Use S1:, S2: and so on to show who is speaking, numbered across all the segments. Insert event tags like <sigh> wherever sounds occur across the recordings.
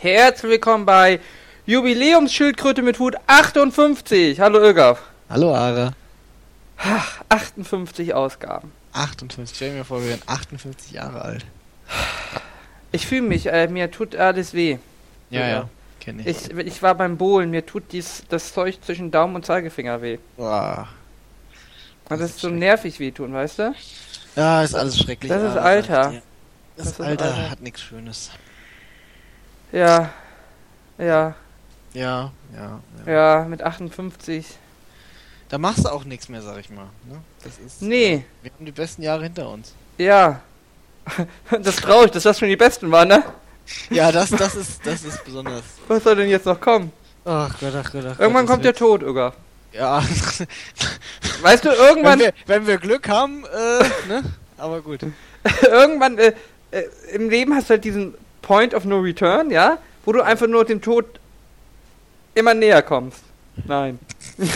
S1: Herzlich willkommen bei Jubiläumsschildkröte mit Hut 58. Hallo Ögaf.
S2: Hallo Ara.
S1: Ach, 58 Ausgaben.
S2: 58, stell mir vor, wir wären 58 Jahre alt.
S1: Ich fühle mich, äh, mir tut alles weh.
S2: Ja,
S1: Ja.
S2: ja, kenne ich.
S1: Ich, ich war beim Bohlen, mir tut dies, das Zeug zwischen Daumen und Zeigefinger weh.
S2: Boah.
S1: Und das
S2: ist
S1: so nervig wehtun, weißt du?
S2: Ja, ist alles schrecklich.
S1: Das ist Alter.
S2: Das,
S1: Das ist
S2: Alter,
S1: Alter.
S2: hat nichts Schönes.
S1: Ja. Ja.
S2: Ja, ja, ja.
S1: Ja, mit 58.
S2: Da machst du auch nichts mehr, sag ich mal. Ne? Das ist,
S1: Nee.
S2: Wir haben die besten Jahre hinter uns.
S1: Ja. <laughs> Das ist traurig, dass das schon die besten waren, ne?
S2: Ja, das, das ist, das ist besonders.
S1: Was soll denn jetzt noch kommen?
S2: Ach Gott, ach Gott, ach Gott.
S1: Irgendwann kommt der Tod, Ögaf.
S2: Ja. <laughs>
S1: Weißt du,
S2: wenn,
S1: irgendwann,
S2: wir, wenn wir Glück haben, äh, ne? Aber gut. <laughs>
S1: irgendwann äh, äh, im Leben hast du halt diesen Point of No Return, ja, wo du einfach nur dem Tod immer näher kommst. Nein. <laughs>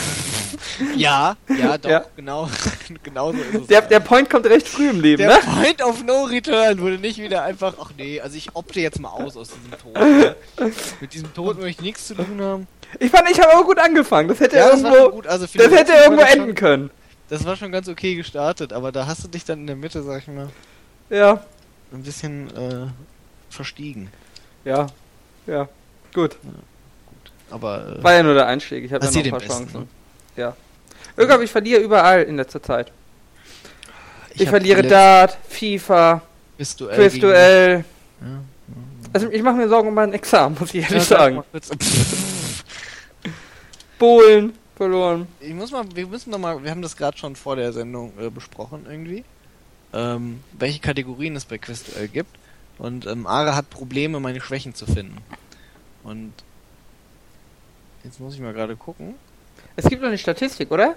S2: Ja, ja, doch,
S1: Ja.
S2: genau. <laughs> genau so ist es.
S1: Der, der Point kommt recht früh im Leben,
S2: Der
S1: ne?
S2: Point of No Return wurde nicht wieder einfach, ach nee, also ich opte jetzt mal aus aus diesem Tod. <laughs> ne? Mit diesem Tod möchte ich nichts zu tun haben.
S1: Ich fand, ich habe aber gut angefangen. Das hätte
S2: das schon
S1: irgendwo,
S2: gut, also
S1: das hätte irgendwo
S2: das schon-
S1: enden können.
S2: Das war schon ganz okay gestartet, aber da hast du dich dann in der Mitte, sag ich mal,
S1: Ja,
S2: ein bisschen äh, verstiegen.
S1: ja, ja. Gut.
S2: Aber äh,
S1: War ja nur der Einstieg. Ich habe ja noch ein paar
S2: dem Besten,
S1: Chancen. Ja. Ögaf, ich verliere überall in letzter Zeit. Ich,
S2: hab
S1: verliere Dart, FIFA,
S2: Quizduell.
S1: Quizduell.
S2: Ja.
S1: Also ich mache mir Sorgen um mein Examen, muss ich
S2: Ja,
S1: ehrlich
S2: sag
S1: sagen. Bohlen, <laughs> verloren.
S2: Ich muss mal, wir müssen noch mal, wir haben das gerade schon vor der Sendung äh, besprochen irgendwie, ähm, welche Kategorien es bei Quizduell gibt. Und ähm, Ara hat Probleme, meine Schwächen zu finden. Und jetzt muss ich mal gerade gucken.
S1: Es gibt noch eine Statistik, oder?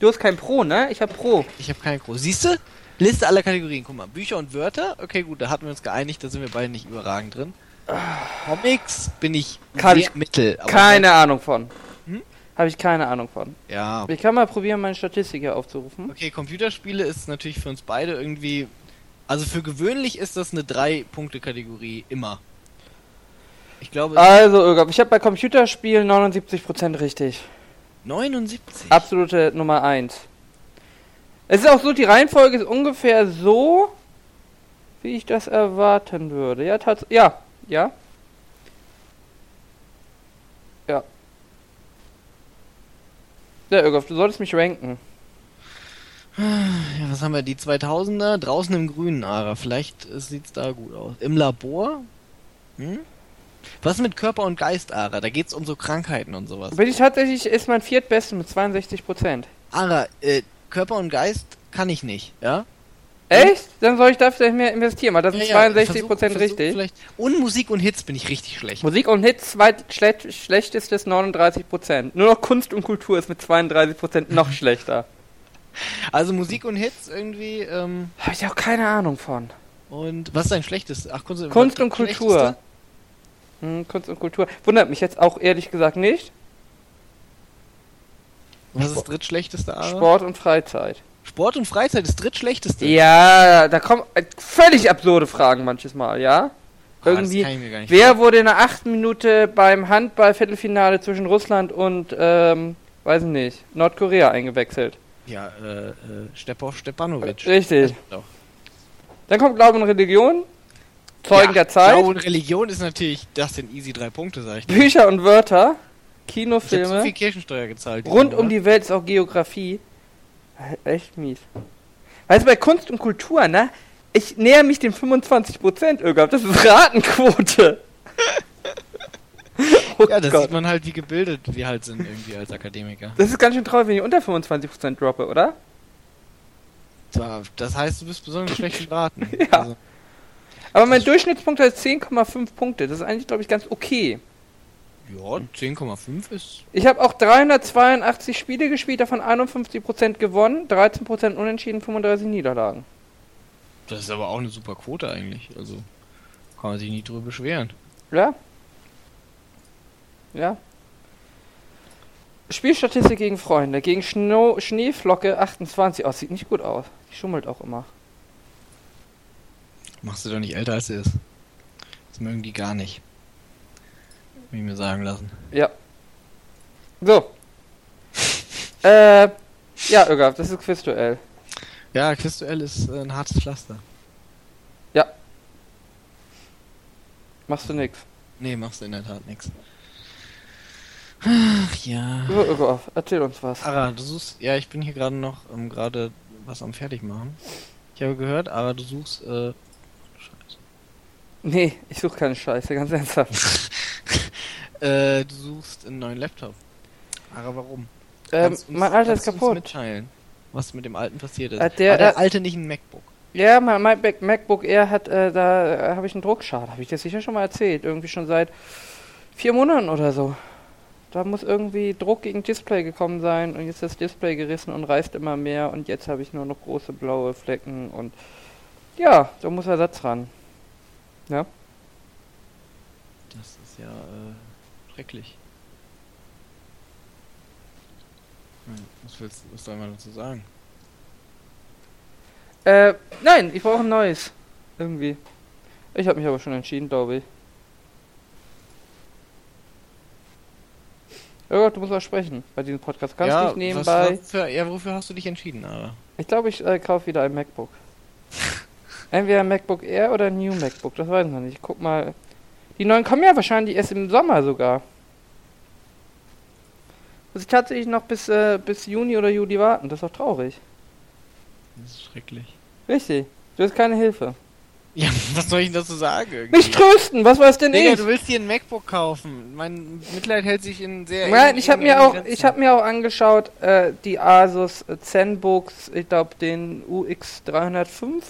S1: Du hast kein Pro, ne? Ich habe Pro.
S2: Ich habe keine große. Siehst du? Liste aller Kategorien. Guck mal, Bücher und Wörter. Okay, gut, da hatten wir uns geeinigt, da sind wir beide nicht überragend drin. Comics bin ich
S1: Kann
S2: mittel.
S1: Keine Ahnung von.
S2: Hm?
S1: Habe ich keine Ahnung von.
S2: Ja.
S1: Ich kann mal probieren, meine Statistik hier aufzurufen.
S2: Okay, Computerspiele ist natürlich für uns beide irgendwie. Also für gewöhnlich ist das eine Drei-Punkte-Kategorie immer. Ich glaube,
S1: Also, Ögaf, ich habe bei Computerspielen 79% richtig.
S2: 79.
S1: Absolute Nummer 1. Es ist auch so, die Reihenfolge ist ungefähr so, wie ich das erwarten würde. Ja, tats ja, ja. Ja. Ja, Ögaf, du solltest mich ranken.
S2: Ja, was haben wir? Die 2000er draußen im Grünen, Ara. Vielleicht äh, sieht's da gut aus. Im Labor? Hm? Was mit Körper und Geist, Ara? Da geht's um so Krankheiten und sowas.
S1: Bin ich tatsächlich, ist mein viertbeste mit 62%.
S2: Ara, äh, Körper und Geist kann ich nicht, ja?
S1: Echt? Dann soll ich da vielleicht mehr investieren, weil das sind
S2: Ja, ja,
S1: 62%
S2: versuch- versuch
S1: richtig.
S2: Vielleicht. Und Musik und Hits bin ich richtig schlecht.
S1: Musik und Hits, zweit schle schlechtestes 39%. Nur noch Kunst und Kultur ist mit 32% noch <laughs> schlechter. <laughs>
S2: Also Musik und Hits irgendwie, ähm,
S1: Habe ich auch keine Ahnung von.
S2: und was ist dein schlechtestes? Ach, Kunst,
S1: Kunst und? Kultur. Hm, Kunst und Kultur. Wundert mich jetzt auch ehrlich gesagt nicht.
S2: Was ist das drittschlechteste, Ara?
S1: Sport und Freizeit.
S2: Sport und Freizeit ist drittschlechteste.
S1: Ja, da kommen äh, völlig absurde Fragen manches Mal, ja?
S2: Ah,
S1: Irgendwie. Wer wurde in der achten Minute beim Handball-Viertelfinale zwischen Russland und, ähm, weiß ich nicht, Nordkorea eingewechselt?
S2: Ja, äh, äh, Stepov Stepanovic.
S1: Richtig.
S2: Doch.
S1: Dann kommt Glaube und Religion. Zeugen
S2: ja,
S1: der Zeit.
S2: Glaube und Religion ist natürlich, das sind easy drei Punkte, sag ich dir.
S1: Bücher und Wörter.
S2: Ich hab so
S1: Kinofilme.
S2: viel Kirchensteuer gezahlt.
S1: Rund um die Welt ist auch Geografie. Echt mies. Weißt du, bei Kunst und Kultur, ne? Ich näher mich dem 25% Ögab. Das ist Ratenquote. <laughs> oh
S2: Ja, das
S1: Gott.
S2: sieht man halt, wie gebildet wir halt sind irgendwie als Akademiker.
S1: Das ist ganz schön traurig, wenn ich unter 25% droppe, oder?
S2: Das heißt, du bist besonders schlecht in Raten. <laughs>
S1: Ja.
S2: Also,
S1: Aber mein Durchschnittspunkt ist 10,5 Punkte. Das ist eigentlich, glaube ich, ganz okay.
S2: ja, 10,5 ist.
S1: Ich habe auch 382 Spiele gespielt, davon 51% gewonnen, 13% unentschieden, 35 Niederlagen.
S2: Das ist aber auch eine super Quote eigentlich. Also kann man sich nie drüber beschweren.
S1: Ja? Ja. Spielstatistik gegen Freunde. Gegen Schno Schneeflocke 28. Oh, sieht nicht gut aus. Die schummelt auch immer.
S2: Machst du doch nicht älter als sie ist. Das mögen die gar nicht. Ich mir sagen lassen.
S1: Ja. So. <laughs> äh, ja, Irga, das ist Quizduell.
S2: Ja, Quizduell ist äh, ein hartes Pflaster.
S1: Machst du nix.
S2: Nee, machst du in der Tat nix. Ach ja.
S1: Irga, erzähl uns was.
S2: Ara, du suchst. Ja, ich bin hier gerade noch ähm, gerade was am fertig machen. Ich habe gehört, Ara, du suchst. Äh, Scheiße.
S1: Nee, ich suche keine Scheiße, ganz ernsthaft. <laughs>
S2: äh, du suchst einen neuen Laptop. Ara, warum?
S1: ähm,
S2: uns-
S1: mein Alter ist
S2: du uns
S1: kaputt.
S2: mitteilen, was mit dem alten passiert ist.
S1: Äh, der-
S2: War der
S1: äh,
S2: alte nicht ein MacBook?
S1: Ja, mein, mein Mac- MacBook Air hat, äh, da äh, habe ich einen Druckschaden. Habe ich dir sicher schon mal erzählt. Irgendwie schon seit vier Monaten oder so. Da muss irgendwie Druck gegen Display gekommen sein und jetzt ist das Display gerissen und reißt immer mehr und jetzt habe ich nur noch große blaue Flecken und ja, da muss Ersatz ran. Ja.
S2: Das ist ja äh, schrecklich. Was willst was soll man dazu sagen?
S1: Äh, nein, ich brauche ein neues. Irgendwie. Ich habe mich aber schon entschieden, glaube ich. Oh Gott, du musst auch sprechen bei diesem Podcast. Kannst
S2: ja,
S1: nicht nebenbei.
S2: Was, wofür, ja, wofür hast du dich entschieden, Ara?
S1: Ich glaube, ich äh, kaufe wieder ein MacBook. <laughs> Entweder ein MacBook Air oder ein New MacBook, das weiß ich noch nicht. Ich guck mal. Die neuen kommen ja wahrscheinlich erst im Sommer sogar. Muss ich tatsächlich noch bis, äh, bis Juni oder Juli warten, das ist doch traurig.
S2: Das ist schrecklich.
S1: Richtig, du hast keine Hilfe.
S2: Ja, <laughs> was soll ich denn dazu sagen? irgendwie?
S1: Mich trösten, was weiß denn
S2: Digga,
S1: ich?
S2: du willst dir ein MacBook kaufen. Mein Mitleid hält sich in sehr.
S1: Nein, ich habe mir auch,
S2: Grenzen.
S1: ich habe mir auch angeschaut, äh, die Asus äh, ZenBooks, ich glaube den UX 305.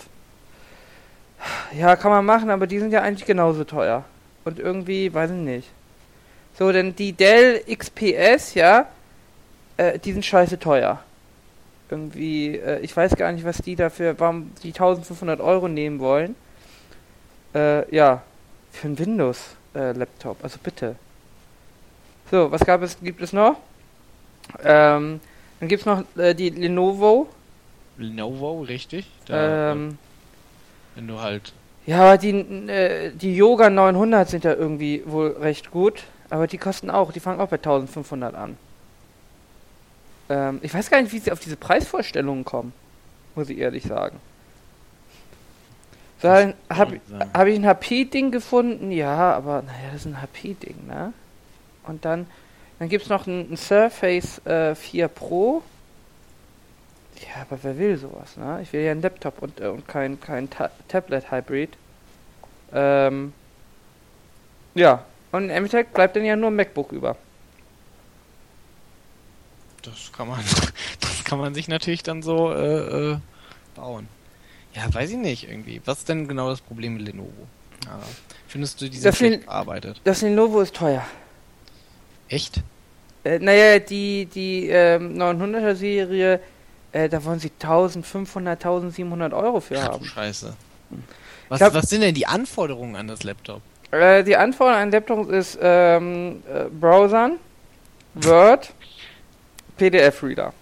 S1: Ja, kann man machen, aber die sind ja eigentlich genauso teuer. Und irgendwie, weiß ich nicht. So, denn die Dell XPS, ja, äh, die sind scheiße teuer. Irgendwie, äh, ich weiß gar nicht, was die dafür, warum die 1500 Euro nehmen wollen. Äh, ja, für einen Windows-Laptop, also bitte. So, was gab es, gibt es noch? Ähm, dann gibt es noch äh, die Lenovo.
S2: Lenovo, richtig? Da,
S1: Ähm,
S2: wenn du halt.
S1: ja, aber die, äh, die Yoga 900 sind ja irgendwie wohl recht gut. Aber die kosten auch, die fangen auch bei 1500 an. Ähm, ich weiß gar nicht, wie sie auf diese Preisvorstellungen kommen. Muss ich ehrlich sagen. Habe
S2: soll ich
S1: ein HP-Ding gefunden? Ja, aber naja, das ist ein HP-Ding, ne? Und dann, dann gibt es noch ein, ein Surface äh, 4 Pro. Ja, aber wer will sowas, ne? Ich will ja einen Laptop und, äh, und kein, kein Ta Tablet-Hybrid. Ähm, ja, und im Endeffekt bleibt dann ja nur ein MacBook über.
S2: Das kann man, <laughs> das kann man sich natürlich dann so äh, äh, bauen. Ja, weiß ich nicht irgendwie. Was ist denn genau das Problem mit Lenovo? Ja. Findest du, die sind
S1: Das
S2: schlecht bearbeitet?
S1: Das Lenovo ist teuer.
S2: Echt?
S1: Äh, naja, die, die ähm, 900er Serie, äh, da wollen sie 1500, 1700 Euro für
S2: Ach du
S1: haben.
S2: Scheiße. Was,
S1: glaub-
S2: was sind denn die Anforderungen an das Laptop?
S1: Äh, die Anforderung an Laptop ist ähm, äh, Browsern, Word, PDF-Reader.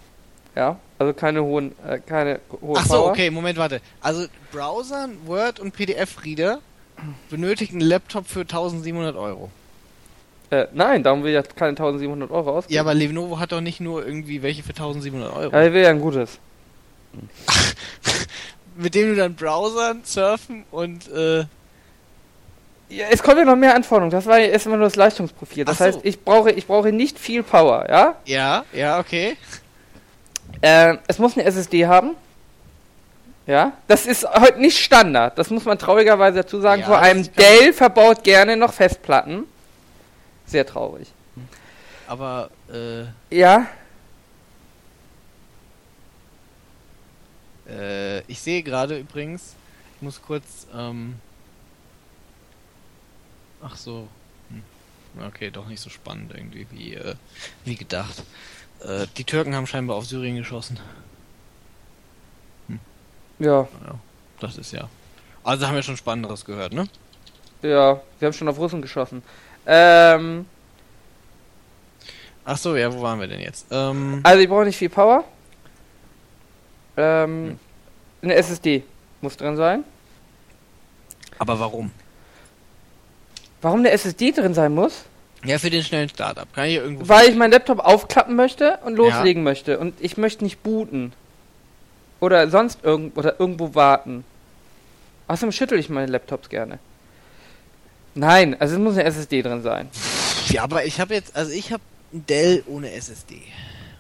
S1: Ja, also keine hohen, äh, keine hohe
S2: Ach so,
S1: Power.
S2: okay, Moment, warte. Also Browser, Word und PDF-Reader benötigen einen Laptop für 1700 Euro.
S1: Äh, nein, darum will ich ja keine 1700 Euro ausgeben.
S2: Ja, aber Lenovo hat doch nicht nur irgendwie welche für 1700 Euro.
S1: Ja, ich will ja ein gutes. <laughs>
S2: Mit dem du dann browsern, surfen und äh,
S1: Ja, es kommt ja noch mehr Anforderungen. Das war ja erst immer nur das Leistungsprofil. Das
S2: so.
S1: heißt, ich brauche, ich brauche nicht viel Power, ja?
S2: ja, ja, okay.
S1: Äh, es muss eine SSD haben. Ja, das ist heute nicht Standard. Das muss man traurigerweise dazu sagen.
S2: Ja,
S1: Vor allem Dell verbaut gerne noch Festplatten. Sehr traurig.
S2: Aber äh,
S1: Ja,
S2: äh, ich sehe gerade übrigens, ich muss kurz ähm, Ach so. Hm. Okay, doch nicht so spannend irgendwie wie äh, wie gedacht. Äh, die Türken haben scheinbar auf Syrien geschossen.
S1: ja,
S2: Ja, das ist ja. Also haben wir schon Spannenderes gehört, ne?
S1: ja. Wir haben schon auf Russen geschossen. Ähm,
S2: Ach so, ja, wo waren wir denn jetzt? Ähm,
S1: also ich brauche nicht viel Power. Ähm,
S2: Hm.
S1: eine SSD muss drin sein.
S2: aber warum?
S1: Warum eine SSD drin sein muss?
S2: Ja, für den schnellen Startup. Kann ich irgendwo.
S1: Weil ich meinen Laptop aufklappen möchte und loslegen möchte. Und ich möchte nicht booten. Oder sonst irgend oder irgendwo warten. Außerdem schüttel ich meine Laptops gerne. Nein, also es muss eine SSD drin sein.
S2: Ja, aber ich habe jetzt, also ich habe ein Dell ohne SSD.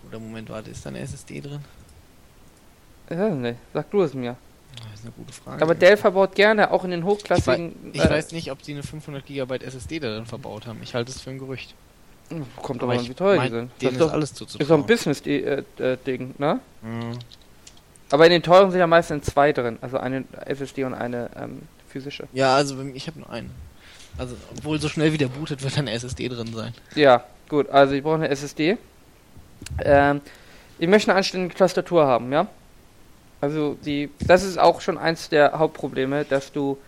S2: Oder Moment, warte, ist da eine SSD drin?
S1: Ich weiß nicht, sag du es mir.
S2: Das ist eine gute Frage.
S1: Aber Dell verbaut gerne, auch in den
S2: ich, wei
S1: hochklassigen...
S2: ich
S1: äh,
S2: weiß nicht, ob die eine 500 GB SSD darin verbaut haben. Ich halte es für ein Gerücht.
S1: Kommt
S2: Aber
S1: aber an,
S2: ich
S1: wie teuer die sind. Das ist doch,
S2: alles
S1: ist doch ein
S2: zuzutrauen.
S1: Business-Ding, ne?
S2: Mhm.
S1: Aber in den teuren sind ja meistens zwei drin. Also eine SSD und eine ähm, physische.
S2: Ja, also bei mir- ich habe nur einen. Also, obwohl so schnell wie der bootet, wird eine SSD drin sein.
S1: Ja, gut. Also ich brauche eine SSD. Ähm, ich möchte eine anständige Tastatur haben, ja? Also die, das ist auch schon eins der Hauptprobleme, dass du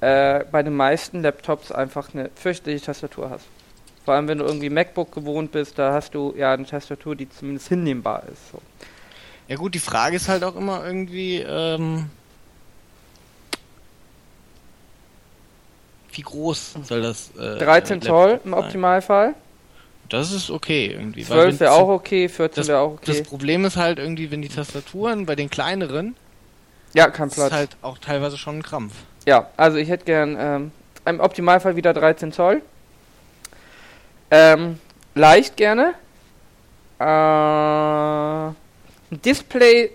S1: äh, bei den meisten Laptops einfach eine fürchterliche Tastatur hast. Vor allem wenn du irgendwie MacBook gewohnt bist, da hast du ja eine Tastatur, die zumindest hinnehmbar ist. So.
S2: Ja gut, die Frage ist halt auch immer irgendwie, ähm, wie groß soll das? Äh,
S1: 13
S2: Laptop
S1: Zoll im? Optimalfall.
S2: Das ist okay irgendwie. weil
S1: 12
S2: wenn
S1: wäre auch okay, 14 wäre auch
S2: Das
S1: okay.
S2: Problem ist halt irgendwie, wenn die Tastaturen bei den kleineren,
S1: Ja, kein
S2: das
S1: Platz.
S2: ist halt auch teilweise schon ein Krampf.
S1: Ja, also ich hätte gern ähm, im Optimalfall wieder 13 Zoll. Ähm, leicht gerne. Äh, ein Display.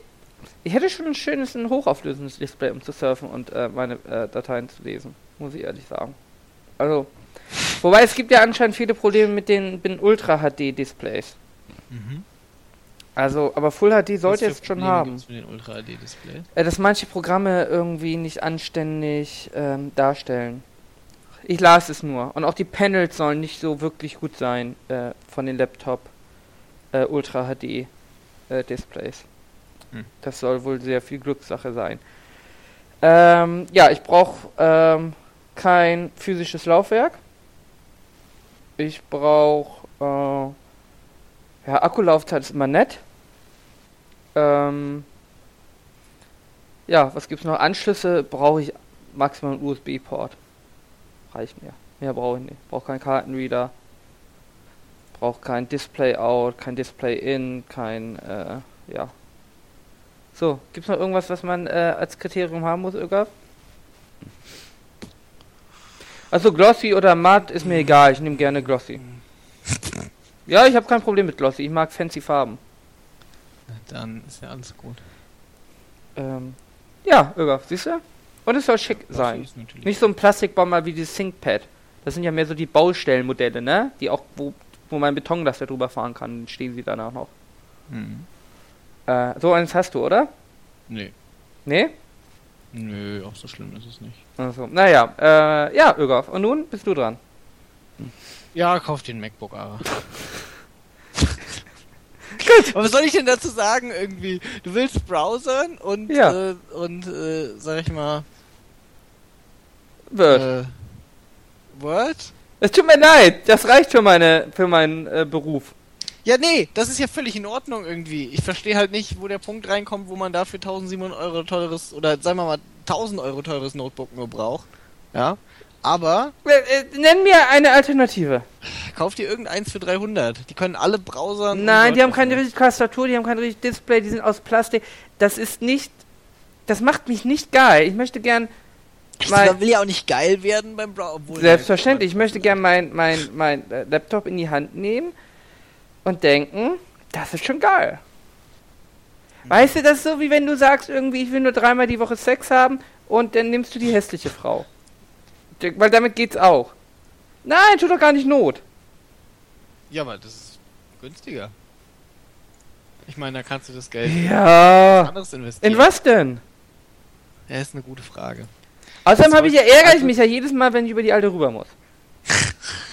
S1: Ich hätte schon ein schönes, ein hochauflösendes Display, um zu surfen und äh, meine äh, Dateien zu lesen, muss ich ehrlich sagen. Also, wobei es gibt ja anscheinend viele Probleme mit den, den Ultra HD Displays.
S2: Mhm.
S1: Also, aber Full HD sollte es schon
S2: Probleme
S1: haben.
S2: mit den Ultra HD Displays.
S1: Äh, dass manche Programme irgendwie nicht anständig ähm, darstellen. Ich las es nur. Und auch die Panels sollen nicht so wirklich gut sein äh, von den Laptop äh, Ultra HD äh, Displays.
S2: Hm.
S1: Das soll wohl sehr viel Glückssache sein. Ähm, ja, ich brauche ähm, kein physisches Laufwerk. Ich brauche äh, ja Akkulaufzeit ist immer nett. Ähm, ja, was gibt's noch? Anschlüsse brauche ich maximal einen USB-Port. Reicht mir. Mehr brauche ich nicht. Brauche keinen Kartenreader. Brauche kein Display-Out, kein Display-In, kein, äh, ja. So, gibt's noch irgendwas, was man äh, als Kriterium haben muss, Irga? Also Glossy oder matt ist mir egal, ich nehme gerne Glossy. <laughs> Ja, ich habe kein Problem mit Glossy, ich mag fancy Farben.
S2: Dann ist ja alles gut.
S1: Ähm, ja, Irga, siehst du? Und es soll schick
S2: Das
S1: sein. Nicht so ein Plastikbomber wie dieses ThinkPad. Das sind ja mehr so die Baustellenmodelle, ne? Die auch, wo, wo mein Betonlaster drüber fahren kann, stehen sie danach noch.
S2: Mhm.
S1: Äh, so eins hast du, oder?
S2: Nee.
S1: Nee?
S2: Nö, auch so schlimm ist es nicht.
S1: Also, naja, äh, ja, Irga. Und nun bist du dran.
S2: Ja, kauf den MacBook Air. <laughs> Gut. Aber was soll ich denn dazu sagen irgendwie? Du willst browsern und
S1: Ja.
S2: äh, und äh, sag ich mal
S1: Wird.
S2: äh, Word?
S1: Es tut mir leid, das reicht für meine, für meinen äh, Beruf.
S2: Ja, nee, das ist ja völlig in Ordnung irgendwie. Ich verstehe halt nicht, wo der Punkt reinkommt, wo man dafür 1700 Euro teures oder sagen wir mal 1000 Euro teures Notebook nur braucht. Ja. Aber
S1: Äh, äh, nenn mir eine Alternative.
S2: kauf dir irgendeins für 300. Die können alle browsern. und
S1: Nein, die haben keine richtige Tastatur, die haben kein richtiges Display, die sind aus Plastik. Das ist nicht. Das macht mich nicht geil. Ich möchte gern.
S2: Man will ja auch nicht geil werden beim Browser.
S1: selbstverständlich, ich möchte gern mein, mein, mein äh, Laptop in die Hand nehmen und denken, das ist schon geil. Weißt du, das ist so wie wenn du sagst, irgendwie, ich will nur dreimal die Woche Sex haben und dann nimmst du die hässliche Frau. Weil damit geht's auch. Nein, tut doch gar nicht Not.
S2: Ja, aber das ist günstiger. Ich meine, da kannst du das Geld in
S1: Ja.
S2: anderes investieren.
S1: In was denn?
S2: Ja, ist eine gute Frage.
S1: Außerdem habe ich ja ärgere ich mich ja jedes Mal, wenn ich über die alte rüber muss. <laughs>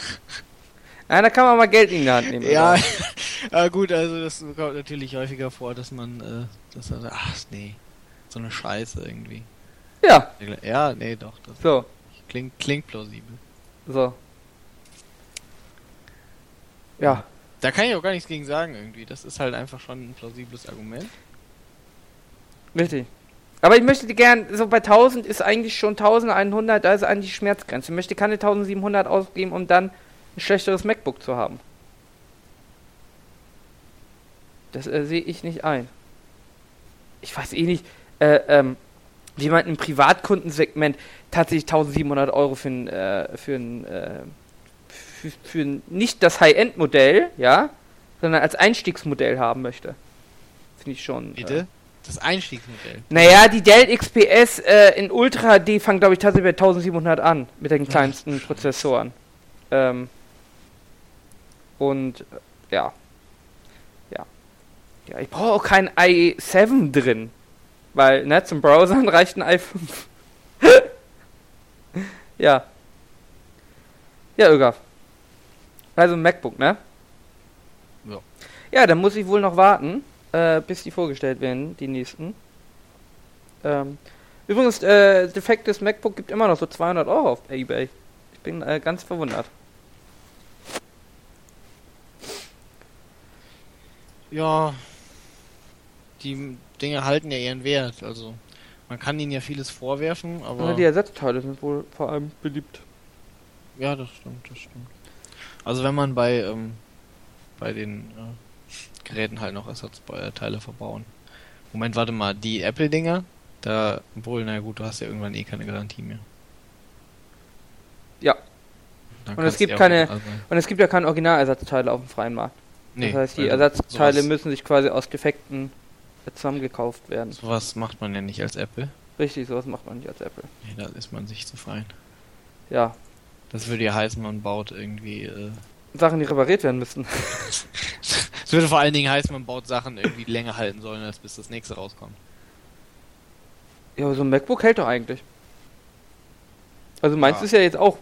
S1: Nein, da kann man mal Geld in die Hand nehmen.
S2: Ja, <laughs> ja gut, also das kommt natürlich häufiger vor, dass man, äh, dass er ach nee, so eine Scheiße irgendwie.
S1: Ja,
S2: Ja, nee, doch, das
S1: so,
S2: klingt, klingt plausibel.
S1: so. Ja,
S2: Da kann ich auch gar nichts gegen sagen irgendwie. Das ist halt einfach schon ein plausibles Argument.
S1: richtig. Aber ich möchte gern, so bei 1000 ist eigentlich schon 1100, da ist eigentlich die Schmerzgrenze. Ich möchte keine 1700 ausgeben, um dann ein schlechteres MacBook zu haben. Das äh, sehe ich nicht ein. Ich weiß eh nicht, äh, ähm, wie man im Privatkundensegment tatsächlich 1700 Euro für ein, äh, für ein, äh, für, für ein, nicht das High-End-Modell, ja, sondern als Einstiegsmodell haben möchte. Finde ich schon.
S2: Bitte?
S1: Äh,
S2: Das Einstiegsmodell.
S1: naja, die Dell XPS äh, in Ultra HD fangen, glaube ich, tatsächlich bei 1700 an, mit den kleinsten Prozessoren. Ähm, und, äh, ja. Ja. Ja, ich brauche auch kein i7 drin. Weil, ne, zum Browsern <laughs> reicht ein i5. <laughs> ja. Ja, Ögaf. Also ein MacBook, ne?
S2: Ja.
S1: Ja, dann muss ich wohl noch warten, äh, bis die vorgestellt werden, die nächsten. Ähm, übrigens, äh, defektes MacBook gibt immer noch so 200 Euro auf eBay. Ich bin äh, ganz verwundert.
S2: Ja, die Dinge halten ja ihren Wert. Also man kann ihnen ja vieles vorwerfen, aber
S1: Aber die Ersatzteile sind wohl vor allem beliebt.
S2: ja, das stimmt, das stimmt. Also wenn man bei ähm, bei den äh, Geräten halt noch Ersatzteile verbauen. Moment, warte mal, die Apple-Dinger, da, obwohl, na gut, du hast ja irgendwann eh keine Garantie mehr.
S1: Ja.
S2: Dann
S1: Und es gibt keine-. Und es gibt ja keine Originalersatzteile auf dem freien Markt.
S2: Nee,
S1: das heißt, die Ersatzteile müssen sich quasi aus Defekten zusammengekauft werden.
S2: Sowas macht man ja nicht als Apple.
S1: Richtig, sowas macht man nicht als Apple.
S2: Nee, da ist man sich zu fein.
S1: Ja,
S2: Das würde ja heißen, man baut irgendwie. Äh,
S1: Sachen, die repariert werden müssten. <laughs>
S2: Es würde vor allen Dingen heißen, man baut Sachen irgendwie die länger halten sollen, als bis das nächste rauskommt.
S1: Ja, aber so ein MacBook hält doch eigentlich. Also meins
S2: Ja.
S1: ist ja jetzt auch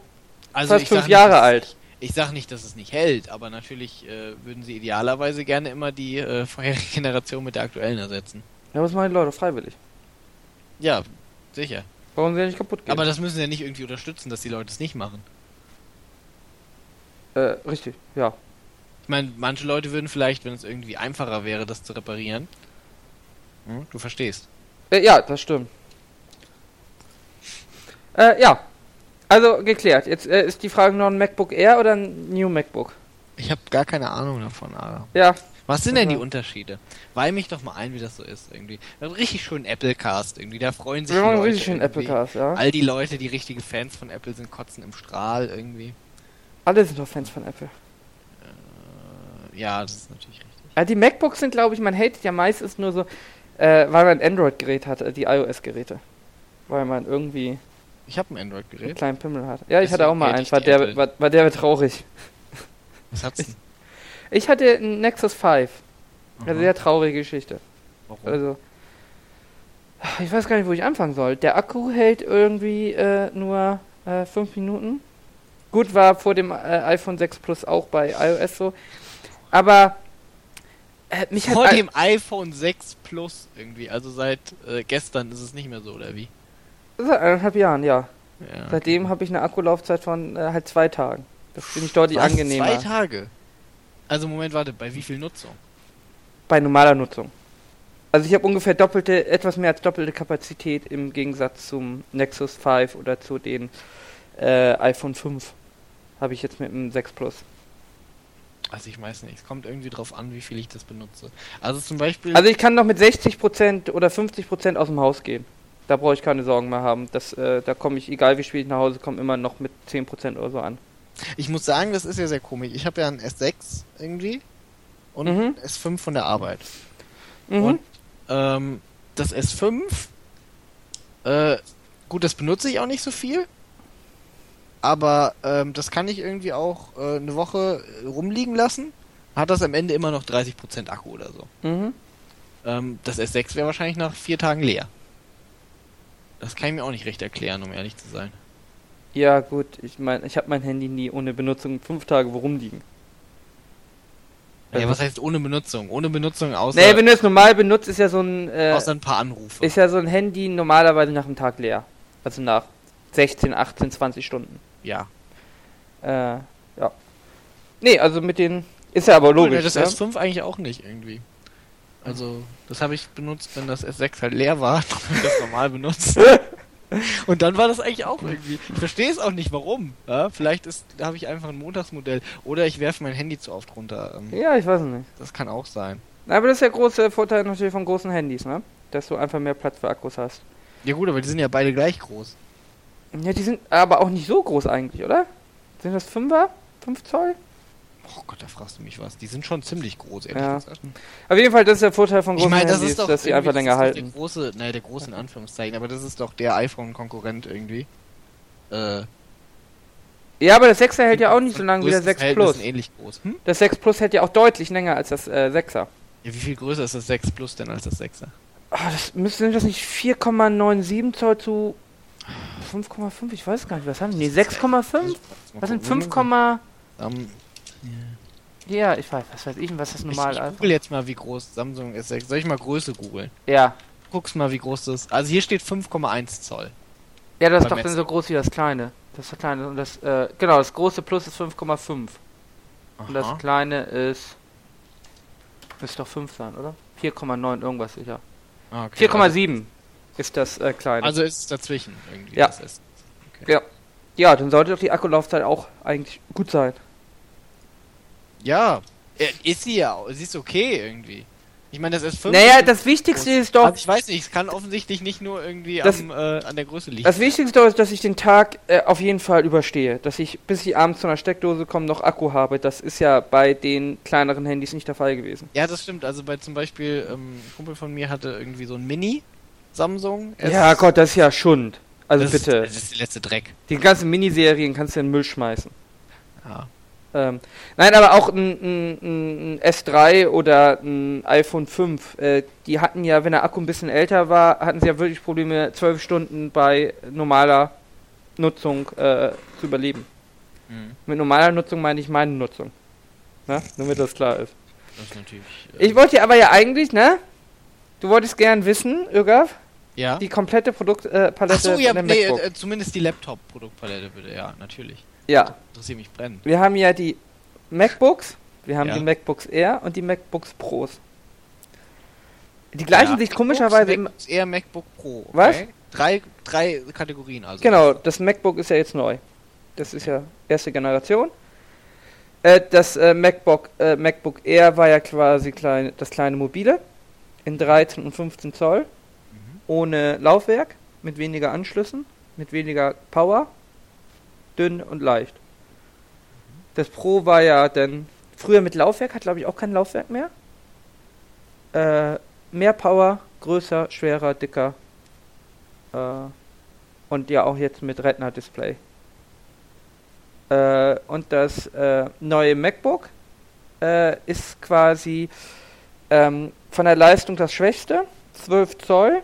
S2: Also
S1: fast fünf
S2: nicht,
S1: Jahre
S2: dass-
S1: alt.
S2: Ich sag nicht, dass es nicht hält, aber natürlich äh, würden sie idealerweise gerne immer die äh, <laughs> vorherige Generation mit der aktuellen ersetzen.
S1: Ja, was machen die Leute freiwillig?
S2: Ja, sicher.
S1: Warum sie ja nicht kaputt gehen?
S2: Aber das müssen sie ja nicht irgendwie unterstützen, dass die Leute es nicht machen.
S1: äh, richtig, ja.
S2: Ich meine, manche Leute würden vielleicht, wenn es irgendwie einfacher wäre, das zu reparieren. Hm, du verstehst.
S1: Äh, ja, das stimmt. Äh, ja. Also geklärt. Jetzt äh, ist die Frage noch ein MacBook Air oder ein New MacBook?
S2: Ich habe gar keine Ahnung davon, Ara.
S1: Ja,
S2: Was sind denn die
S1: Ja.
S2: Unterschiede? Weih mich doch mal ein, wie das so ist irgendwie. Richtig schön Applecast irgendwie, da freuen sich
S1: wir
S2: die Leute
S1: richtig schön. Applecast, ja.
S2: All die Leute, die richtige Fans von Apple sind, kotzen im Strahl irgendwie.
S1: Alle sind doch Fans von Apple.
S2: Äh, ja, das ist natürlich richtig.
S1: Ja, die MacBooks sind, glaube ich, man hatet ja meistens nur so, äh, weil man ein Android-Gerät hat, äh, die iOS-Geräte. Weil man irgendwie
S2: Ich habe ein
S1: einen
S2: Android-Gerät.
S1: kleinen Pimmel hat. Ja, ich hatte auch mal eins, war der, war, war der traurig.
S2: Was hat's denn? <laughs>
S1: Ich hatte einen Nexus 5. Eine
S2: Aha.
S1: sehr traurige Geschichte.
S2: Warum?
S1: Also, ich weiß gar nicht, wo ich anfangen soll. Der Akku hält irgendwie äh, nur 5 Minuten. Gut, war vor dem äh, iPhone 6 Plus auch bei iOS so. Aber äh, mich hat
S2: Vor dem iPhone 6 Plus irgendwie. Also seit äh, gestern ist es nicht mehr so, oder wie?
S1: Seit eineinhalb Jahren, ja.
S2: Ja.
S1: Seitdem habe ich eine Akkulaufzeit von äh, halt zwei Tagen. Das finde ich deutlich
S2: Was?
S1: angenehmer.
S2: Zwei Tage? Also Moment, warte, bei wie viel Nutzung?
S1: bei normaler Nutzung. Also ich habe ungefähr doppelte, etwas mehr als doppelte Kapazität im Gegensatz zum Nexus 5 oder zu den äh, iPhone 5. Habe ich jetzt mit dem 6 Plus.
S2: Also ich weiß nicht, es kommt irgendwie drauf an, wie viel ich das benutze. Also zum Beispiel,
S1: Also ich kann noch mit 60% oder 50% aus dem Haus gehen. Da brauche ich keine Sorgen mehr haben. Das, äh, da komme ich, egal wie spät ich nach Hause komme, immer noch mit 10% oder so an.
S2: ich muss sagen, das ist ja sehr komisch. Ich habe ja ein S6 irgendwie und
S1: Mhm.
S2: ein S5 von der Arbeit.
S1: Mhm.
S2: Und ähm, das S5, äh, gut, das benutze ich auch nicht so viel. Aber ähm, das kann ich irgendwie auch äh, eine Woche rumliegen lassen. Hat das am Ende immer noch 30% Akku oder so.
S1: Mhm.
S2: Ähm, das S6 wäre wahrscheinlich nach vier Tagen leer. Das kann ich mir auch nicht recht erklären, um ehrlich zu sein.
S1: Ja gut, ich meine, ich habe mein Handy nie ohne Benutzung fünf Tage rumliegen.
S2: Ja,
S1: Also-
S2: was heißt ohne Benutzung? Ohne Benutzung außer,
S1: Nee, wenn du es normal benutzt, ist ja so ein äh,
S2: außer ein paar Anrufe.
S1: ist ja so ein Handy normalerweise nach einem Tag leer. Also nach 16, 18, 20 Stunden.
S2: ja.
S1: Äh, ja. Nee, also mit den ist ja aber logisch.
S2: das
S1: ne?
S2: S5 eigentlich auch nicht irgendwie. Also, das habe ich benutzt, wenn das S6 halt leer war, <laughs> dann habe ich das normal benutzt. <laughs> Und dann war das eigentlich auch irgendwie. Ich verstehe es auch nicht, warum. Ja, vielleicht ist, habe ich einfach ein Montagsmodell. Oder ich werfe mein Handy zu oft runter. Ähm,
S1: Ja, ich weiß es nicht.
S2: Das kann auch sein.
S1: Aber das ist der große Vorteil natürlich von großen Handys, ne? Dass du einfach mehr Platz für Akkus hast.
S2: Ja gut, aber die sind ja beide gleich groß.
S1: Ja, die sind aber auch nicht so groß eigentlich, oder? Sind das 5er? 5 Zoll?
S2: Oh Gott, da fragst du mich was. Die sind schon ziemlich groß, ehrlich
S1: Ja.
S2: gesagt.
S1: Auf jeden Fall, das ist der Vorteil von
S2: Ich
S1: großen
S2: meine, das
S1: Handys,
S2: ist doch
S1: dass sie einfach
S2: das
S1: länger
S2: ist doch
S1: halten.
S2: Der große, naja, der große in Anführungszeichen, aber das ist doch der iPhone-Konkurrent irgendwie. Äh,
S1: Ja, aber das 6er hält ja auch nicht so lange wie der
S2: größtes
S1: 6
S2: Verhältnis
S1: Plus.
S2: sind ähnlich groß. Hm?
S1: Das 6 Plus hält ja auch deutlich länger als das äh, 6er.
S2: Ja, wie viel größer ist das 6 Plus denn als das 6er?
S1: Ah, das müssen sind das nicht 4,97 Zoll zu 5,5? Ich weiß gar nicht, was haben die? Nee, 6,5? Was sind 5,
S2: Ähm,
S1: ja, ich weiß, was weiß ich, was das
S2: ich,
S1: normal
S2: ich
S1: ist.
S2: google jetzt mal, wie groß Samsung S6. Soll ich mal Größe googeln?
S1: Ja.
S2: Guck's mal, wie groß das ist. Also hier steht 5,1 Zoll.
S1: Ja, das ist doch dann so groß wie das kleine. Das ist das kleine und das äh, genau, das große Plus ist 5,5 und das kleine ist müsste doch 5 sein, oder? 4,9 irgendwas sicher.
S2: Ah, okay.
S1: 4,7 ist das äh, kleine.
S2: Also, also ist es dazwischen irgendwie.
S1: Ja.
S2: Ist,
S1: ja. Ja, dann sollte doch die Akkulaufzeit auch eigentlich gut sein.
S2: Ja, äh, ist sie ja. auch. Sie ist okay irgendwie. Ich meine, das S5.
S1: Naja, das Wichtigste ist doch,
S2: Also ich weiß nicht, es kann offensichtlich nicht nur irgendwie
S1: Das-
S2: am, äh, an der Größe liegen.
S1: das Wichtigste ist, dass ich den Tag äh, auf jeden Fall überstehe. Dass ich, bis ich abends zu einer Steckdose komme, noch Akku habe. Das ist ja bei den kleineren Handys nicht der Fall gewesen.
S2: ja, das stimmt. Also bei zum Beispiel, ähm, ein Kumpel von mir hatte irgendwie so ein Mini Samsung.
S1: Ja, Gott, das ist ja Schund. Also
S2: das
S1: bitte.
S2: Ist, das ist der letzte Dreck.
S1: Die ganzen Miniserien kannst du in den Müll schmeißen.
S2: Ja.
S1: Ähm, nein, aber auch ein, ein, ein, ein S3 oder ein iPhone 5, äh, die hatten ja, wenn der Akku ein bisschen älter war, hatten sie ja wirklich Probleme, zwölf Stunden bei normaler Nutzung äh, zu überleben.
S2: Mhm.
S1: Mit normaler Nutzung meine ich meine Nutzung. Na, damit das klar ist.
S2: Das ist natürlich. äh,
S1: Ich wollte aber ja eigentlich, ne? Du wolltest gern wissen, Irgaf,
S2: ja.
S1: die komplette Produktpalette äh, Palette
S2: Ach so, ja, nee, äh, zumindest die Laptop-Produktpalette bitte, ja, natürlich.
S1: Ja,
S2: Interessiert mich brennend.
S1: wir haben ja die MacBooks, wir haben
S2: Ja.
S1: die MacBooks Air und die MacBooks Pros. Die gleichen
S2: Ja,
S1: sich komischerweise
S2: MacBooks Air MacBook Pro. Okay?
S1: Was?
S2: Drei, drei Kategorien also.
S1: Genau, das MacBook ist ja jetzt neu. Das ist ja erste Generation. Äh, das äh, MacBook, äh, MacBook Air war ja quasi klein, das kleine mobile in 13 und 15 Zoll,
S2: Mhm.
S1: ohne Laufwerk, mit weniger Anschlüssen, mit weniger Power, dünn und leicht. Das Pro war ja dann früher mit Laufwerk, hat glaube ich auch kein Laufwerk mehr. Äh, mehr Power, größer, schwerer, dicker. Äh, und ja auch jetzt mit Retina-Display. Äh, und das äh, neue MacBook äh, ist quasi ähm, von der Leistung das schwächste, 12 Zoll.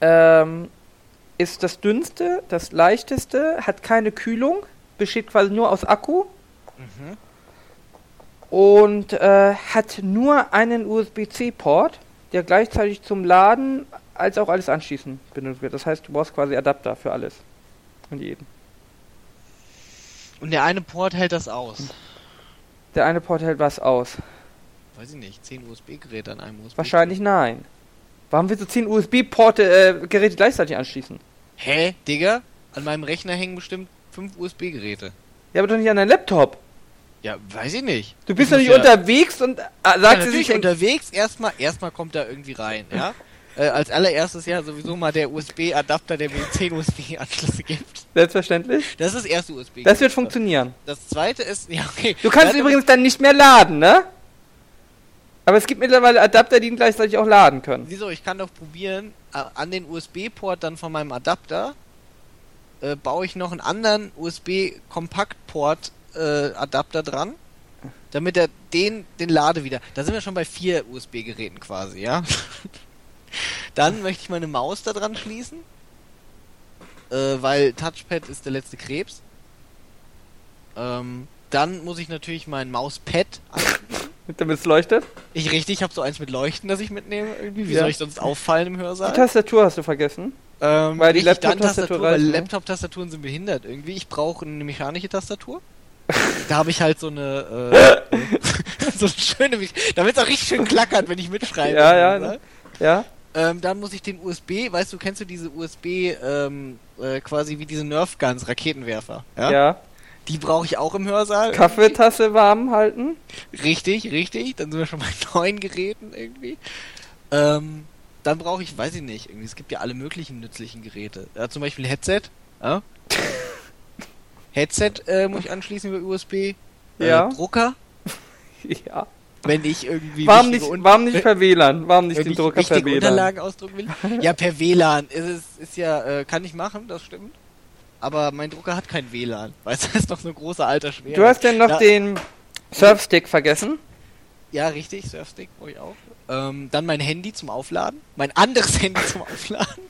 S1: Ähm, ist das dünnste, das leichteste, hat keine Kühlung, besteht quasi nur aus Akku
S2: Mhm.
S1: und äh, hat nur einen USB-C-Port, der gleichzeitig zum Laden als auch alles anschließen benutzt wird. Das heißt, du brauchst quasi Adapter für alles und jeden.
S2: Und der eine Port hält das aus.
S1: Der eine Port hält was aus.
S2: Weiß ich nicht, 10 USB-Geräte an einem USB.
S1: Wahrscheinlich nein. Warum willst du 10 USB-Porte äh, Geräte gleichzeitig anschließen?
S2: Hä, Digga? An meinem Rechner hängen bestimmt 5 USB-Geräte.
S1: Ja, aber doch nicht an deinem Laptop.
S2: Ja, weiß ich nicht.
S1: Du bist doch nicht
S2: ja-
S1: unterwegs und äh,
S2: Ja,
S1: sagst du
S2: natürlich
S1: sich
S2: unterwegs. Erstmal, erstmal kommt da irgendwie rein, ja? <laughs> äh, als allererstes ja sowieso mal der USB-Adapter, der mir <laughs> 10 USB-Anschlüsse gibt.
S1: selbstverständlich.
S2: Das ist das erste USB.
S1: Das wird funktionieren.
S2: Das zweite ist, ja, okay.
S1: Du kannst
S2: Ja,
S1: übrigens dann nicht mehr laden, ne? Aber es gibt mittlerweile Adapter, die ihn gleichzeitig auch laden können.
S2: Wieso? Ich kann doch probieren, an den USB-Port dann von meinem Adapter äh, baue ich noch einen anderen USB-Kompaktport äh, dran, damit er den den Lade wieder. Da sind wir schon bei vier USB-Geräten quasi, ja. <laughs> dann möchte ich meine Maus da dran schließen, äh, weil Touchpad ist der letzte Krebs. Ähm, dann muss ich natürlich mein Mauspad
S1: Damit es leuchtet.
S2: ich richtig, ich habe so eins mit Leuchten, das ich mitnehme irgendwie. Wie
S1: Ja.
S2: soll ich sonst auffallen im
S1: Die
S2: Hörsaal?
S1: Tastatur hast du vergessen.
S2: Ähm,
S1: Weil die Laptop-Tastatur
S2: weil
S1: ne?
S2: Laptop-Tastaturen sind behindert irgendwie. Ich brauche eine mechanische Tastatur. <laughs> da habe ich halt so eine, äh, <laughs> so eine schöne, damit es auch richtig schön klackert, wenn ich mitschreibe.
S1: Ja, ja,
S2: ne?
S1: Ja.
S2: Ähm, dann muss ich den USB, weißt du, kennst du diese USB, ähm, äh, quasi wie diese Nerf Guns, Raketenwerfer?
S1: Ja. ja.
S2: Die brauche ich auch im Hörsaal.
S1: Kaffeetasse warm halten.
S2: Richtig, richtig. Dann sind wir schon bei <laughs> neuen Geräten irgendwie. Ähm, dann brauche ich, weiß ich nicht, irgendwie, es gibt ja alle möglichen nützlichen Geräte. Ja, zum Beispiel Headset. Ja? <laughs> Headset äh, muss ich anschließen über USB. Äh,
S1: ja.
S2: Drucker. <laughs>
S1: ja.
S2: Wenn ich irgendwie.
S1: Warum nicht, warum nicht per WLAN? Warum nicht den Drucker per WLAN?
S2: Unterlagen ausdrucken will? Ja, per WLAN. Ist, es, ist ja, äh, kann ich machen, das stimmt. Aber mein Drucker hat kein WLAN. <laughs> Du, das ist doch so ein großer alter Schwer.
S1: Du hast denn noch da, den Surfstick vergessen?
S2: Ja, richtig, Surfstick brauche ich auch. Ähm, dann mein Handy zum Aufladen. Mein anderes <laughs> Handy zum Aufladen.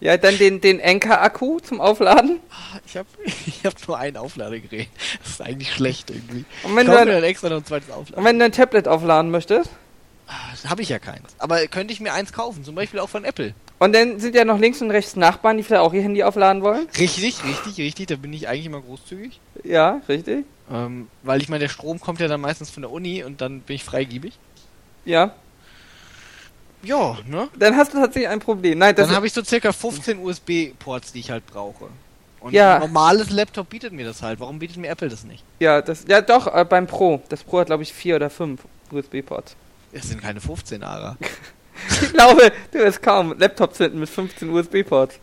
S1: Ja, dann den, den Enker-Akku zum Aufladen.
S2: Ah, ich habe <laughs> ich hab nur ein Aufladegerät. Das ist eigentlich schlecht irgendwie.
S1: Und wenn, du dann extra noch ein zweites aufladen. und wenn du ein Tablet aufladen möchtest?
S2: Ah, habe ich ja keins. Aber könnte ich mir eins kaufen, zum Beispiel auch von Apple.
S1: Und dann sind ja noch links und rechts Nachbarn, die vielleicht auch ihr Handy aufladen wollen.
S2: Richtig, richtig, richtig. Da bin ich eigentlich immer großzügig.
S1: Ja, richtig.
S2: Ähm, weil ich meine, der Strom kommt ja dann meistens von der Uni und dann bin ich freigiebig.
S1: Ja.
S2: Ja, ne?
S1: Dann hast du tatsächlich ein Problem. Nein,
S2: das dann habe ich so circa 15 USB-Ports, die ich halt brauche. Und ja. ein normales Laptop bietet mir das halt. Warum bietet mir Apple das nicht?
S1: Ja, das, ja doch, äh, beim Pro. Das Pro hat, glaube ich, vier oder fünf USB-Ports.
S2: Es sind keine 15, Ara. <laughs>
S1: ich glaube, du wirst kaum Laptops finden mit 15 USB-Ports.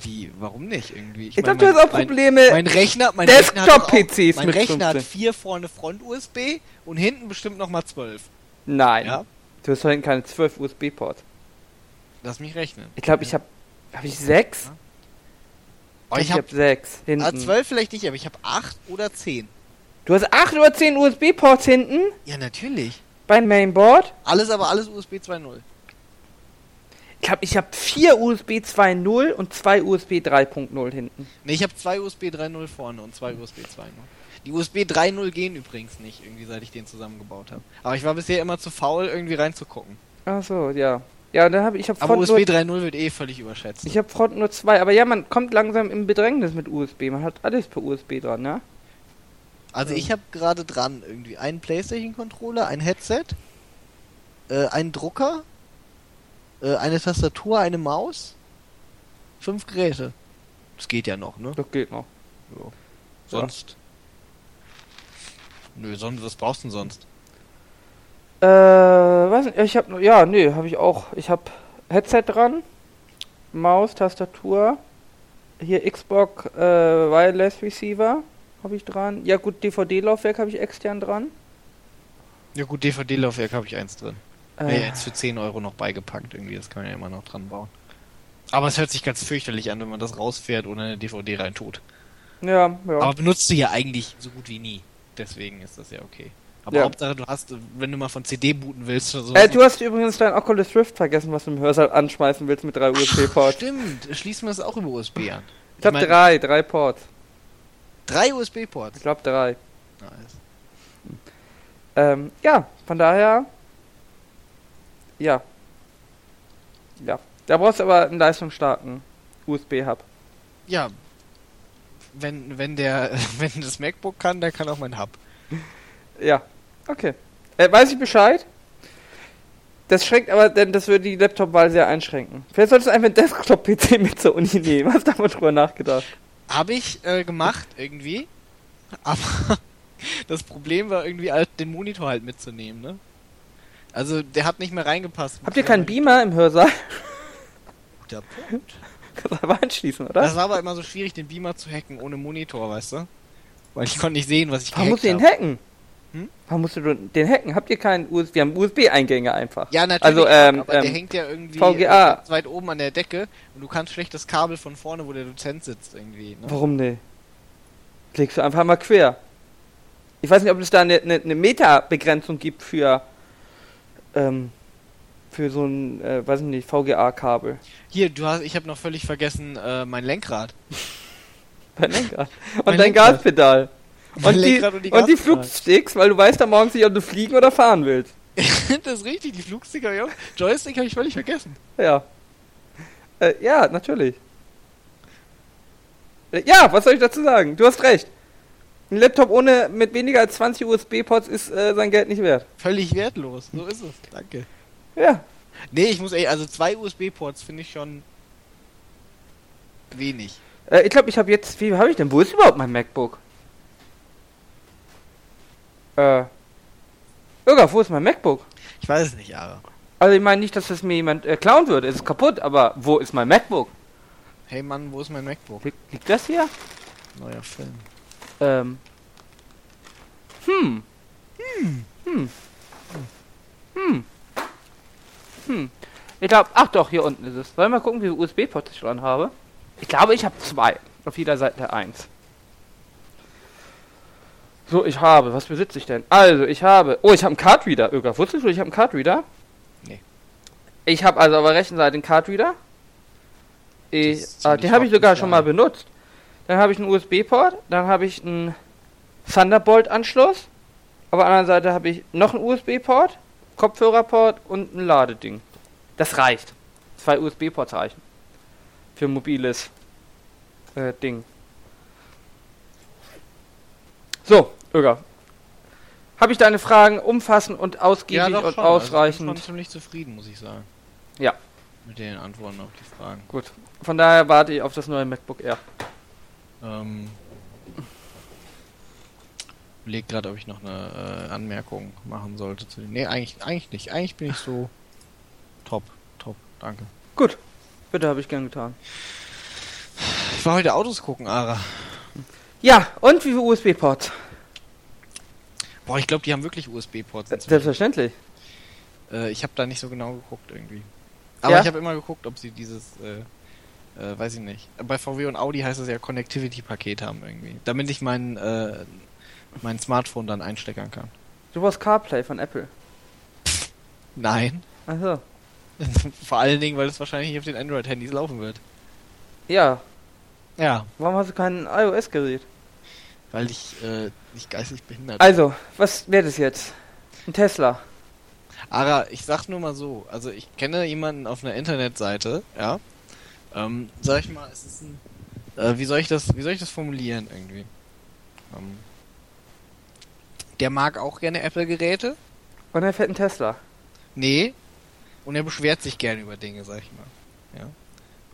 S2: Wie? Warum nicht irgendwie?
S1: Ich, ich glaube, du hast auch Probleme.
S2: Mein, mein Rechner, mein
S1: Desktop-PCs
S2: Mein Rechner hat vier vorne Front-USB und hinten bestimmt nochmal zwölf.
S1: Nein. Ja? Du hast hinten keine zwölf USB-Ports.
S2: Lass mich rechnen.
S1: Ich glaube, ich habe. Habe ich sechs? Ja.
S2: Oh, ich, ich habe hab sechs hinten. Ah, zwölf vielleicht nicht, aber ich habe acht oder zehn.
S1: Du hast acht oder zehn USB-Ports hinten?
S2: Ja, natürlich.
S1: Beim Mainboard?
S2: Alles, aber alles USB 2.0.
S1: Ich glaube, ich habe vier USB 2.0 und zwei USB 3.0 hinten.
S2: Ne, ich habe zwei USB 3.0 vorne und zwei USB 2.0. Die USB 3.0 gehen übrigens nicht, irgendwie seit ich den zusammengebaut habe. Aber ich war bisher immer zu faul, irgendwie reinzugucken.
S1: Ach so, ja. Ja, dann habe ich
S2: hab Aber USB 3.0 wird eh völlig überschätzt.
S1: Ich habe Front nur zwei, aber ja, man kommt langsam im Bedrängnis mit USB. Man hat alles per USB dran, ne?
S2: Also ich habe gerade dran irgendwie einen PlayStation-Controller, ein Headset, äh, einen Drucker, äh, eine Tastatur, eine Maus, fünf Geräte. Das geht ja noch, ne?
S1: Das geht noch.
S2: Ja. Sonst. Nö, sonst, was brauchst du denn sonst?
S1: Äh, weiß nicht, ich hab, ja, nö, habe ich auch. Ich hab Headset dran, Maus, Tastatur, hier Xbox äh, Wireless Receiver, habe ich dran. Ja gut, DVD-Laufwerk habe ich extern dran.
S2: Ja gut, DVD-Laufwerk habe ich eins drin. Äh. Ja, jetzt für 10 Euro noch beigepackt irgendwie, das kann man ja immer noch dran bauen. Aber es hört sich ganz fürchterlich an, wenn man das rausfährt ohne eine DVD rein tut.
S1: Ja, ja.
S2: Aber benutzt du ja eigentlich so gut wie nie. Deswegen ist das ja okay. Aber ja. Hauptsache, du hast, wenn du mal von CD booten willst oder so.
S1: Äh, du hast übrigens dein Oculus Rift vergessen, was du im Hörsaal anschmeißen willst mit drei USB-Ports.
S2: Stimmt, schließen wir es auch über USB an.
S1: Ich, ich hab mein, drei, drei Ports.
S2: Drei USB-Ports?
S1: Ich glaube drei. Nice. Ähm, ja, von daher. Ja. Ja. Da brauchst du aber einen leistungsstarken USB-Hub.
S2: Ja. Wenn, wenn der, <laughs> wenn das MacBook kann, dann kann auch mein Hub.
S1: Ja. Okay. Äh, weiß ich Bescheid? Das schränkt aber, denn das würde die Laptop-Wahl sehr einschränken. Vielleicht solltest du einfach einen Desktop-PC mit zur Uni nehmen. Hast du da mal drüber nachgedacht?
S2: Habe ich äh, gemacht, irgendwie. Aber <laughs> das Problem war irgendwie halt, den Monitor halt mitzunehmen, ne? Also, der hat nicht mehr reingepasst.
S1: Habt ihr keinen Beamer im Hörsaal?
S2: Guter Punkt.
S1: Kannst du aber anschließen, oder?
S2: Das war aber immer so schwierig, den Beamer zu hacken ohne Monitor, weißt du? Weil ich konnte nicht sehen, was ich
S1: Warum musst du den hacken? Hm? Warum musst du den hacken? Habt ihr keinen USB? Wir haben USB-Eingänge einfach.
S2: Ja, natürlich.
S1: Also, ähm,
S2: aber
S1: ähm,
S2: der hängt ja irgendwie
S1: VGA.
S2: weit oben an der Decke und du kannst schlecht das Kabel von vorne, wo der Dozent sitzt, irgendwie. Ne?
S1: Warum nicht? Legst du einfach mal quer. Ich weiß nicht, ob es da eine, eine, eine Meta-Begrenzung gibt für, ähm, für so ein, äh, weiß ich nicht, VGA-Kabel.
S2: Hier, du hast, ich habe noch völlig vergessen, äh, mein Lenkrad. <laughs>
S1: dein Lenkrad. Und mein dein Lenkrad. Gaspedal. Und die, und die, und die Flugsticks, weil du weißt am morgens nicht, ob du fliegen oder fahren willst. <laughs>
S2: das ist richtig, die Flugsticker, ja. Joystick habe ich völlig vergessen.
S1: Ja. Äh, ja, natürlich. Äh, ja, was soll ich dazu sagen? Du hast recht. Ein Laptop ohne mit weniger als 20 USB-Ports ist äh, sein Geld nicht wert.
S2: Völlig wertlos, so ist es. Danke.
S1: Ja.
S2: Nee, ich muss ehrlich, also zwei USB-Ports finde ich schon wenig.
S1: Äh, ich glaube, ich habe jetzt. Wie habe ich denn? Wo ist überhaupt mein MacBook? Äh. Irga, wo ist mein MacBook?
S2: Ich weiß es nicht, aber.
S1: Also ich meine nicht, dass das mir jemand äh, klauen würde. Es ist kaputt, aber wo ist mein MacBook?
S2: Hey Mann, wo ist mein MacBook?
S1: Li liegt das hier?
S2: Neuer Film.
S1: Ähm. Hm. Hm. Hm. Hm. Hm. Ich glaube, ach doch, hier unten ist es. Wollen wir mal gucken, wie viele USB-Ports ich dran habe? Ich glaube, ich habe zwei. Auf jeder Seite eins. So, ich habe. Was besitze ich denn? Also, ich habe. Oh, ich habe einen Cardreader. Irga, wusstest du, ich habe einen Cardreader?
S2: Nee.
S1: Ich habe also auf der rechten Seite einen Cardreader. Ich,
S2: ist
S1: ah, den habe ich sogar schon mal benutzt. Dann habe ich einen USB-Port. Dann habe ich einen Thunderbolt-Anschluss. Auf der anderen Seite habe ich noch einen USB-Port, Kopfhörerport und ein Ladeding. Das reicht. Zwei USB-Ports reichen. Für ein mobiles äh, Ding. So, Öger. Habe ich deine Fragen umfassend und ausgiebig und
S2: schon. Also ich bin
S1: ausreichend?
S2: ziemlich zufrieden, muss ich sagen.
S1: Ja.
S2: Mit den Antworten auf die Fragen.
S1: Gut. Von daher warte ich auf das neue MacBook Air.
S2: Ähm. Überleg gerade, ob ich noch eine äh, Anmerkung machen sollte zu den. Nee, eigentlich, eigentlich nicht. Eigentlich bin ich so <laughs> top, top, danke.
S1: Gut. Bitte, habe ich gern getan.
S2: Ich war heute Autos gucken, Ara.
S1: Ja, und wie viele USB-Ports?
S2: Boah, ich glaube, die haben wirklich USB-Ports. inzwischen.
S1: Selbstverständlich.
S2: Äh, ich habe da nicht so genau geguckt irgendwie. Aber
S1: Ja?
S2: ich habe immer geguckt, ob sie dieses, äh, äh, weiß ich nicht. Bei VW und Audi heißt es ja Connectivity-Paket haben irgendwie. Damit ich mein, äh, mein Smartphone dann einsteckern kann.
S1: Du brauchst CarPlay von Apple.
S2: Nein.
S1: Achso. <laughs>
S2: Vor allen Dingen, weil es wahrscheinlich nicht auf den Android-Handys laufen wird.
S1: Ja.
S2: Ja.
S1: Warum hast du kein iOS-Gerät?
S2: Weil ich äh, nicht geistig behindert
S1: Also, was wäre das jetzt? Ein Tesla.
S2: Ara, ich sag nur mal so, also ich kenne jemanden auf einer Internetseite, ja. Ähm, sag ich mal, es ist ein. Äh, wie soll ich das, wie soll ich das formulieren irgendwie? Ähm, der mag auch gerne Apple-Geräte.
S1: Und er fährt ein Tesla.
S2: Nee. Und er beschwert sich gerne über Dinge, sag ich mal. Ja.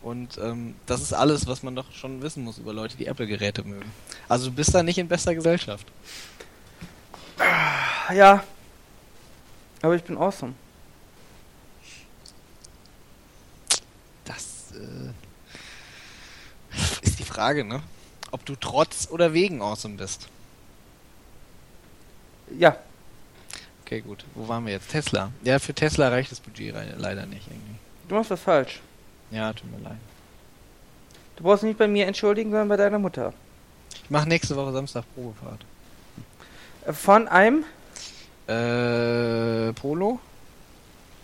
S2: Und ähm, das ist alles, was man doch schon wissen muss über Leute, die Apple-Geräte mögen. Also du bist da nicht in bester Gesellschaft.
S1: Ja. Aber ich bin awesome.
S2: Das äh, ist die Frage, ne? Ob du trotz oder wegen awesome bist.
S1: Ja.
S2: Okay, gut. Wo waren wir jetzt? Tesla. Ja, für Tesla reicht das Budget leider nicht irgendwie.
S1: Du machst was falsch.
S2: Ja, tut mir leid.
S1: Du brauchst nicht bei mir entschuldigen, sondern bei deiner Mutter.
S2: Ich mache nächste Woche Samstag Probefahrt.
S1: Von einem.
S2: Äh, Polo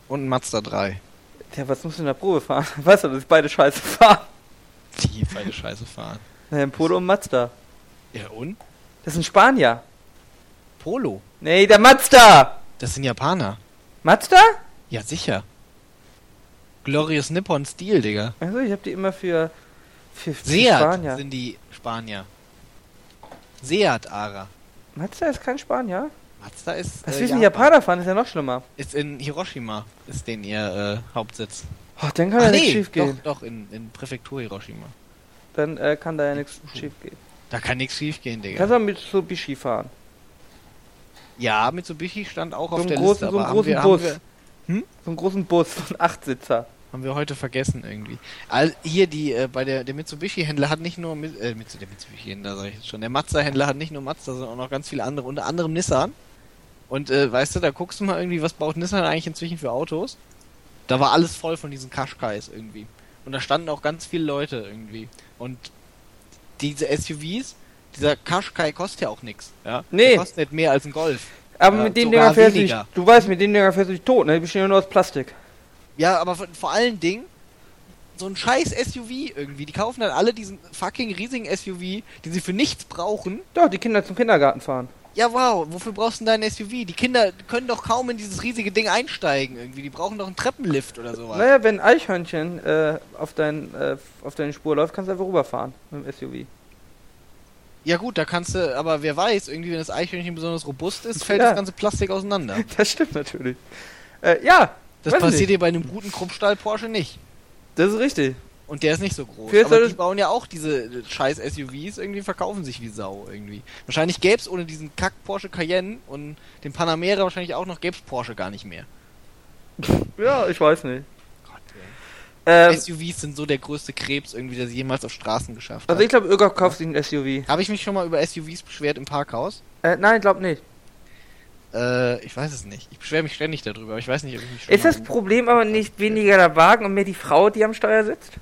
S2: und ein Mazda 3.
S1: Ja, was musst du in der Probe fahren? <laughs> Weißt du, dass ich beide scheiße fahren?
S2: Die beide Scheiße fahren.
S1: Naja, Polo und Mazda.
S2: Ja, und?
S1: Das ein Spanier.
S2: Polo.
S1: Nee, der Mazda!
S2: Das sind Japaner.
S1: Mazda?
S2: Ja, sicher. Glorious Nippon Steel, Digga.
S1: Also, ich hab die immer für. für, für
S2: Seat
S1: Spanier.
S2: sind die Spanier. Seat, Ara.
S1: Mazda ist kein Spanier?
S2: Mazda ist.
S1: Was
S2: äh,
S1: die
S2: Japan.
S1: Japaner fahren? Ist ja noch schlimmer.
S2: Ist in Hiroshima, ist den ihr äh, Hauptsitz.
S1: Oh, dann kann ja nichts schief
S2: doch,
S1: gehen.
S2: doch, in, in Präfektur Hiroshima.
S1: Dann äh, kann da ja nichts schief gehen.
S2: Da kann nichts schief gehen, Digga.
S1: Kannst du mit Mitsubishi fahren.
S2: Ja, Mitsubishi stand auch
S1: So
S2: auf der
S1: großen-
S2: Liste,
S1: so einen großen
S2: wir,
S1: Bus.
S2: haben, wir,
S1: So einen großen Bus, so einen Achtsitzer.
S2: haben wir heute vergessen irgendwie. All, hier, die, äh, bei der, der Mitsubishi-Händler hat nicht nur, mit, äh, der Mitsubishi-Händler sag ich jetzt schon, der Mazda-Händler hat nicht nur Mazda, sondern auch noch ganz viele andere, unter anderem Nissan. Und, äh, weißt du, da guckst du mal irgendwie, was baut Nissan eigentlich inzwischen für Autos? Da war alles voll von diesen Qashqais irgendwie. Und da standen auch ganz viele Leute irgendwie. Und diese SUVs, dieser Qashqai kostet ja auch nichts, ja?
S1: Nee.
S2: Der kostet nicht mehr als ein Golf.
S1: Aber mit den
S2: sogar
S1: Dinger fährst du dich, du weißt, mit den Dinger fährst du dich tot, ne? Die bestehen ja nur aus Plastik.
S2: Ja, aber vor, allen Dingen so ein scheiß SUV irgendwie. Die kaufen dann alle diesen fucking riesigen SUV, die sie für nichts brauchen.
S1: Doch, die Kinder zum Kindergarten fahren.
S2: Ja, wow, wofür brauchst du denn dein SUV? Die Kinder können doch kaum in dieses riesige Ding einsteigen irgendwie. Die brauchen doch einen Treppenlift oder sowas.
S1: Naja, wenn ein Eichhörnchen äh, auf, dein, äh, auf deine Spur läuft, kannst du einfach rüberfahren mit dem SUV.
S2: Ja gut, da kannst du, aber wer weiß, irgendwie wenn das Eichhörnchen besonders robust ist, <laughs> fällt
S1: Ja.
S2: das ganze Plastik auseinander. <laughs>
S1: Das stimmt natürlich. Äh, ja,
S2: Das passiert dir bei einem guten Kruppstahl Porsche nicht.
S1: Das ist richtig.
S2: Und der ist nicht so groß.
S1: Vielleicht
S2: Aber die
S1: es-
S2: bauen ja auch diese äh, scheiß SUVs, irgendwie verkaufen sich wie Sau irgendwie. Wahrscheinlich gäb's ohne diesen Kack Porsche Cayenne und den Panamera wahrscheinlich auch noch, gäb's Porsche gar nicht mehr. <laughs>
S1: Ja, ich weiß nicht. Ähm,
S2: SUVs sind so der größte Krebs irgendwie, der sie jemals auf Straßen geschafft
S1: also
S2: hat.
S1: ich glaube, Irga kauft sich ein SUV.
S2: Habe ich mich schon mal über SUVs beschwert im Parkhaus?
S1: Äh, nein, glaub nicht.
S2: Äh, ich weiß es nicht. Ich beschwere mich ständig darüber, aber ich weiß nicht, ob ich mich schon
S1: Ist das Problem aber nicht weniger der Wagen und mehr die Frau, die am Steuer sitzt?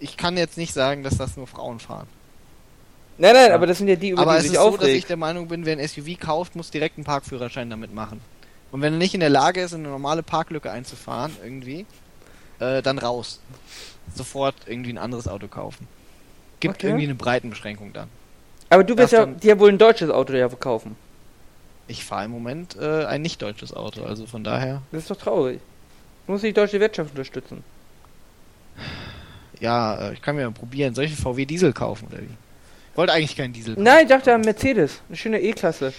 S2: Ich kann jetzt nicht sagen, dass das nur Frauen fahren.
S1: Nein, nein,
S2: Ja.
S1: aber das sind ja die, über
S2: Aber
S1: die
S2: es
S1: sich
S2: ist so, dass ich
S1: aufregt.
S2: der Meinung bin, wer ein SUV kauft, muss direkt einen Parkführerschein damit machen. Und wenn er nicht in der Lage ist, in eine normale Parklücke einzufahren, irgendwie, äh, dann raus. Sofort irgendwie ein anderes Auto kaufen. Gibt
S1: Okay.
S2: irgendwie eine Breitenbeschränkung dann.
S1: aber du wirst ja dir wohl ein deutsches Auto ja verkaufen.
S2: Ich fahre im Moment äh, ein nicht deutsches Auto, also von daher,
S1: Das ist doch traurig. Du musst die deutsche Wirtschaft unterstützen.
S2: ja, äh, ich kann mir mal probieren. Soll ich einen VW Diesel kaufen oder wie? Ich wollte eigentlich keinen Diesel kaufen.
S1: Nein, ich dachte an Mercedes. Eine schöne E-Klasse.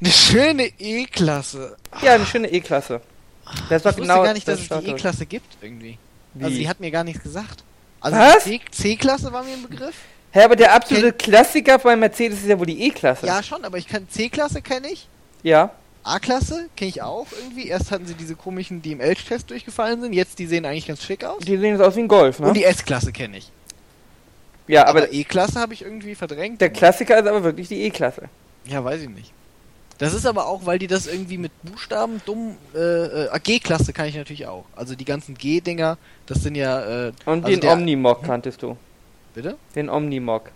S2: Eine schöne E-Klasse.
S1: Ja, eine schöne E-Klasse. Das war
S2: Ich wusste
S1: genau
S2: gar nicht, dass
S1: das
S2: es die. E-Klasse gibt irgendwie.
S1: Wie?
S2: Also sie hat mir gar nichts gesagt. Also
S1: Was?
S2: die C-Klasse war mir ein Begriff.
S1: Hä, aber der absolute Klassiker bei Mercedes ist ja wohl die E-Klasse.
S2: Ja, schon, aber ich kann C-Klasse kenne ich.
S1: Ja.
S2: A-Klasse kenne ich auch irgendwie. Erst hatten sie diese komischen, die im Elch-Test durchgefallen sind. Jetzt, die sehen eigentlich ganz schick aus.
S1: Die sehen jetzt aus wie ein Golf, ne?
S2: Und die S-Klasse kenne ich.
S1: ja, aber,
S2: Aber, E-Klasse habe ich irgendwie verdrängt.
S1: der Klassiker ist aber wirklich die E-Klasse.
S2: Ja, weiß ich nicht. Das ist aber auch, weil die das irgendwie mit Buchstaben dumm. Äh, äh, G-Klasse kann ich natürlich auch. Also die ganzen G-Dinger, das sind ja. Äh,
S1: Und
S2: also
S1: den
S2: der-
S1: Omnimog kanntest du.
S2: Bitte?
S1: Den Omnimog.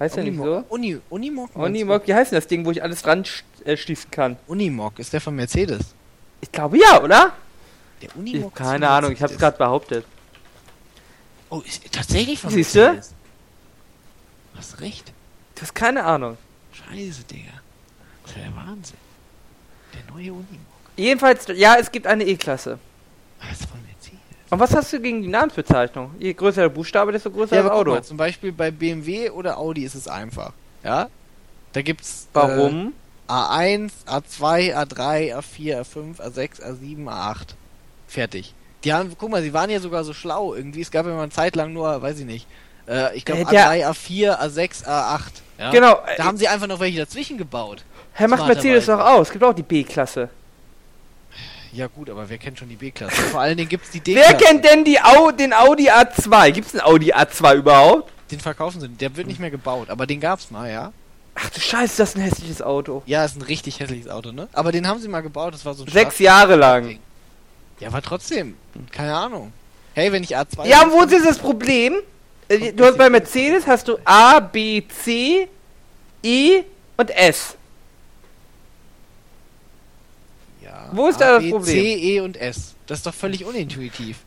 S1: Heißt der nicht so?
S2: Unimog. Uni, Unimog? du?
S1: Unimog, wie heißt denn das Ding, wo ich alles dran äh, stiften kann?
S2: Unimog, ist der von Mercedes?
S1: Ich glaube ja, oder?
S2: Der
S1: Ich,
S2: Unimog? ist
S1: keine Ahnung, ich habe es gerade behauptet.
S2: Oh, ist tatsächlich von
S1: Siehste?
S2: Mercedes. Hast recht.
S1: Du hast keine Ahnung.
S2: Scheiße, Digga. Das ist ja der Wahnsinn. Der neue Unimog.
S1: Jedenfalls, ja, es gibt eine E-Klasse.
S2: Ah, Das ist von Mercedes.
S1: Und was hast du gegen die Namensbezeichnung? Je größer der Buchstabe, desto größer
S2: Ja,
S1: das Auto.
S2: mal, zum Beispiel bei BMW oder Audi ist es einfach. Ja? Da gibt's
S1: Warum?
S2: Äh, A1, A2, A3, A4, A5, A6, A7, A8. Fertig. Die haben, guck mal, sie waren ja sogar so schlau irgendwie. Es gab ja mal eine Zeit lang nur, weiß ich nicht, äh, ich glaube
S1: Äh, der-
S2: A3, A4, A6, A8. Ja?
S1: Genau.
S2: Da haben sie einfach noch welche dazwischen gebaut.
S1: Herr macht Mercedes doch aus. Es gibt auch die B-Klasse.
S2: Ja gut, aber wer kennt schon die B-Klasse? Vor allen Dingen gibt's die
S1: Wer
S2: D-Klasse.
S1: kennt denn die Au den Audi A2? Gibt es einen Audi A2 überhaupt?
S2: Den verkaufen sie. Der wird nicht mehr gebaut, aber den gab's mal, ja.
S1: Ach du Scheiße, das ist ein hässliches Auto.
S2: Ja, ist ein richtig hässliches Auto, ne? Aber den haben sie mal gebaut, das war so ein
S1: Sechs Jahre lang.
S2: Ja, aber trotzdem, keine Ahnung. Hey, wenn ich A2
S1: Ja, und wo ist das Problem? Äh, Du hast bei Mercedes hast du A, B, C, E und S.
S2: Ja.
S1: Wo ist
S2: A,
S1: da das
S2: B,
S1: Problem?
S2: C, E und S. Das ist doch völlig unintuitiv.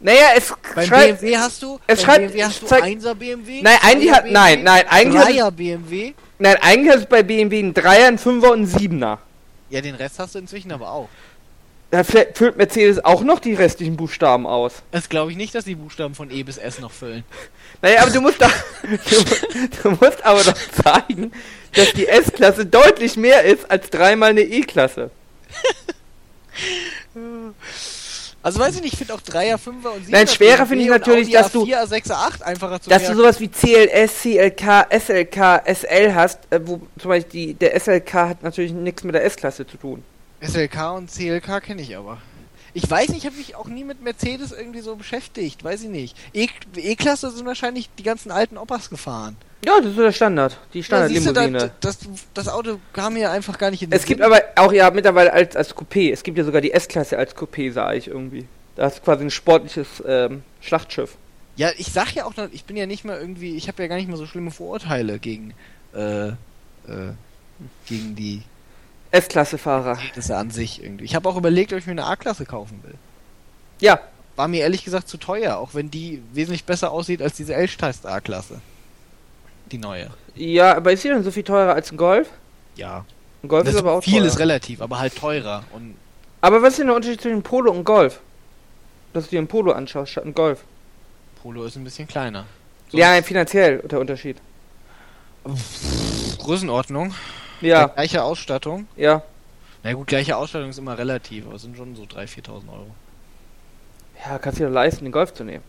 S1: Naja, es
S2: Beim
S1: schreibt.
S2: BMW hast du,
S1: es schreibt-
S2: BMW hast du
S1: zeigt-
S2: 1er BMW.
S1: Nein, eigentlich
S2: 2er
S1: hat- nein, nein, eigentlich hat-
S2: 3er BMW.
S1: Nein, eigentlich hast du bei BMW einen Dreier, einen Fünfer und einen Siebener.
S2: Ja, den Rest hast du inzwischen aber auch.
S1: Da fü- füllt Mercedes auch noch die restlichen Buchstaben aus.
S2: Das glaube ich nicht, dass die Buchstaben von E bis S noch füllen.
S1: Naja, aber du musst doch. Du, du musst aber doch zeigen, dass die S-Klasse deutlich mehr ist als dreimal eine E-Klasse. <laughs>
S2: Also weiß ich nicht, ich finde auch 3er, 5er und 7er.
S1: Nein, schwerer finde ich natürlich, dass du-
S2: A4, A6, A8 einfacher zu
S1: Dass du
S2: merken.
S1: sowas wie CLS, CLK, SLK, SL hast, äh, wo zum Beispiel die, der SLK hat natürlich nichts mit der S-Klasse zu tun.
S2: SLK und CLK kenne ich aber. Ich weiß nicht, ich habe mich auch nie mit Mercedes irgendwie so beschäftigt, weiß ich nicht. E- E-Klasse sind wahrscheinlich die ganzen alten Opas gefahren.
S1: Ja, das ist so der Standard. Die
S2: Ja,
S1: Standardlimousine.
S2: das, das, das Auto kam mir einfach gar nicht in den
S1: es gibt
S2: Sinn.
S1: aber auch ja mittlerweile als, als Coupé. Es gibt ja sogar die S-Klasse als Coupé, sah ich irgendwie. Da ist quasi ein sportliches ähm, Schlachtschiff.
S2: Ja, ich sag ja auch noch, ich bin ja nicht mal irgendwie, ich habe ja gar nicht mal so schlimme Vorurteile gegen, äh, äh, gegen die
S1: S-Klasse-Fahrer.
S2: Mercedes an sich irgendwie. Ich habe auch überlegt, ob ich mir eine A-Klasse kaufen will.
S1: Ja,
S2: War mir ehrlich gesagt zu teuer, auch wenn die wesentlich besser aussieht als diese Elchtest A-Klasse. Die neue.
S1: ja, aber ist sie denn so viel teurer als ein Golf?
S2: Ja.
S1: Ein Golf
S2: Das
S1: ist aber auch
S2: viel
S1: teuer.
S2: ist relativ, aber halt teurer. Und
S1: aber was ist denn der Unterschied zwischen Polo und Golf? Dass du dir ein Polo anschaust statt ein Golf.
S2: Polo ist ein bisschen kleiner.
S1: Ja, finanziell der Unterschied.
S2: Größenordnung.
S1: Ja,
S2: Gleiche Ausstattung.
S1: ja.
S2: Na gut, gleiche Ausstattung ist immer relativ, aber es sind schon so 3.000, 4.000 Euro.
S1: Ja, kannst du dir leisten, den Golf zu nehmen.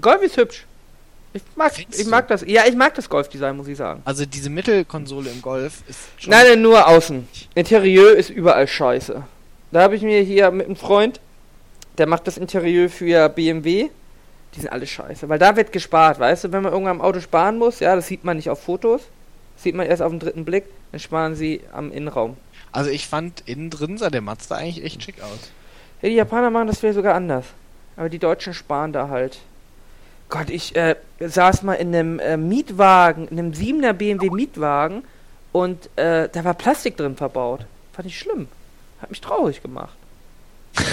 S1: Golf ist hübsch. Ich mag,
S2: Findest
S1: ich
S2: du?
S1: mag das. Ja, ich mag das Golfdesign, muss ich sagen.
S2: Also diese Mittelkonsole im Golf ist schon...
S1: Nein, nein, nur außen. Interieur ist überall scheiße. Da habe ich mir hier mit einem Freund, der macht das Interieur für BMW. Die sind alle scheiße, weil da wird gespart, weißt du, wenn man irgendwann am Auto sparen muss, ja, das sieht man nicht auf Fotos, sieht man erst auf den dritten Blick, dann sparen sie am Innenraum.
S2: Also ich fand, innen drin sah der Mazda eigentlich echt schick aus.
S1: Ja, die Japaner machen das vielleicht sogar anders. Aber die Deutschen sparen da halt. Gott, ich äh, saß mal in einem äh, Mietwagen, in einem 7er BMW Mietwagen und äh, da war Plastik drin verbaut. Fand ich schlimm. Hat mich traurig gemacht. <laughs>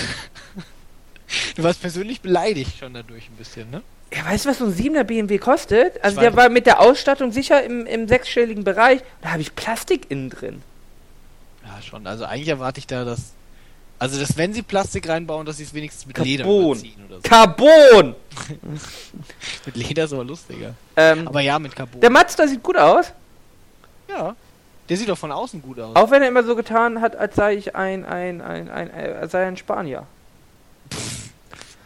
S2: Du warst persönlich beleidigt schon dadurch ein bisschen, ne?
S1: Ja, weißt du, was so ein 7er BMW kostet? Also der war mit der Ausstattung sicher im, im sechsstelligen Bereich. Da habe ich Plastik innen drin.
S2: Ja, schon. Also eigentlich erwarte ich da, dass... Also, dass wenn sie Plastik reinbauen, dass sie es wenigstens mit Leder
S1: Carbon.
S2: überziehen oder so.
S1: Carbon! <laughs>
S2: mit Leder ist aber lustiger.
S1: Ähm,
S2: Aber ja, mit Carbon.
S1: der Mazda sieht gut aus.
S2: ja. Der sieht doch von außen gut aus.
S1: Auch wenn er immer so getan hat, als sei ich ein, ein, ein, ein, äh, als sei er ein Spanier.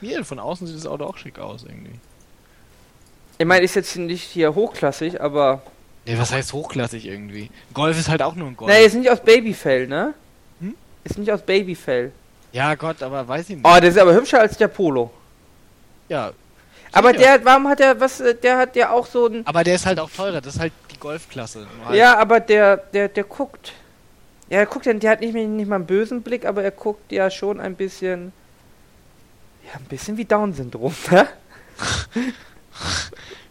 S2: Mir, von außen sieht das Auto auch schick aus irgendwie.
S1: Ich meine, ist jetzt nicht hier hochklassig, aber.
S2: Ja, was heißt hochklassig irgendwie? Golf ist halt auch nur ein Golf.
S1: Nee, ist nicht aus Babyfell, ne?
S2: Hm?
S1: Ist nicht aus Babyfell.
S2: Ja, Gott, aber weiß ich nicht.
S1: Oh, der ist aber hübscher als der Polo.
S2: ja.
S1: Aber
S2: sicher.
S1: der, warum hat er was, äh, der hat ja auch so ein.
S2: Aber der ist halt auch teurer, das ist halt die Golfklasse. Halt
S1: Ja, aber der, der, der guckt. Ja, er guckt ja, der hat nicht, mehr- nicht mal einen bösen Blick, aber er guckt ja schon ein bisschen. Ja, ein bisschen wie Down-Syndrom, ne? <laughs>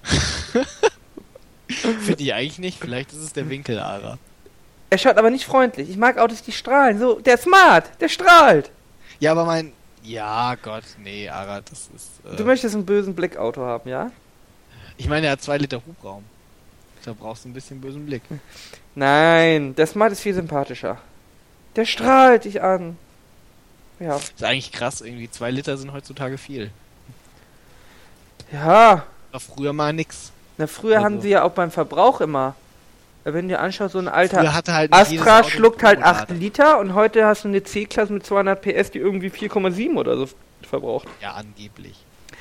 S1: <laughs>
S2: Finde ich eigentlich nicht. Vielleicht ist es der Winkelarer.
S1: Er schaut aber nicht freundlich. Ich mag Autos, die strahlen. So, der ist smart, der strahlt.
S2: Ja, aber mein. Ja, Gott, nee, Ara, das ist. Äh,
S1: Du möchtest einen bösen Blickauto haben, ja?
S2: ich meine, er hat zwei Liter Hubraum. Da brauchst du ein bisschen bösen Blick.
S1: Nein, der Smart ist viel sympathischer. Der strahlt dich an. Ja.
S2: Ist eigentlich krass, irgendwie. Zwei Liter sind heutzutage viel.
S1: Ja.
S2: War früher mal nix.
S1: Na, früher
S2: Also-
S1: haben sie ja auch beim Verbrauch immer. Wenn du dir anschaust, so ein alter
S2: halt
S1: Astra schluckt halt
S2: Turbolader.
S1: 8 Liter und heute hast du eine C-Klasse mit 200 PS, die irgendwie 4,7 oder so verbraucht.
S2: Ja, angeblich.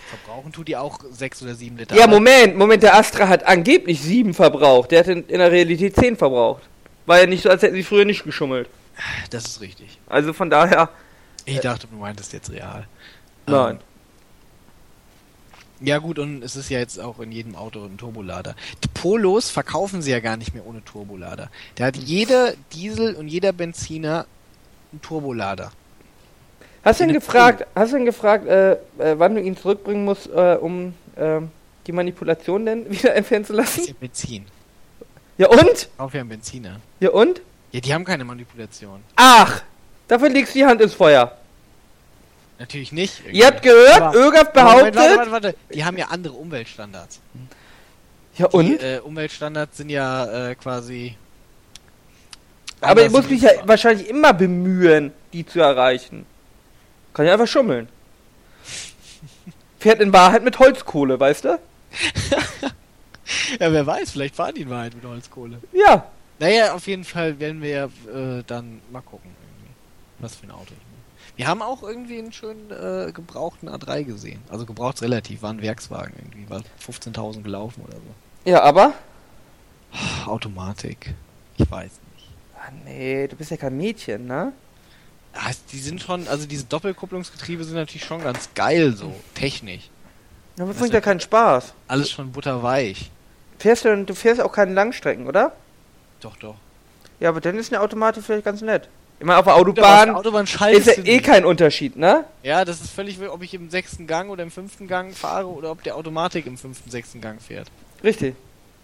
S2: Verbrauchen tut die auch sechs oder sieben Liter.
S1: Ja, Moment, Moment, der Astra hat angeblich 7 verbraucht. Der hat in, in der Realität 10 verbraucht. War ja nicht so, als hätten sie früher nicht geschummelt.
S2: Das ist richtig.
S1: Also von daher,
S2: Ich dachte, du meintest jetzt real.
S1: nein.
S2: Ähm, ja gut, und es ist ja jetzt auch in jedem Auto ein Turbolader. Die Polos verkaufen sie ja gar nicht mehr ohne Turbolader. Da hat jeder Diesel und jeder Benziner einen Turbolader.
S1: Hast du ihn gefragt, hast du ihn gefragt, äh, äh, wann du ihn zurückbringen musst, äh, um ähm, die Manipulation denn <laughs> wieder entfernen zu
S2: Das ist
S1: lassen?
S2: ja Benzin.
S1: Ja und?
S2: Kauf ja einen Benziner.
S1: Ja und?
S2: Ja, die haben keine Manipulation.
S1: Ach, dafür legst du die Hand ins Feuer.
S2: Natürlich nicht.
S1: Ihr habt gehört,
S2: Aber-
S1: Ögaf
S2: Moment,
S1: behauptet.
S2: warte, warte, warte. Die haben ja andere Umweltstandards.
S1: Ja
S2: Die
S1: und?
S2: äh, Umweltstandards sind ja äh, quasi.
S1: Aber ich muss mich ja wahrscheinlich immer bemühen, die zu erreichen. Kann ja einfach schummeln. Fährt in Wahrheit mit Holzkohle, weißt du? <laughs>
S2: Ja, wer weiß, vielleicht fahren die in Wahrheit mit Holzkohle.
S1: Ja.
S2: Naja, auf jeden Fall werden wir ja äh, dann mal gucken, irgendwie, was für ein Auto ich. Wir haben auch irgendwie einen schönen äh, gebrauchten A3 gesehen. Also gebraucht relativ, war ein Werkswagen irgendwie, war 15.000 gelaufen oder so.
S1: Ja, aber?
S2: Automatik. Ich weiß nicht.
S1: Ah, nee, du bist ja kein Mädchen, ne?
S2: Ja, es- die sind schon, also diese Doppelkupplungsgetriebe sind natürlich schon ganz geil so, technisch.
S1: Aber das
S2: Was
S1: bringt ja
S2: denn?
S1: keinen Spaß.
S2: Alles schon butterweich.
S1: Fährst du, du fährst auch keine Langstrecken, oder?
S2: Doch, doch.
S1: Ja, aber dann ist eine Automatik vielleicht ganz nett. Ich meine, auf der
S2: aber auf der
S1: Autobahn
S2: Autobahn
S1: ist ja eh
S2: nicht.
S1: kein Unterschied, ne?
S2: Ja, das ist völlig, ob ich im sechsten Gang oder im fünften Gang fahre oder ob der Automatik im fünften, sechsten Gang fährt.
S1: Richtig.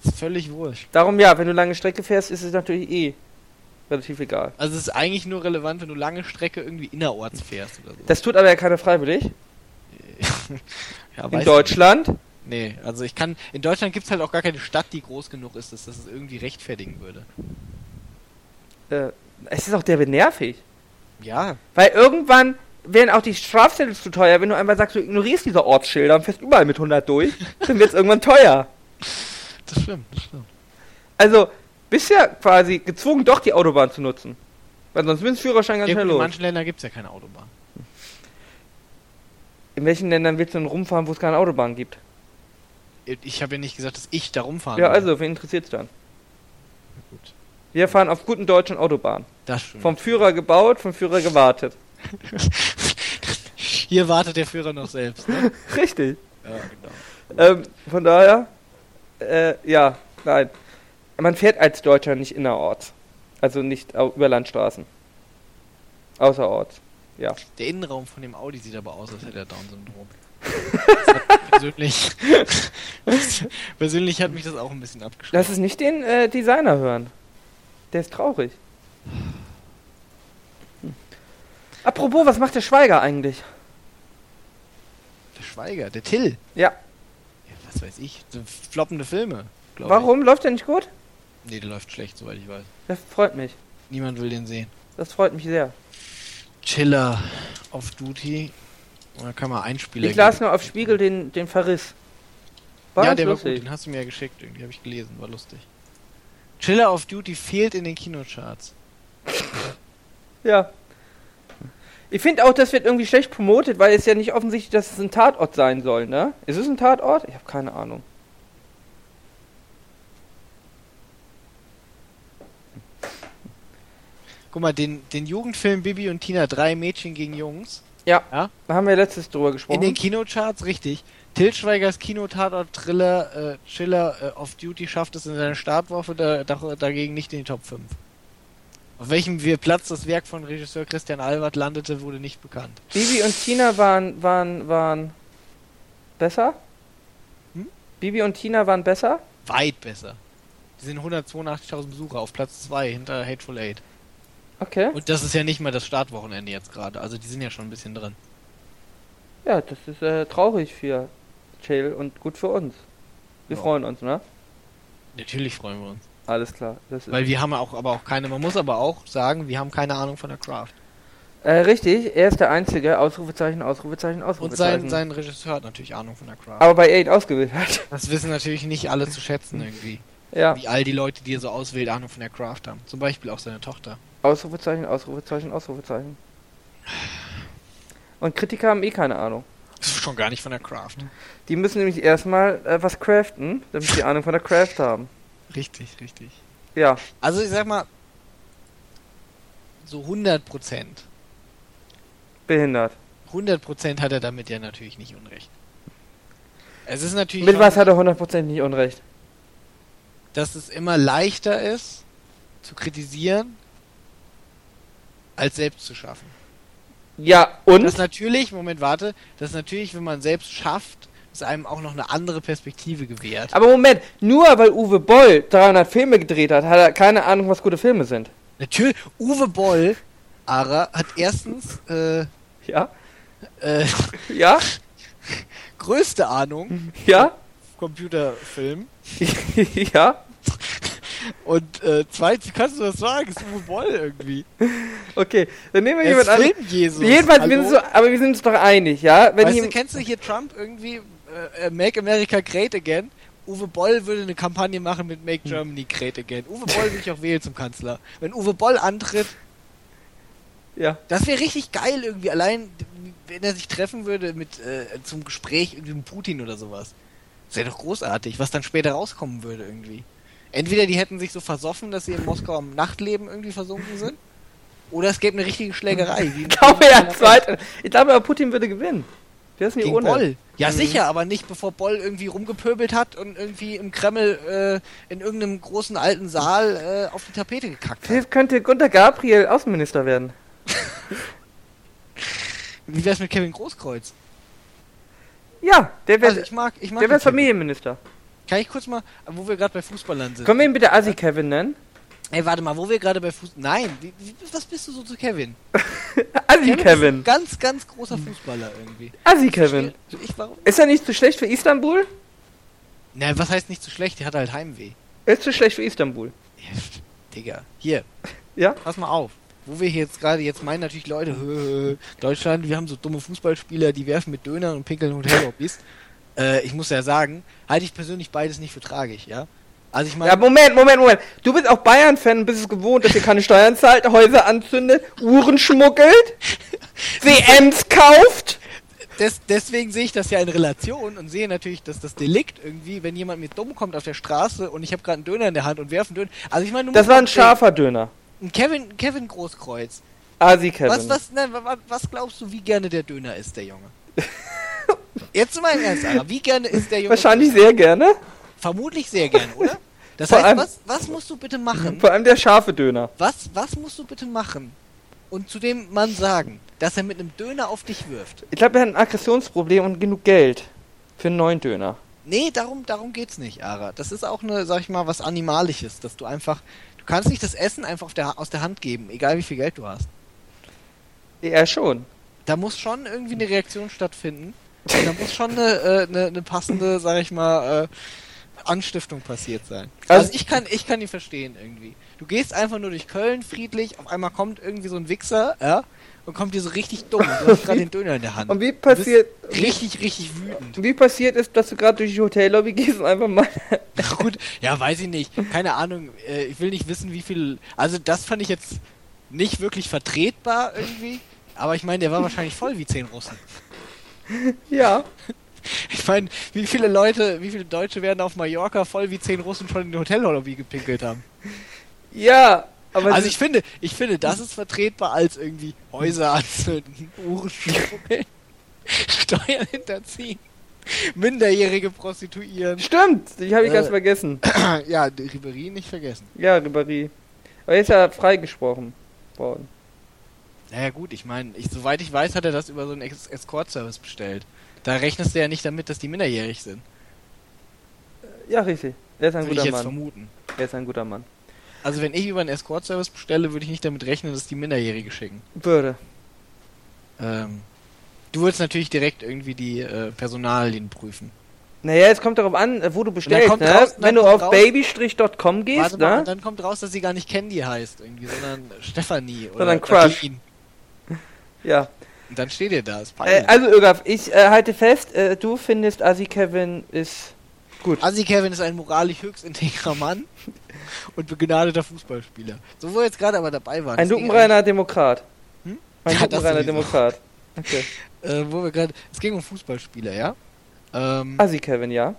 S2: Das ist völlig wurscht.
S1: Darum ja, wenn du lange Strecke fährst, ist es natürlich eh relativ egal.
S2: Also es ist eigentlich nur relevant, wenn du lange Strecke irgendwie innerorts fährst oder so.
S1: Das tut aber ja keiner freiwillig. <laughs>
S2: ja,
S1: In Deutschland.
S2: ich- Nee, also ich kann. In Deutschland gibt es halt auch gar keine Stadt, die groß genug ist, dass das irgendwie rechtfertigen würde.
S1: Äh, es ist auch der nervig.
S2: Ja,
S1: Weil irgendwann werden auch die Strafzettel zu teuer, wenn du einfach sagst, du ignorierst diese Ortsschilder und fährst überall mit 100 durch, dann wird es irgendwann teuer.
S2: das stimmt, das stimmt.
S1: Also, bist ja quasi gezwungen, doch die Autobahn zu nutzen. Weil sonst wird Führerschein ganz
S2: Ja,
S1: schnell
S2: gut, in
S1: los.
S2: manchen Ländern gibt es ja keine Autobahn.
S1: In welchen Ländern willst du denn rumfahren, wo es keine Autobahn gibt?
S2: Ich habe ja nicht gesagt, dass ich da rumfahren
S1: Ja,
S2: will.
S1: also, wen interessiert's dann?
S2: Gut.
S1: Wir fahren auf guten deutschen Autobahnen.
S2: Das stimmt.
S1: Vom Führer gebaut, vom Führer gewartet. <laughs>
S2: Hier wartet der Führer noch selbst. Ne? <laughs>
S1: Richtig.
S2: ja, genau.
S1: Ähm, von daher, äh, ja, nein. Man fährt als Deutscher nicht innerorts. Also nicht über Landstraßen. Außerorts. Ja.
S2: Der Innenraum von dem Audi sieht aber aus, als hätte er Down-Syndrom. <laughs> Persönlich, persönlich hat mich das auch ein bisschen abgeschreckt.
S1: Lass es nicht den äh, Designer hören. Der ist traurig. Hm. Apropos, was macht der Schweiger eigentlich?
S2: Der Schweiger, der Till.
S1: Ja.
S2: Ja, was weiß ich. Floppende Filme.
S1: Warum? Läuft der nicht gut?
S2: Ich. Nee, der läuft schlecht, soweit ich weiß.
S1: Das freut mich.
S2: Niemand will den sehen.
S1: Das freut mich sehr.
S2: Chiller auf Duty. Da kann man Einspieler
S1: Ich las nur auf Spiegel den, den Verriss. War
S2: ja, der war
S1: lustig.
S2: gut. Den hast du mir ja geschickt. Irgendwie habe ich gelesen. War lustig. Chiller auf Duty fehlt in den Kinocharts.
S1: Ja. Ich finde auch, das wird irgendwie schlecht promotet, weil es ja nicht offensichtlich, dass es ein Tatort sein soll, ne? Ist es ein Tatort? Ich habe keine Ahnung.
S2: Guck mal, den, den Jugendfilm Bibi und Tina, drei Mädchen gegen Jungs.
S1: Ja.
S2: Ja?
S1: Da haben wir letztes drüber
S2: In
S1: gesprochen.
S2: den Kinocharts, richtig. Til Schweigers Kinotatort-Thriller äh, Chiller äh, of Duty schafft es in seiner Startwoche da, da, dagegen nicht in die Top 5. Auf welchem wir Platz das Werk von Regisseur Christian Albert landete, wurde nicht bekannt.
S1: Bibi und Tina waren, waren, waren besser?
S2: Hm?
S1: Bibi und Tina waren besser?
S2: Weit besser. Die sind 182.000 Besucher auf Platz 2 hinter Hateful Eight.
S1: Okay.
S2: Und das ist ja nicht mal das Startwochenende jetzt gerade. Also die sind ja schon ein bisschen drin.
S1: Ja, das ist äh, traurig für Chill und gut für uns. Wir
S2: Ja.
S1: freuen uns, ne?
S2: Natürlich freuen wir uns.
S1: Alles klar.
S2: Weil wir haben auch, aber auch keine, man muss aber auch sagen, wir haben keine Ahnung von der Craft.
S1: äh, richtig, er ist der Einzige. Ausrufezeichen, Ausrufezeichen,
S2: Und
S1: Ausrufezeichen.
S2: sein, sein Regisseur hat natürlich Ahnung von der Craft.
S1: Aber bei er ihn ausgewählt hat.
S2: Das wissen natürlich nicht alle zu schätzen irgendwie.
S1: ja.
S2: Wie all die Leute, die er so auswählt, Ahnung von der Craft haben. Zum Beispiel auch seine Tochter.
S1: Ausrufezeichen, Ausrufezeichen, Ausrufezeichen. Und Kritiker haben eh keine Ahnung.
S2: Schon gar nicht von der Craft.
S1: Die müssen nämlich erstmal äh, was craften, damit sie Ahnung von der Craft haben.
S2: Richtig, richtig.
S1: Ja,
S2: Also ich sag mal, so 100 Prozent.
S1: behindert.
S2: 100 Prozent hat er damit ja natürlich nicht unrecht. Es ist natürlich,
S1: Mit was hat er 100% nicht unrecht?
S2: dass es immer leichter ist, zu kritisieren, als selbst zu schaffen.
S1: Ja, und?
S2: Das natürlich, Moment, warte, das natürlich, wenn man selbst schafft, es einem auch noch eine andere Perspektive gewährt.
S1: Aber Moment, nur weil Uwe Boll 300 Filme gedreht hat, hat er keine Ahnung, was gute Filme sind.
S2: Natürlich, Uwe Boll, Ara, hat erstens äh,
S1: Ja?
S2: äh, <laughs>
S1: Ja?
S2: größte Ahnung
S1: Ja?
S2: Computerfilm <laughs>
S1: ja? <laughs>
S2: und äh, zweitens, kannst du das sagen? Ist Uwe Boll irgendwie.
S1: Okay, dann nehmen wir jemand anderes.
S2: Film-Jesus.
S1: Jedenfalls, wir sind so, aber wir sind uns doch einig, ja? Wenn
S2: weißt du, kennst du hier Trump irgendwie äh, äh, Make America Great Again? Uwe Boll würde eine Kampagne machen mit Make Germany Great Again. Uwe Boll will ich auch wählen zum Kanzler. Wenn Uwe Boll antritt,
S1: ja.
S2: das wäre richtig geil irgendwie. Allein, wenn er sich treffen würde mit äh, zum Gespräch irgendwie mit Putin oder sowas. Das wäre doch großartig, was dann später rauskommen würde irgendwie. Entweder die hätten sich so versoffen, dass sie in Moskau am Nachtleben irgendwie versunken sind. Oder es gäbe eine richtige Schlägerei.
S1: Ich <laughs> glaube ja, zweit. Ich glaube, aber Putin würde gewinnen. Der ist nicht ohne.
S2: Boll. Ja,
S1: Mhm.
S2: sicher, aber nicht bevor Boll irgendwie rumgepöbelt hat und irgendwie im Kreml äh, in irgendeinem großen alten Saal äh, auf die Tapete gekackt hat.
S1: Vielleicht könnte Gunter Gabriel Außenminister werden.
S2: Wie wär's mit Kevin Großkreuz?
S1: Ja, der wäre
S2: Also ich mag, ich mag
S1: der
S2: den
S1: wär
S2: Kevin.
S1: Familienminister.
S2: Kann ich kurz mal, wo wir gerade bei Fußballern sind.
S1: Können wir ihn bitte Assi Kevin nennen?
S2: Ey, warte mal, wo wir gerade bei Fußball. Nein, wie, wie, was bist du so zu Kevin? <laughs>
S1: Assi
S2: ein
S1: Kevin.
S2: ganz, ganz großer Fußballer irgendwie.
S1: Assi Kevin.
S2: Ich, warum?
S1: Ist er nicht zu schlecht für Istanbul?
S2: Na, was heißt nicht so schlecht? Der hat halt Heimweh.
S1: Er ist zu schlecht für Istanbul.
S2: Ja, Digga, hier,
S1: Ja?
S2: pass mal auf. Wo wir hier jetzt gerade, jetzt meinen natürlich Leute, "Hö, <laughs> Deutschland, wir haben so dumme Fußballspieler, die werfen mit Dönern und pinkeln Hotellobbys. Äh, ich muss ja sagen, halte ich persönlich beides nicht für tragisch, ja. Also ich meine,
S1: Ja, Moment, Moment, Moment. Du bist auch Bayern-Fan und bist es gewohnt, dass ihr keine Steuern zahlt, Häuser anzündet, Uhren schmuggelt, <laughs> WMs kauft.
S2: des, deswegen sehe ich das ja in Relation und sehe natürlich, dass das Delikt irgendwie, wenn jemand mir dumm kommt auf der Straße und ich habe gerade einen Döner in der Hand und werfe einen Döner. Also ich meine, du
S1: Das war ein scharfer Döner.
S2: Ein Kevin, Kevin Großkreuz.
S1: Asi Kevin.
S2: Was, was, nein, wa- wa- was glaubst du, wie gerne der Döner ist, der Junge? <laughs> Jetzt mal Ernst, Sarah, wie gerne ist der Junge?
S1: Wahrscheinlich sehr gerne.
S2: Vermutlich sehr gerne, <laughs> oder? Das
S1: Vor
S2: heißt,
S1: allem-
S2: was, was musst du bitte machen?
S1: Vor allem der scharfe Döner.
S2: Was, was musst du bitte machen? Und zu dem Mann sagen, dass er mit einem Döner auf dich wirft.
S1: Ich glaube, er hat ein Aggressionsproblem und genug Geld für einen neuen Döner.
S2: Nee, darum, darum geht's nicht, Ara. Das ist auch eine, sag ich mal, was Animalisches, dass du einfach, du kannst nicht das Essen einfach der, aus der Hand geben, egal wie viel Geld du hast.
S1: Er schon.
S2: Da muss schon irgendwie eine Reaktion stattfinden. Da muss schon eine, äh, eine, eine passende, sag ich mal, äh, Anstiftung passiert sein.
S1: Also-
S2: Also, ich kann, ich kann ihn verstehen irgendwie. Du gehst einfach nur durch Köln friedlich, auf einmal kommt irgendwie so ein Wichser, ja, und kommt dir so richtig dumm. Du hast gerade den Döner in der Hand.
S1: Und wie passiert,
S2: richtig, richtig wütend.
S1: wie passiert ist, dass du gerade durch die Hotellobby gehst und einfach mal.
S2: Gut, ja, weiß ich nicht. Keine Ahnung. Äh, ich will nicht wissen, wie viel. Also, das fand ich jetzt nicht wirklich vertretbar irgendwie. Aber ich meine, der war wahrscheinlich voll wie zehn Russen. <laughs>
S1: ja.
S2: Ich meine, wie viele Leute, wie viele Deutsche werden auf Mallorca voll wie zehn Russen schon in die Hotellobby gepinkelt haben?
S1: Ja. Aber
S2: Also ich finde, ich finde, das ist vertretbar als irgendwie Häuser anzünden, Uhren schmuggeln, <laughs> Steuern hinterziehen, Minderjährige prostituieren.
S1: Stimmt, ich habe ich
S2: Äh.
S1: ganz vergessen. <clears throat>
S2: ja, die Ribery nicht vergessen.
S1: Ja, Ribéry. Aber jetzt ist er freigesprochen worden.
S2: Naja gut, ich meine, ich, soweit ich weiß, hat er das über so einen Ex Escort-Service bestellt. Da rechnest du ja nicht damit, dass die minderjährig sind.
S1: Ja, richtig. Er ist ein
S2: Würde ich
S1: guter
S2: jetzt
S1: Mann.
S2: vermuten.
S1: Er ist ein guter Mann.
S2: Also wenn ich über einen Escort-Service bestelle, würde ich nicht damit rechnen, dass die Minderjährige schicken.
S1: Würde.
S2: Ähm, du würdest natürlich direkt irgendwie die äh, Personalien prüfen.
S1: Naja, es kommt darauf an, äh, wo du bestellst,
S2: kommt
S1: ne?
S2: raus-
S1: Wenn du auf baby-.com gehst,
S2: Warte mal,
S1: ne?
S2: dann kommt raus, dass sie gar nicht Candy heißt, irgendwie, sondern Stefanie oder
S1: Sondern Crush.
S2: Jacqueline.
S1: Ja.
S2: Und dann steht ihr da,
S1: Äh, also, Irgaf, ich äh, halte fest, äh, du findest Asi Kevin ist gut.
S2: Assi Kevin ist ein moralisch höchst integrer Mann <laughs> und begnadeter Fußballspieler. So wo wir jetzt gerade aber dabei waren.
S1: Ein lupenreiner Demokrat.
S2: Hm?
S1: Ein
S2: Ja,
S1: lupenreiner. Demokrat. Okay. <laughs>
S2: Äh, wo wir gerade. Es ging um Fußballspieler, ja? Ähm,
S1: Asi Kevin, ja.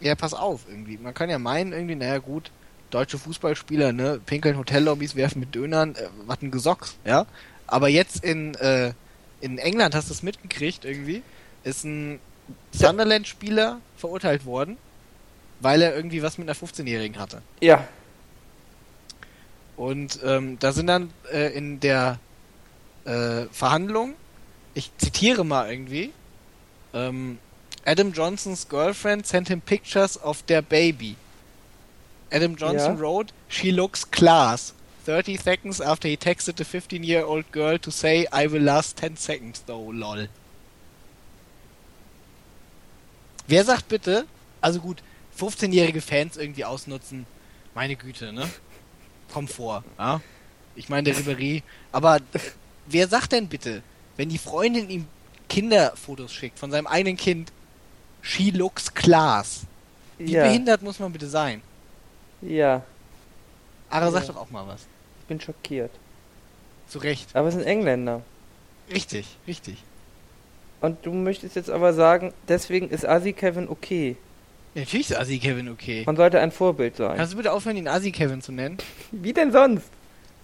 S2: ja, pass auf, irgendwie. Man kann ja meinen, irgendwie, naja gut, deutsche Fußballspieler, ne, pinkeln Hotellobbys, werfen mit Dönern, äh, was ein Gesocks, ja? Aber jetzt in, äh, in England hast du es mitgekriegt, irgendwie, ist ein Sunderland-Spieler verurteilt worden, weil er irgendwie was mit einer 15-Jährigen hatte.
S1: Ja.
S2: Und ähm, da sind dann äh, in der äh, Verhandlung, ich zitiere mal irgendwie, ähm, Adam Johnsons girlfriend sent him pictures of their baby. Adam Johnson
S1: Ja.
S2: wrote, she looks class. 30 seconds after he texted the 15-year-old girl to say, I will last 10 seconds though, lol. Wer sagt bitte, also gut, 15-jährige Fans irgendwie ausnutzen, meine Güte, ne? Kommt vor, ja? Ich meine, der Ribery. Aber äh, wer sagt denn bitte, wenn die Freundin ihm Kinderfotos schickt von seinem eigenen Kind, she looks class. Wie
S1: Ja.
S2: behindert muss man bitte sein?
S1: Ja.
S2: Ara, sag
S1: Ja.
S2: doch auch mal was.
S1: Ich bin schockiert.
S2: Zu Recht.
S1: Aber es sind Engländer.
S2: Richtig, richtig.
S1: Und du möchtest jetzt aber sagen, deswegen ist Asi Kevin okay.
S2: Natürlich ist Assi Kevin okay.
S1: Man sollte ein Vorbild sein.
S2: Kannst du bitte aufhören, ihn Assi Kevin zu nennen? <laughs>
S1: Wie denn sonst?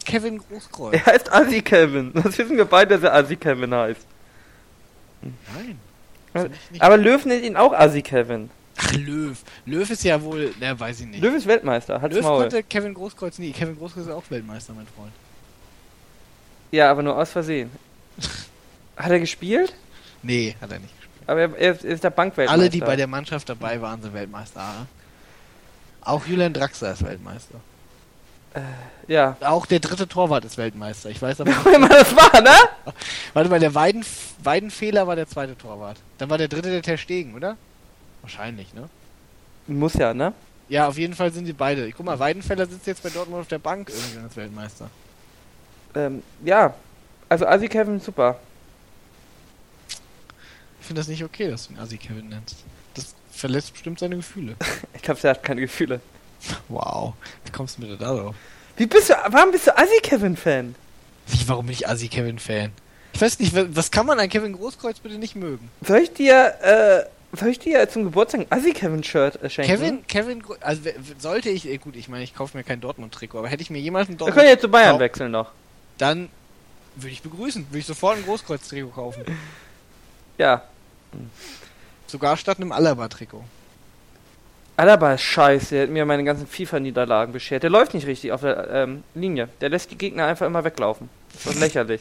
S2: Kevin Großkreuz.
S1: Er heißt Asi Kevin. Das wissen wir beide, dass er Asi Kevin heißt.
S2: Nein. Nicht-
S1: Aber Löw nennt ihn auch Asi Kevin.
S2: Ach, Löw. Löw ist ja wohl, na, weiß ich nicht.
S1: Löw ist Weltmeister, hat's
S2: Löw
S1: Maul.
S2: konnte Kevin Großkreuz nie. Kevin Großkreuz ist auch Weltmeister, mein Freund.
S1: Ja, aber nur aus Versehen. <laughs> Hat er gespielt?
S2: Nee, hat er nicht.
S1: Aber er, er ist- er der Bankweltmeister.
S2: Alle, die bei der Mannschaft dabei waren, sind Weltmeister. Ara. Auch Julian Draxler ist Weltmeister.
S1: Ja.
S2: Auch der dritte Torwart ist Weltmeister. Ich weiß <laughs> aber nicht.
S1: Immer das war, ne?
S2: Warte mal, der Weiden, Weidenfehler war der zweite Torwart. Dann war der dritte der Ter Stegen, oder? Wahrscheinlich, ne?
S1: Muss ja, ne?
S2: Ja, auf jeden Fall sind sie beide. Guck mal, Weidenfeller sitzt jetzt bei Dortmund auf der Bank irgendwie als Weltmeister.
S1: Ähm, ja. Also Asi Kevin super.
S2: Ich finde das nicht okay, dass du ihn Assi Kevin nennst. Das verletzt bestimmt seine Gefühle. <laughs>
S1: Ich glaube, er hat keine Gefühle.
S2: Wow. Wie kommst du mit da drauf?
S1: Wie bist du, warum bist du Assi-Kevin-Fan?
S2: Wie, warum bin ich Assi-Kevin-Fan? Ich weiß nicht, wa- was kann man an Kevin Großkreuz bitte nicht mögen?
S1: Soll ich dir, äh, soll ich dir zum Geburtstag ein Assi-Kevin-Shirt äh, schenken?
S2: Kevin, Kevin, Gro- also sollte ich, äh, gut, ich meine, ich kaufe mir kein Dortmund-Trikot, aber hätte ich mir jemals ein
S1: Wir können jetzt zu Bayern wechseln noch.
S2: dann würde ich begrüßen, würde ich sofort ein Großkreuz-Trikot kaufen. <laughs>
S1: Ja.
S2: Sogar statt einem Alaba-Trikot.
S1: Alaba ist scheiße, der hat mir meine ganzen FIFA-Niederlagen beschert. Der läuft nicht richtig auf der ähm, Linie. Der lässt die Gegner einfach immer weglaufen. Das ist <laughs> lächerlich.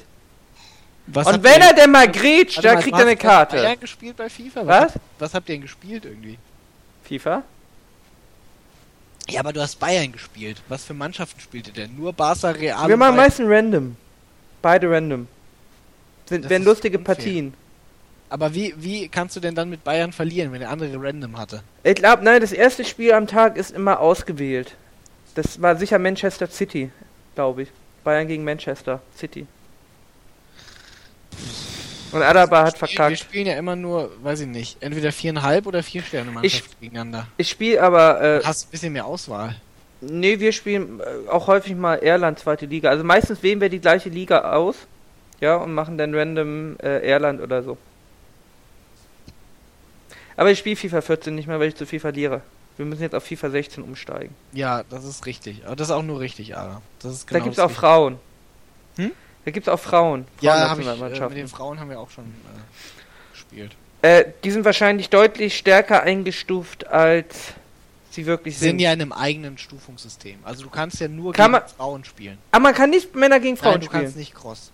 S2: Was
S1: Und
S2: habt
S1: wenn
S2: ihr-
S1: er denn mal grätscht,
S2: Warte
S1: da
S2: mal,
S1: kriegt er eine
S2: hast bei
S1: Karte.
S2: Bayern gespielt bei FIFA?
S1: Was?
S2: habt- was habt ihr denn gespielt irgendwie?
S1: FIFA?
S2: Ja, aber du hast Bayern gespielt. Was für Mannschaften spielt ihr denn? Nur Barca, Real
S1: Wir machen meistens random. Beide random. Sind,
S2: Das
S1: lustige
S2: unfair.
S1: Partien.
S2: Aber wie, wie kannst du denn dann mit Bayern verlieren, wenn der andere random hatte?
S1: Ich glaube, nein, das erste Spiel am Tag ist immer ausgewählt. Das war sicher Manchester City, glaube ich. Bayern gegen Manchester City. Und Alaba hat
S2: spielen- Wir
S1: verkackt.
S2: spielen ja immer nur, weiß ich nicht, entweder viereinhalb oder vier Sterne Mannschaft gegeneinander.
S1: Ich spiele aber, äh,
S2: Du hast ein bisschen mehr Auswahl.
S1: nee, wir spielen äh, auch häufig mal Irland zweite Liga. Also meistens wählen wir die gleiche Liga aus. Ja, und machen dann random äh, Irland oder so. Aber ich spiele FIFA 14 nicht mehr, weil ich zu viel verliere. Wir müssen jetzt auf FIFA 16 umsteigen.
S2: Ja, das ist richtig. Aber das ist auch nur richtig, Ara. Das ist
S1: da
S2: genau
S1: gibt's
S2: das
S1: auch
S2: Richtige.
S1: Frauen.
S2: Hm?
S1: Da gibt's auch Frauen.
S2: Ja, hab ich, äh, mit den Frauen haben wir auch schon äh, gespielt.
S1: Äh, die sind wahrscheinlich deutlich stärker eingestuft, als sie wirklich
S2: Die sind
S1: sind.
S2: ja in einem eigenen Stufungssystem. Also du kannst ja nur
S1: Kann
S2: gegen
S1: man-
S2: Frauen spielen.
S1: Aber man kann nicht Männer gegen Frauen
S2: Nein, du kannst
S1: spielen.
S2: nicht Cross.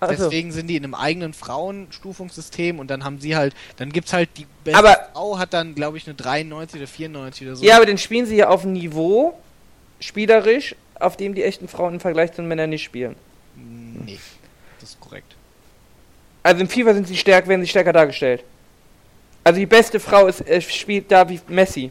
S1: Also,
S2: Deswegen sind die in einem eigenen Frauenstufungssystem und dann haben sie halt, dann gibt's halt die beste
S1: Aber-
S2: Frau hat dann, glaube ich, eine 93 oder 94 oder so.
S1: ja, aber dann spielen sie ja auf einem Niveau, spielerisch, auf dem die echten Frauen im Vergleich zu den Männern nicht spielen.
S2: Nee, das ist korrekt.
S1: Also im FIFA sind sie stärker, werden sie stärker dargestellt. Also die beste Frau ist, äh, spielt da wie Messi.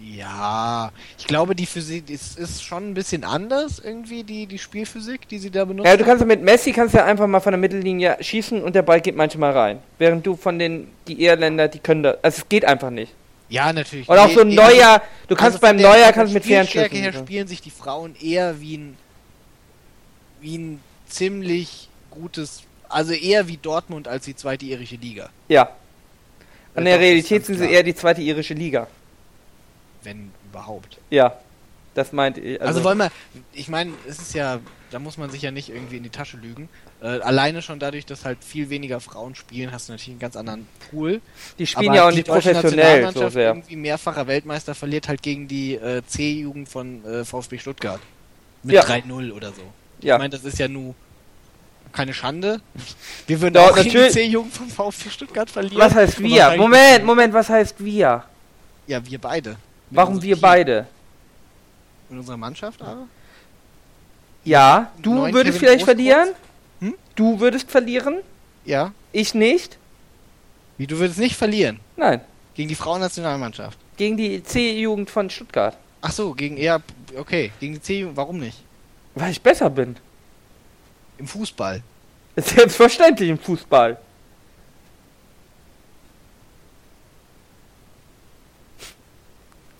S2: Ja, ich glaube, die Physik ist, ist schon ein bisschen anders irgendwie, die, die Spielphysik, die sie da benutzen.
S1: Ja, du kannst ja mit Messi kannst ja einfach mal von der Mittellinie schießen und der Ball geht manchmal rein. Während du von den, die Irländer, die können da, also es geht einfach nicht.
S2: ja, natürlich.
S1: Und auch
S2: Nee,
S1: so ein neuer, du kannst
S2: also
S1: beim
S2: der-
S1: Neuer kannst mit Fernschüssen.
S2: her spielen sich die Frauen eher wie ein wie ein ziemlich gutes, also eher wie Dortmund als die zweite irische Liga,
S1: Ja. In der Realität sind sie eher die zweite irische Liga.
S2: wenn überhaupt.
S1: Ja. Das meinte ich.
S2: Also, wollen wir, ich meine, es ist ja, da muss man sich ja nicht irgendwie in die Tasche lügen. Äh, alleine schon dadurch, dass halt viel weniger Frauen spielen, hast du natürlich einen ganz anderen Pool.
S1: die spielen
S2: Aber
S1: ja auch nicht professionell so
S2: Nationalmannschaft,
S1: sehr.
S2: Irgendwie mehrfacher Weltmeister verliert halt gegen die äh, C-Jugend von äh, VfB Stuttgart. Mit
S1: Ja.
S2: 3-0 oder so.
S1: Ja.
S2: Ich meine, das ist ja nur keine Schande. Wir würden
S1: Doch,
S2: auch gegen die
S1: natürlich-
S2: C-Jugend von VfB Stuttgart verlieren.
S1: Was heißt wir? Moment, Moment, was heißt wir?
S2: Ja, wir beide. Mit
S1: Warum wir
S2: Team.
S1: beide?
S2: In unserer Mannschaft aber?
S1: Ja, du
S2: Neuen
S1: würdest
S2: Kevin
S1: vielleicht
S2: Großkreuz?
S1: verlieren. Du würdest verlieren.
S2: Ja.
S1: Ich nicht.
S2: Wie, du würdest nicht verlieren?
S1: Nein.
S2: Gegen die Frauennationalmannschaft?
S1: Gegen die C-Jugend von Stuttgart.
S2: Ach so, gegen eher, okay, gegen die C-Jugend, warum nicht?
S1: Weil ich besser bin.
S2: Im Fußball. <laughs>
S1: Selbstverständlich im Fußball.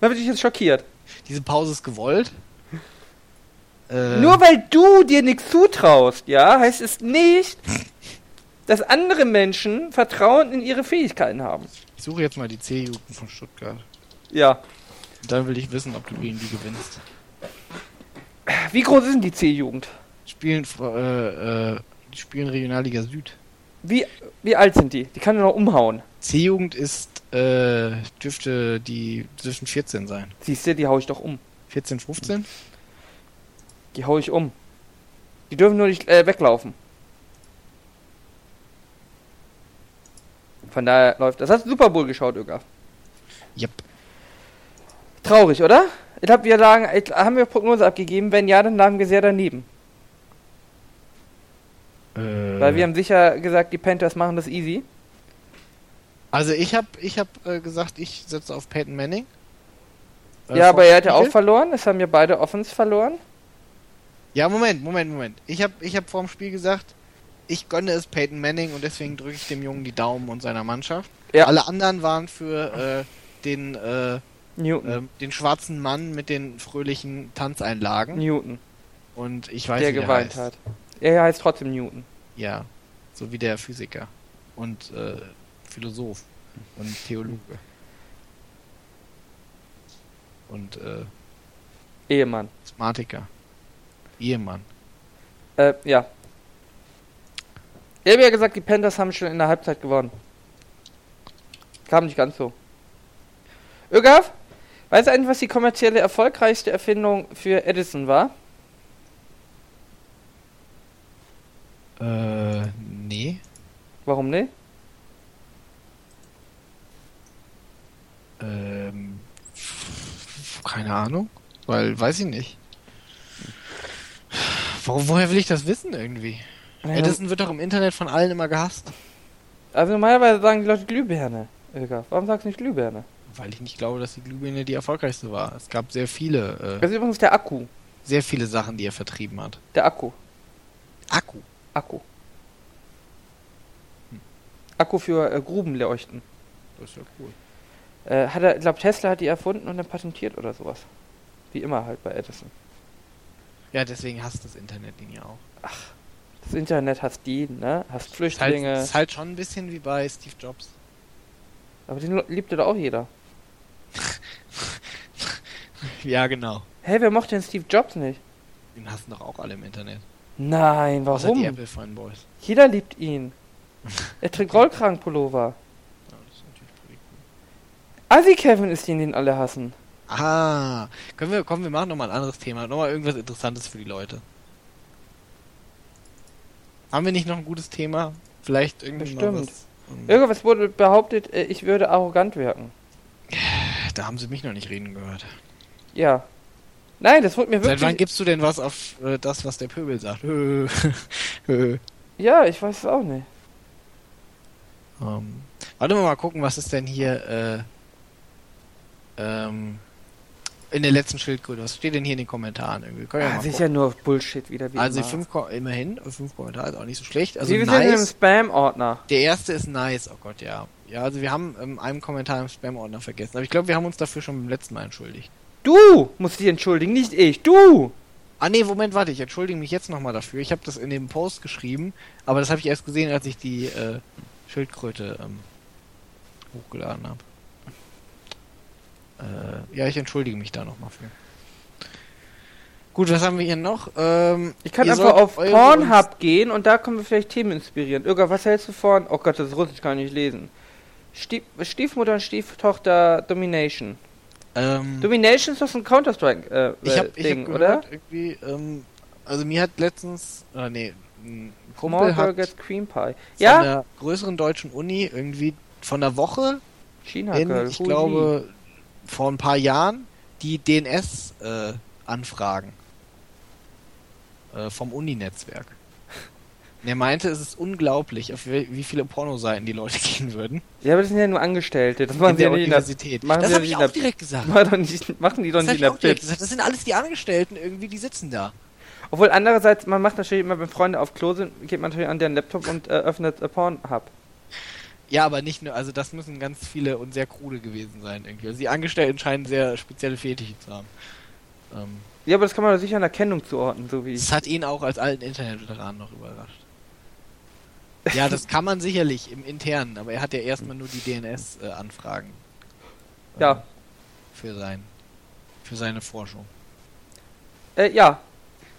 S1: Da bin ich jetzt schockiert.
S2: Diese Pause ist gewollt. Äh,
S1: Nur weil du dir nichts zutraust, ja, heißt es nicht, dass andere Menschen Vertrauen in ihre Fähigkeiten haben.
S2: Ich suche jetzt mal die C-Jugend von Stuttgart.
S1: Ja.
S2: Dann will ich wissen, ob du gegen die gewinnst.
S1: Wie groß ist denn die C-Jugend?
S2: Spielen, äh, äh, die spielen Regionalliga Süd.
S1: Wie, wie alt sind die? Die kann nur noch umhauen.
S2: C-Jugend ist, äh, dürfte die, dürften 14 sein.
S1: Siehst du, die hau ich doch um.
S2: 14, 15?
S1: Die hau ich um. Die dürfen nur nicht äh, weglaufen. Von daher läuft das. Hast du Super Bowl geschaut, Öger?
S2: Yep.
S1: Traurig, oder? Ich glaube, wir lagen, ich, haben wir Prognose abgegeben? Wenn ja, dann lagen wir sehr daneben.
S2: Äh,
S1: Weil wir haben sicher gesagt, die Panthers machen das easy.
S2: also ich hab, ich hab äh, gesagt, ich setze auf Peyton Manning. Äh,
S1: ja, aber er hat ja auch verloren. Es haben ja beide Offens verloren.
S2: Ja, Moment, Moment, Moment. Ich hab, ich hab vor dem Spiel gesagt, ich gönne es Peyton Manning und deswegen drücke ich dem Jungen die Daumen und seiner Mannschaft.
S1: Ja.
S2: Alle anderen waren für äh, den äh,
S1: Newton.
S2: ähm, den schwarzen Mann mit den fröhlichen Tanzeinlagen.
S1: Newton,
S2: Und ich weiß
S1: der
S2: nicht, wie
S1: geweint
S2: heißt.
S1: hat. Er heißt trotzdem Newton.
S2: Ja, so wie der Physiker und äh, Philosoph und Theologe. Und äh,
S1: Ehemann.
S2: Asthmatiker. Ehemann.
S1: Äh, ja. Ich habe ja gesagt, die Panthers haben schon in der Halbzeit gewonnen. Kam nicht ganz so. Ögaf, weißt du eigentlich, was die kommerzielle erfolgreichste Erfindung für Edison war?
S2: Äh, nee.
S1: Warum nicht?
S2: Ähm, keine Ahnung. Weil, weiß ich nicht. Wo, woher will ich das wissen irgendwie? Edison wird doch im Internet von allen immer gehasst.
S1: Also normalerweise sagen die Leute Glühbirne. Ögaf, warum sagst du nicht Glühbirne?
S2: Weil ich nicht glaube, dass die Glühbirne die erfolgreichste war. Es gab sehr viele,
S1: Das
S2: äh,
S1: ist übrigens der Akku.
S2: sehr viele Sachen, die er vertrieben hat.
S1: Der Akku.
S2: Akku.
S1: Akku. Akku für äh, Grubenleuchten.
S2: Das ist ja cool.
S1: Äh, hat er, ich glaube Tesla hat die erfunden und dann patentiert oder sowas. Wie immer halt bei Edison.
S2: Ja, deswegen hasst das Internet ihn ja auch.
S1: Das Internet hasst jeden, ne? Hasst
S2: halt,
S1: Flüchtlinge.
S2: ist halt schon ein bisschen wie bei Steve Jobs.
S1: Aber den liebte doch auch jeder. <laughs>
S2: Ja, genau.
S1: Hä, wer mochte denn Steve Jobs nicht?
S2: Den hassen doch auch alle im Internet.
S1: Nein,
S2: Außer
S1: warum?
S2: die Apple-Fanboys.
S1: Jeder liebt ihn. <laughs> Er trägt Rollkragenpullover.
S2: Ja, das ist natürlich pretty cool.
S1: Assi Kevin ist den, den alle hassen.
S2: Ah, können wir, komm, wir machen nochmal ein anderes Thema. Nochmal irgendwas Interessantes für die Leute. Haben wir nicht noch ein gutes Thema? Vielleicht irgendwie
S1: Bestimmt.
S2: was.
S1: Irgendwas wurde behauptet, äh, ich würde arrogant wirken.
S2: Da haben sie mich noch nicht reden gehört.
S1: Ja. Nein, das wurde mir
S2: Seit wann
S1: wirklich.
S2: gibst du denn was auf äh, das, was der Pöbel sagt?
S1: Ja, ich weiß es auch nicht.
S2: ähm, warte mal, mal gucken, was ist denn hier äh, ähm, in der letzten Schildkröte? Was steht denn hier in den Kommentaren irgendwie? Können
S1: Ah,
S2: mal
S1: sicher
S2: gucken.
S1: nur Bullshit wieder. Wie
S2: Also
S1: immer.
S2: fünf, Ko- immerhin, fünf Kommentare ist auch nicht so schlecht. Also
S1: Sie wir sind im
S2: nice.
S1: Spam-Ordner.
S2: Der erste ist nice, oh Gott, ja. Ja, also wir haben ähm, einen Kommentar im Spam-Ordner vergessen. Aber ich glaube, wir haben uns dafür schon beim letzten Mal entschuldigt.
S1: Du musst dich entschuldigen, nicht ich. Du!
S2: Ah nee, Moment, warte, ich entschuldige mich jetzt nochmal dafür. Ich habe das in dem Post geschrieben, aber das habe ich erst gesehen, als ich die äh, Schildkröte ähm, hochgeladen habe. Äh, ja, ich entschuldige mich da nochmal für. Gut, was haben wir hier noch? Ähm,
S1: Ich kann einfach auf Pornhub gehen und da können wir vielleicht Themen inspirieren. Irga, was hältst du von? Oh Gott, das ist Russisch, kann ich nicht lesen. Stief, Stiefmutter und Stieftochter Domination.
S2: Ähm,
S1: Domination ist doch so ein Counter-Strike äh, äh, oder?
S2: irgendwie, ähm, also mir hat letztens, oder nee, ein Kumpel
S1: Small
S2: hat
S1: gets Cream Pie.
S2: von
S1: Ja?
S2: der größeren deutschen Uni irgendwie von der Woche
S1: China
S2: in,
S1: Girl.
S2: ich
S1: Hui.
S2: glaube, vor ein paar Jahren die DNS-Anfragen äh, vom Uni-Netzwerk. Er meinte, es ist unglaublich, auf wie viele Pornoseiten die Leute <laughs> gehen würden.
S1: Ja, aber das sind ja nur Angestellte. Das machen
S2: in
S1: sie ja nicht in der,
S2: Universität. Das habe ich
S1: in der-
S2: auch direkt gesagt.
S1: nicht, machen die doch
S2: Das
S1: nicht in der
S2: auch gesagt. Das sind alles die Angestellten irgendwie, die sitzen da.
S1: Obwohl andererseits, man macht natürlich immer, wenn Freunde auf Klo sind, geht man natürlich an deren Laptop und äh, öffnet äh, Pornhub.
S2: Ja, aber nicht nur, also das müssen ganz viele und sehr krude gewesen sein irgendwie. Also die Angestellten scheinen sehr spezielle Fetische zu haben. Ähm,
S1: Ja, aber das kann man sicher an Erkennung zuordnen, so wie
S2: das hat ihn auch als alten Internetveteran noch überrascht. <laughs> Ja, das kann man sicherlich im Internen, aber er hat ja erstmal nur die DNS-Anfragen.
S1: Ja.
S2: Für sein, für seine Forschung.
S1: Äh, ja,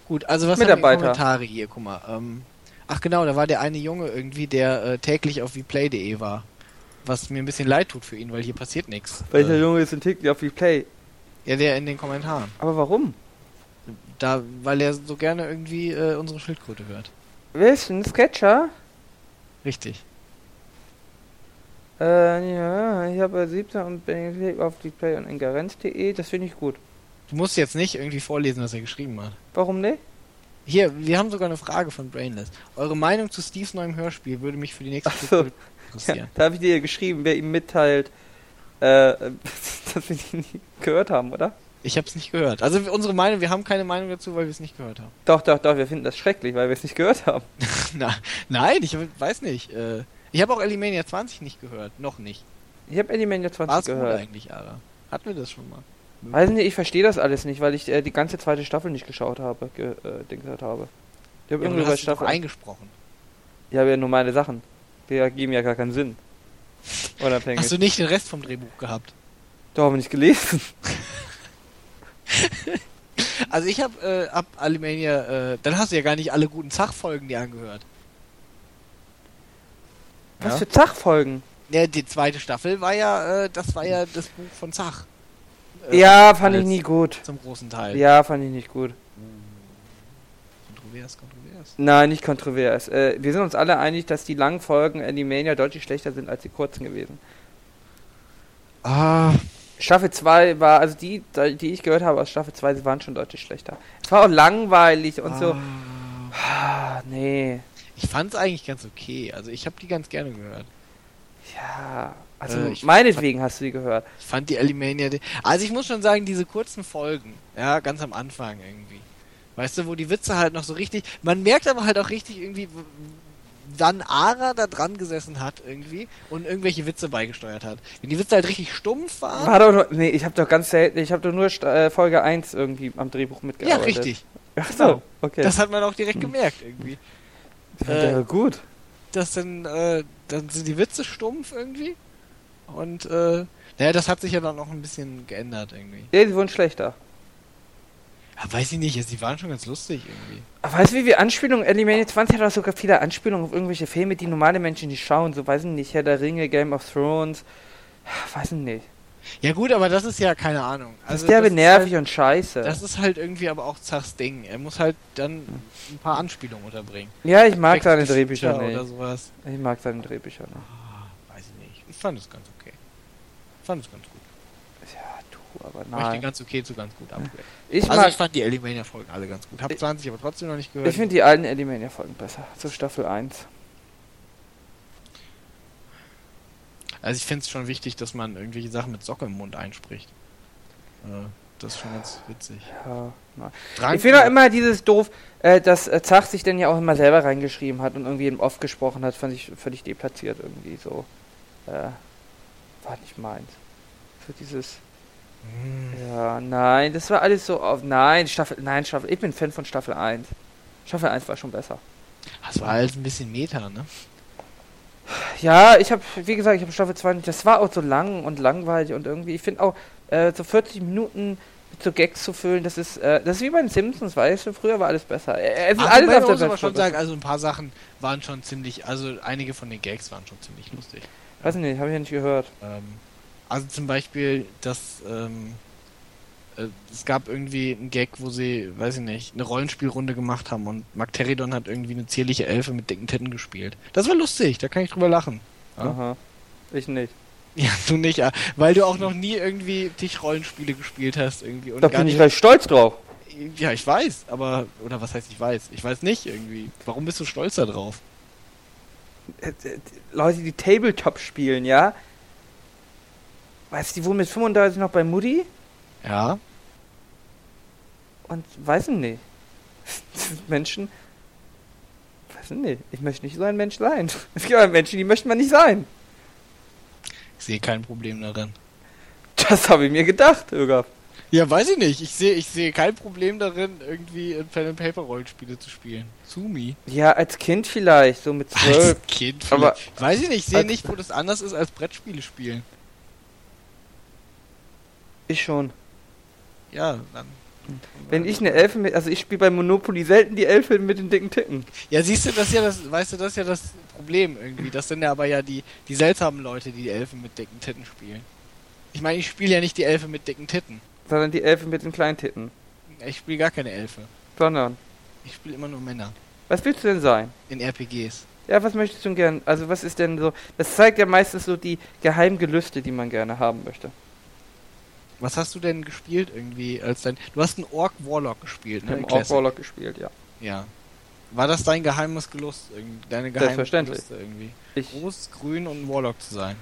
S2: Gut, also was
S1: Mitarbeiter.
S2: haben wir Kommentare hier? Guck mal. Ähm, ach genau, da war der eine Junge irgendwie, der äh, täglich auf vplay.de war. Was mir ein bisschen leid tut für ihn, weil hier passiert nichts.
S1: welcher
S2: Äh,
S1: Junge ist ein Tick auf Replay?
S2: ja, der in den Kommentaren.
S1: Aber warum?
S2: Da, weil er so gerne irgendwie äh, unsere Schildkröte hört.
S1: Wer ist denn? Sketcher?
S2: Richtig.
S1: Äh, ja, ich habe 17 und bin auf Replay und ingerenz.de, das finde ich gut.
S2: Du musst jetzt nicht irgendwie vorlesen, was er geschrieben hat.
S1: Warum nicht?
S2: Hier, wir haben sogar eine Frage von Brainless. Eure Meinung zu Steves neuem Hörspiel würde mich für die nächste
S1: Ach so.
S2: Schildkröte
S1: Ja,
S2: interessieren.
S1: da habe ich dir geschrieben, wer ihm mitteilt, äh, <laughs> dass wir ihn nie gehört haben, oder?
S2: Ich habe es nicht gehört. Also unsere Meinung, wir haben keine Meinung dazu, weil wir es nicht gehört haben.
S1: Doch, doch, doch, wir finden das schrecklich, weil wir es nicht gehört haben. <laughs>
S2: Na, nein, ich weiß nicht. Äh, ich habe auch Elimania 20 nicht gehört. Noch nicht.
S1: Ich habe Animania 20
S2: War's
S1: gehört.
S2: eigentlich, Ara? Hatten wir das schon mal?
S1: Weiß nicht, ich verstehe das alles nicht, weil ich äh, die ganze zweite Staffel nicht geschaut habe, ge äh, gehört habe. Ich habe
S2: Ja,
S1: irgendwie bei Staffel.
S2: eingesprochen.
S1: Ja, aber ja nur meine Sachen. Die ergeben ja gar keinen Sinn. Unabhängig.
S2: Hast du nicht den Rest vom Drehbuch gehabt?
S1: Doch, habe ich nicht gelesen. <laughs>
S2: Also ich habe äh, ab Alimania, äh, dann hast du ja gar nicht alle guten Zachfolgen dir angehört.
S1: Was
S2: Ja?
S1: für Zachfolgen?
S2: Ja, die zweite Staffel war ja, äh, das war ja das Buch von Zach. Äh,
S1: ja, fand ich nie gut.
S2: Zum großen Teil.
S1: Ja, fand ich nicht gut.
S2: Kontrovers, kontrovers.
S1: Nein, nicht kontrovers. Äh, wir sind uns alle einig, dass die langen Folgen Animania deutlich schlechter sind als die kurzen gewesen.
S2: Ah,
S1: Staffel 2 war, also die, die ich gehört habe aus Staffel 2, sie waren schon deutlich schlechter. Es war auch langweilig und so. Ah, nee.
S2: Ich fand's eigentlich ganz okay. Also ich habe die ganz gerne gehört.
S1: Ja, also
S2: Äh, ich-
S1: meinetwegen hast du die gehört.
S2: Ich fand die Alimania. Also ich muss schon sagen, diese kurzen Folgen, ja, ganz am Anfang irgendwie. Weißt du, wo die Witze halt noch so richtig. Man merkt aber halt auch richtig irgendwie, wann Ara da dran gesessen hat irgendwie und irgendwelche Witze beigesteuert hat. Wenn die Witze halt richtig stumpf waren.
S1: War doch nur, nee, ich habe doch ganz selten, ich habe doch nur äh, Folge 1 irgendwie am Drehbuch
S2: Ja,
S1: mitgearbeitet.
S2: richtig.
S1: Ach so, okay.
S2: Das hat man auch direkt gemerkt irgendwie.
S1: ja,
S2: äh,
S1: gut.
S2: Das sind, äh, dann sind die Witze stumpf irgendwie. Und, äh, naja, das hat sich ja dann noch ein bisschen geändert irgendwie.
S1: Ja, sie wurden schlechter.
S2: Ja, weiß ich nicht, die waren schon ganz lustig irgendwie.
S1: Aber weißt du, wie viele Anspielungen? Animania 20 hat auch sogar viele Anspielungen auf irgendwelche Filme, die normale Menschen nicht schauen. So, weiß ich nicht, Herr der Ringe, Game of Thrones. <sighs> Weiß ich nicht.
S2: Ja gut, aber das ist ja keine Ahnung.
S1: Das
S2: Also
S1: ist derbe
S2: das
S1: nervig
S2: Halt,
S1: und scheiße.
S2: das ist halt irgendwie aber auch Zachs Ding. Er muss halt dann ein paar Anspielungen unterbringen.
S1: ja, ich mag seine Drehbücher nicht.
S2: Oder sowas.
S1: Ich mag seine Drehbücher nicht.
S2: Ah, weiß ich nicht. Ich fand es ganz okay. Ich fand es ganz gut.
S1: Ja, du, aber
S2: Ich möchte
S1: nein.
S2: ganz okay zu ganz gut abwägen.
S1: Ich
S2: Also
S1: mag,
S2: ich fand die Alimania-Folgen alle ganz gut. Hab
S1: Ich-
S2: 20 aber trotzdem noch nicht gehört.
S1: ich finde die alten Animania-Folgen besser. So Staffel 1.
S2: also ich finde es schon wichtig, dass man irgendwelche Sachen mit Socke im Mund einspricht. Äh, das ist schon ganz witzig.
S1: Ja, nein.
S2: Drang-
S1: Ich finde auch immer dieses doof, äh, dass äh, Zach sich dann ja auch immer selber reingeschrieben hat und irgendwie im Off gesprochen hat, fand ich völlig deplatziert irgendwie so. Äh, war nicht meins. So dieses,
S2: Hm.
S1: ja, nein, das war alles so auf, nein, Staffel, nein, Staffel, ich bin Fan von Staffel 1. Staffel 1 war schon besser.
S2: Das war alles ein bisschen Meta, ne?
S1: Ja, ich habe, wie gesagt, ich habe Staffel 2 nicht, das war auch so lang und langweilig und irgendwie, ich finde auch, äh, so 40 Minuten mit so Gags zu füllen, das ist, äh, das ist wie bei den Simpsons, weißt du, früher war alles besser. Äh, es ist
S2: Ach,
S1: alles auf der
S2: muss aber schon sagen, also ein paar Sachen waren schon ziemlich, also einige von den Gags waren schon ziemlich lustig.
S1: Weiß ich nicht, habe ich ja nicht gehört.
S2: Ähm, also zum Beispiel, dass ähm, äh, es gab irgendwie einen Gag, wo sie, weiß ich nicht, eine Rollenspielrunde gemacht haben und Magteridon hat irgendwie eine zierliche Elfe mit dicken Titten gespielt. Das war lustig, da kann ich drüber lachen. Ja?
S1: Aha. Ich nicht. <laughs>
S2: Ja, du nicht, weil du auch noch nie irgendwie Tischrollenspiele gespielt hast irgendwie. Und
S1: Da bin ich gleich stolz drauf.
S2: Ja, ich weiß, aber, oder was heißt ich weiß? Ich weiß nicht irgendwie. Warum bist du stolz da drauf?
S1: Äh, Leute, die Tabletop spielen, ja? Weißt du, die wohnen mit 35 noch bei Mutti?
S2: Ja,
S1: Und weiß ich nicht. Das <laughs> sind Menschen. Weiß ich nicht. Ich möchte nicht so ein Mensch sein. <laughs> Es gibt aber Menschen, die möchte man nicht sein.
S2: ich sehe kein Problem darin.
S1: Das habe ich mir gedacht, Irgaf.
S2: Ja, weiß ich nicht. Ich sehe ich sehe kein Problem darin, irgendwie in Pen and Paper Rollenspiele zu spielen. Sumi.
S1: Ja, als Kind vielleicht, so mit
S2: Als
S1: zwölf.
S2: Kind
S1: Aber-
S2: vielleicht. Weiß ich nicht, ich sehe
S1: als-
S2: nicht, wo das anders ist als Brettspiele spielen.
S1: Ich schon.
S2: Ja, dann.
S1: Wenn ich eine Elfe mit, also ich spiele bei Monopoly selten die Elfe mit den dicken Titten.
S2: Ja, siehst du, das ist ja das, weißt du, das ist ja das Problem irgendwie. Das sind ja aber ja die, die seltsamen Leute, die die Elfen mit dicken Titten spielen. Ich meine, ich spiele ja nicht die Elfe mit dicken Titten.
S1: Sondern die Elfe mit den kleinen Titten.
S2: Ich spiele gar keine Elfe.
S1: Sondern,
S2: Ich spiele immer nur Männer.
S1: was willst du denn sein?
S2: In RPGs.
S1: Ja, was möchtest du denn gern? Also was ist denn so? Das zeigt ja meistens so die geheimen Gelüste, die man gerne haben möchte.
S2: Was hast du denn gespielt irgendwie als dein. Du hast einen Orc Warlock gespielt,
S1: Ich
S2: ne?
S1: habe
S2: in
S1: Orc. Warlock gespielt, ja.
S2: Ja. War das dein geheimes Gelust? irgendwie- Deine geheime. Gelüste irgendwie?
S1: Ich,
S2: Groß, grün und ein Warlock zu sein.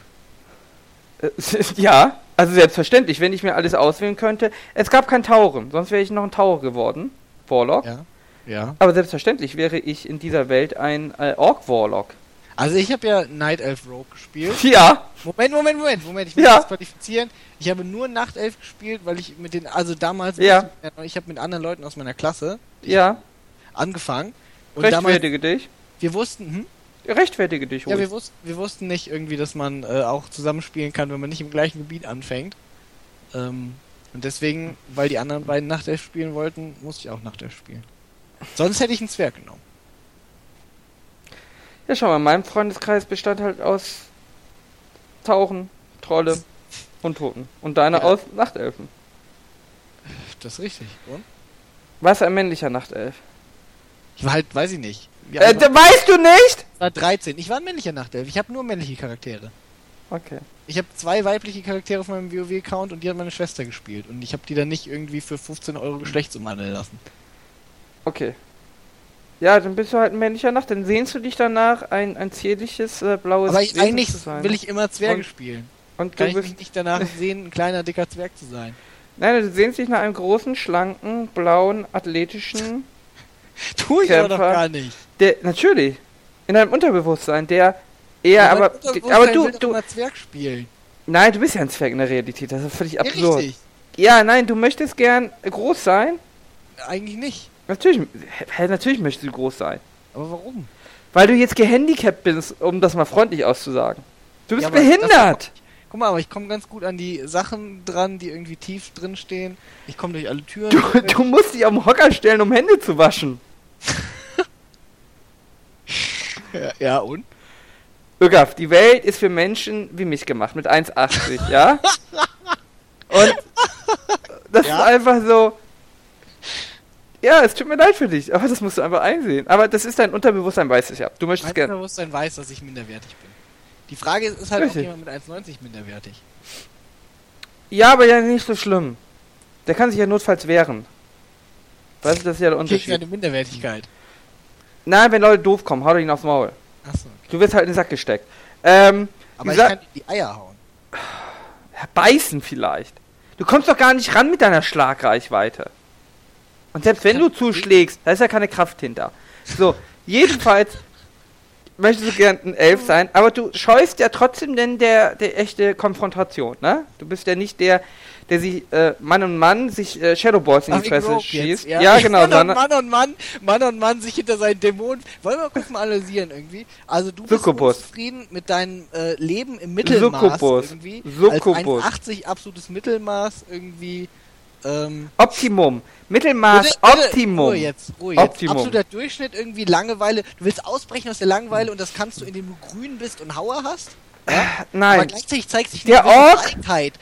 S1: Äh, <laughs> ja, also selbstverständlich, wenn ich mir alles auswählen könnte. Es gab kein Tauren, sonst wäre ich noch ein Taurer geworden. Warlock.
S2: Ja. Ja.
S1: Aber selbstverständlich wäre ich in dieser Welt ein äh, Orc Warlock.
S2: Also ich habe ja Night Elf Rogue gespielt. <laughs>
S1: Ja.
S2: Moment, Moment, Moment, Moment. Ich muss
S1: Ja.
S2: das qualifizieren. Ich habe nur Nachtelf gespielt, weil ich mit den, also damals,
S1: Ja.
S2: ich habe mit anderen Leuten aus meiner Klasse
S1: Ja.
S2: angefangen. Und damals,
S1: Rechtfertige dich.
S2: wir wussten, hm?
S1: Rechtfertige dich,
S2: Ja,
S1: ruhig.
S2: wir wussten, wir wussten nicht irgendwie, dass man äh, auch zusammenspielen kann, wenn man nicht im gleichen Gebiet anfängt. Ähm, und deswegen, weil die anderen beiden Nachtelf spielen wollten, musste ich auch Nachtelf spielen. Sonst hätte ich einen Zwerg genommen.
S1: Ja, schau mal, mein Freundeskreis bestand halt aus Tauchen, Trolle <laughs> und Toten. Und deiner
S2: Ja.
S1: aus Nachtelfen.
S2: Das ist richtig. Und?
S1: Was ein männlicher Nachtelf?
S2: Ich war halt, weiß ich nicht. Wie
S1: Äh, weißt du nicht?
S2: ich war 13. Ich war ein männlicher Nachtelf. Ich habe nur männliche Charaktere.
S1: Okay.
S2: Ich habe zwei weibliche Charaktere auf meinem WoW-Account und die hat meine Schwester gespielt. Und ich habe die dann nicht irgendwie für 15 Euro geschlechtsumwandeln lassen.
S1: Okay. Ja, dann bist du halt ein männlicher Nacht. Dann sehnst du dich danach, ein, ein zierliches äh, blaues
S2: Aber ich, eigentlich
S1: zu sein.
S2: will ich immer Zwerge
S1: Und-
S2: spielen.
S1: Und
S2: Kann
S1: du
S2: ich mich nicht danach <laughs> sehen, ein kleiner, dicker Zwerg zu sein.
S1: Nein, du sehnst dich nach einem großen, schlanken, blauen, athletischen. <laughs>
S2: Tu ich aber doch gar nicht.
S1: Der, natürlich. In deinem Unterbewusstsein, der eher,
S2: mein
S1: aber. Aber du, du.
S2: immer Zwerg spielen.
S1: Nein, du bist ja ein Zwerg in der Realität. Das ist völlig
S2: Ja,
S1: absurd.
S2: richtig.
S1: Ja, nein, du möchtest gern groß sein.
S2: Eigentlich nicht.
S1: Natürlich, hä, natürlich möchtest du groß sein.
S2: Aber warum?
S1: Weil du jetzt gehandicapt bist, um das mal freundlich auszusagen. Du bist
S2: Ja,
S1: behindert.
S2: Guck mal, aber ich komme ganz gut an die Sachen dran, die irgendwie tief drin stehen. Ich komme durch alle Türen.
S1: Du, du musst dich den Hocker stellen, um Hände zu waschen. <laughs>
S2: ja, und?
S1: Ögaf, die Welt ist für Menschen wie mich gemacht, mit 1,80, ja? <laughs> Und das
S2: Ja?
S1: ist einfach so. Ja, es tut mir leid für dich, aber das musst du einfach einsehen. Aber das ist dein Unterbewusstsein, weiß ich ja. Du möchtest
S2: Mein
S1: gerne.
S2: Unterbewusstsein weiß, dass ich minderwertig bin. Die Frage ist, ist halt,
S1: Richtig.
S2: ob jemand mit 1,90 minderwertig.
S1: Ja, aber ja nicht so schlimm. Der kann sich ja notfalls wehren. Weißt du, das ist ja der
S2: Gegen
S1: Unterschied.
S2: eine Minderwertigkeit.
S1: Nein, wenn Leute doof kommen, hau dir ihn aufs Maul.
S2: Achso.
S1: Du wirst halt in den Sack gesteckt. Ähm,
S2: Aber ich kann die Eier hauen.
S1: beißen vielleicht. Du kommst doch gar nicht ran mit deiner Schlagreichweite. Und selbst wenn du zuschlägst, da ist ja keine Kraft hinter. So, <laughs> jedenfalls möchtest du gern ein Elf sein, aber du scheust ja trotzdem denn der, der echte Konfrontation, ne? Du bist ja nicht der, der sich äh, Mann und Mann sich äh, Shadowballs in die Fresse schießt.
S2: jetzt,
S1: Ja, genau.
S2: Mann und Mann und Mann, Mann und Mann sich hinter seinen Dämonen. Wollen wir kurz mal analysieren irgendwie? Also du bist
S1: Succubus.
S2: zufrieden mit deinem äh, Leben im Mittelmaß
S1: Succubus.
S2: irgendwie.
S1: Succubus.
S2: Als 1,80 absolutes Mittelmaß irgendwie. Ähm,
S1: Optimum. Mittelmaß,
S2: bitte,
S1: Optimum.
S2: Ruhe jetzt, Ruhe jetzt.
S1: Optimum.
S2: Absoluter Durchschnitt irgendwie Langeweile. Du willst ausbrechen aus der Langeweile und das kannst du, indem du grün bist und Hauer hast. Ja? Aber
S1: Nein.
S2: gleichzeitig zeigt sich
S1: Der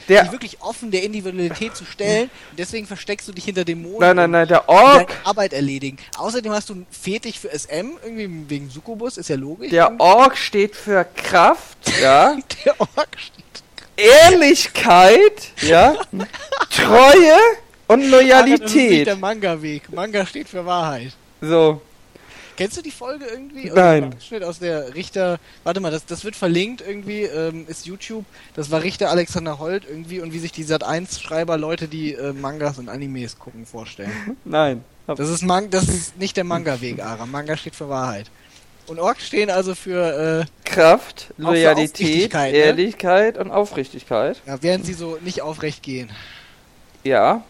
S1: der-
S2: dich wirklich offen der Individualität zu stellen. Und deswegen versteckst du dich hinter Dämonen.
S1: Nein, nein,
S2: und
S1: nein, der Ork,
S2: Arbeit erledigen. Außerdem hast du einen Fetisch für SM, irgendwie wegen Succubus, ist ja logisch.
S1: der Ork steht für Kraft, ja. <laughs>
S2: der Ork steht.
S1: Ehrlichkeit, ja, Treue und
S2: Das ist nicht
S1: Loyalität.
S2: der Manga-Weg. Manga steht für Wahrheit.
S1: So,
S2: Kennst du die Folge irgendwie?
S1: Nein.
S2: Oder aus der Richter. Warte mal, das, das wird verlinkt irgendwie, ähm, ist YouTube. Das war Richter Alexander Holt irgendwie und wie sich die Sat1-Schreiber Leute, die äh, Mangas und Animes gucken, vorstellen. <laughs>
S1: nein.
S2: Das ist, Man das ist nicht der Manga-Weg, Ara. Manga steht für Wahrheit. Und Orks stehen also für,
S1: Kraft,
S2: für
S1: Loyalität,
S2: ne?
S1: Ehrlichkeit und Aufrichtigkeit.
S2: äh, ja, während sie so nicht aufrecht gehen.
S1: Ja.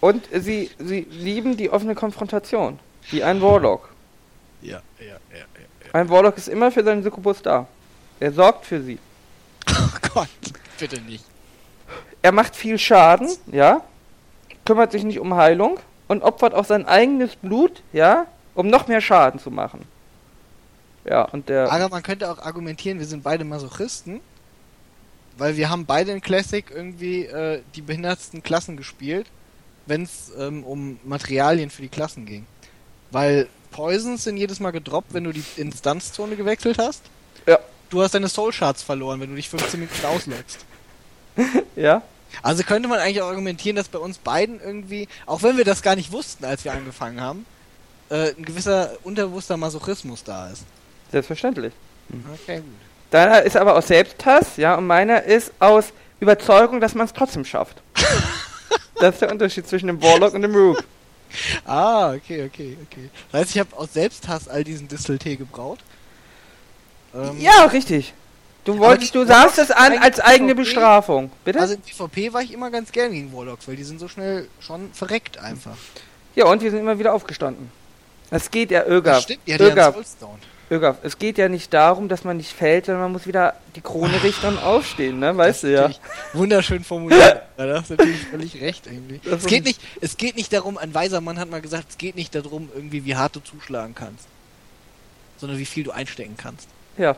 S1: Und sie, sie lieben die offene Konfrontation. Wie ein Warlock.
S2: Ja, ja, ja, ja.
S1: Ein Warlock ist immer für seinen Succubus da. Er sorgt für sie. <laughs>
S2: Oh Gott, bitte nicht.
S1: Er macht viel Schaden, ja. Kümmert sich nicht um Heilung und opfert auch sein eigenes Blut, ja, um noch mehr Schaden zu machen. Ja, und der.
S2: Aber man könnte auch argumentieren, wir sind beide Masochisten, weil wir haben beide in Classic irgendwie äh, die behindertsten Klassen gespielt, wenn es ähm, um Materialien für die Klassen ging. Weil Poisons sind jedes Mal gedroppt, wenn du die Instanzzone gewechselt hast.
S1: Ja.
S2: Du hast deine Soul Shards verloren, wenn du dich 15 Minuten ausloggst. <laughs>
S1: Ja?
S2: Also könnte man eigentlich auch argumentieren, dass bei uns beiden irgendwie, auch wenn wir das gar nicht wussten, als wir angefangen haben, äh, ein gewisser unterbewusster Masochismus da ist.
S1: Selbstverständlich.
S2: Okay, gut.
S1: Deiner ist aber aus Selbsthass, ja, und meiner ist aus Überzeugung, dass man es trotzdem schafft. <laughs> das ist der Unterschied zwischen dem Warlock und dem Rook.
S2: Ah, okay, okay, okay. Das heißt, ich habe aus Selbsthass all diesen Disteltee gebraut. Ähm,
S1: Ja, richtig. Du wolltest,
S2: die
S1: du sahst es an als eigene
S2: PvP
S1: Bestrafung. Bitte?
S2: Also in PvP war ich immer ganz gern gegen Warlocks, weil die sind so schnell schon verreckt einfach.
S1: ja, und wir sind immer wieder aufgestanden. Es geht ja, Ögaf,
S2: stimmt, die hat ja
S1: Ögaf,
S2: Soulstone.
S1: Ögaf, es geht ja nicht darum, dass man nicht fällt, sondern man muss wieder die Krone richten und aufstehen, ne? Weißt du ja.
S2: Wunderschön formuliert. da hast du natürlich völlig recht irgendwie.
S1: Das
S2: Es geht, nicht, es geht nicht darum, ein weiser Mann hat mal gesagt, es geht nicht darum, irgendwie wie hart du zuschlagen kannst. Sondern wie viel du einstecken kannst.
S1: Ja.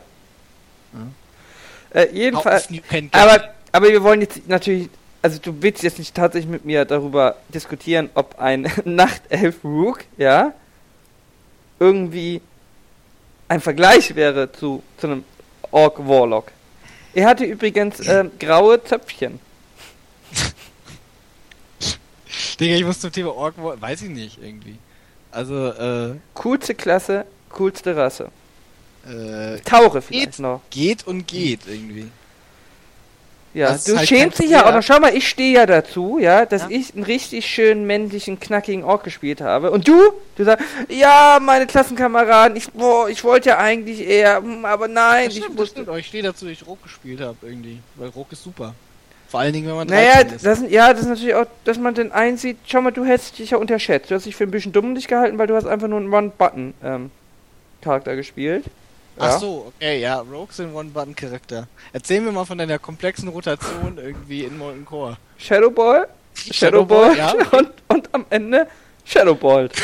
S2: Ja.
S1: Äh, jedenfalls, aber, aber wir wollen jetzt natürlich, also du willst jetzt nicht tatsächlich mit mir darüber diskutieren, ob ein <laughs> Nachtelf Rook, ja, irgendwie ein Vergleich wäre zu, zu einem Orc Warlock. Er hatte übrigens ähm, graue Zöpfchen. <laughs>
S2: Digga, ich muss zum Thema Orc, War- weiß ich nicht irgendwie. Also, äh,
S1: Coolste Klasse, coolste Rasse.
S2: äh,
S1: Taure vielleicht
S2: Geht.
S1: noch.
S2: geht und geht irgendwie.
S1: Ja,
S2: Das
S1: du
S2: halt
S1: schämst dich ja auch noch. Schau mal, ich stehe ja dazu, ja, dass
S2: Ja.
S1: ich einen richtig schönen männlichen, knackigen Ork gespielt habe. Und du? Du sagst, ja, meine Klassenkameraden, ich, boah, ich wollte ja eigentlich eher, hm, aber nein,
S2: Das
S1: ich
S2: stimmt,
S1: musste.
S2: stimmt, ich stehe dazu, dass ich Rock gespielt habe irgendwie. Weil Rock ist super. Vor allen Dingen, wenn man
S1: Naja,
S2: 13 ist.
S1: das, ja, das ist natürlich auch, dass man dann einsieht, schau mal, du hättest dich ja unterschätzt. Du hast dich für ein bisschen dumm dich gehalten, weil du hast einfach nur einen One-Button-Charakter gespielt.
S2: Ach so, okay, ja, Rogues sind One-Button-Charakter. Erzähl mir mal von deiner komplexen Rotation irgendwie in Molten Core.
S1: Shadowball, Shadowball,
S2: ja. <laughs>
S1: und, und am Ende Shadowball. <laughs>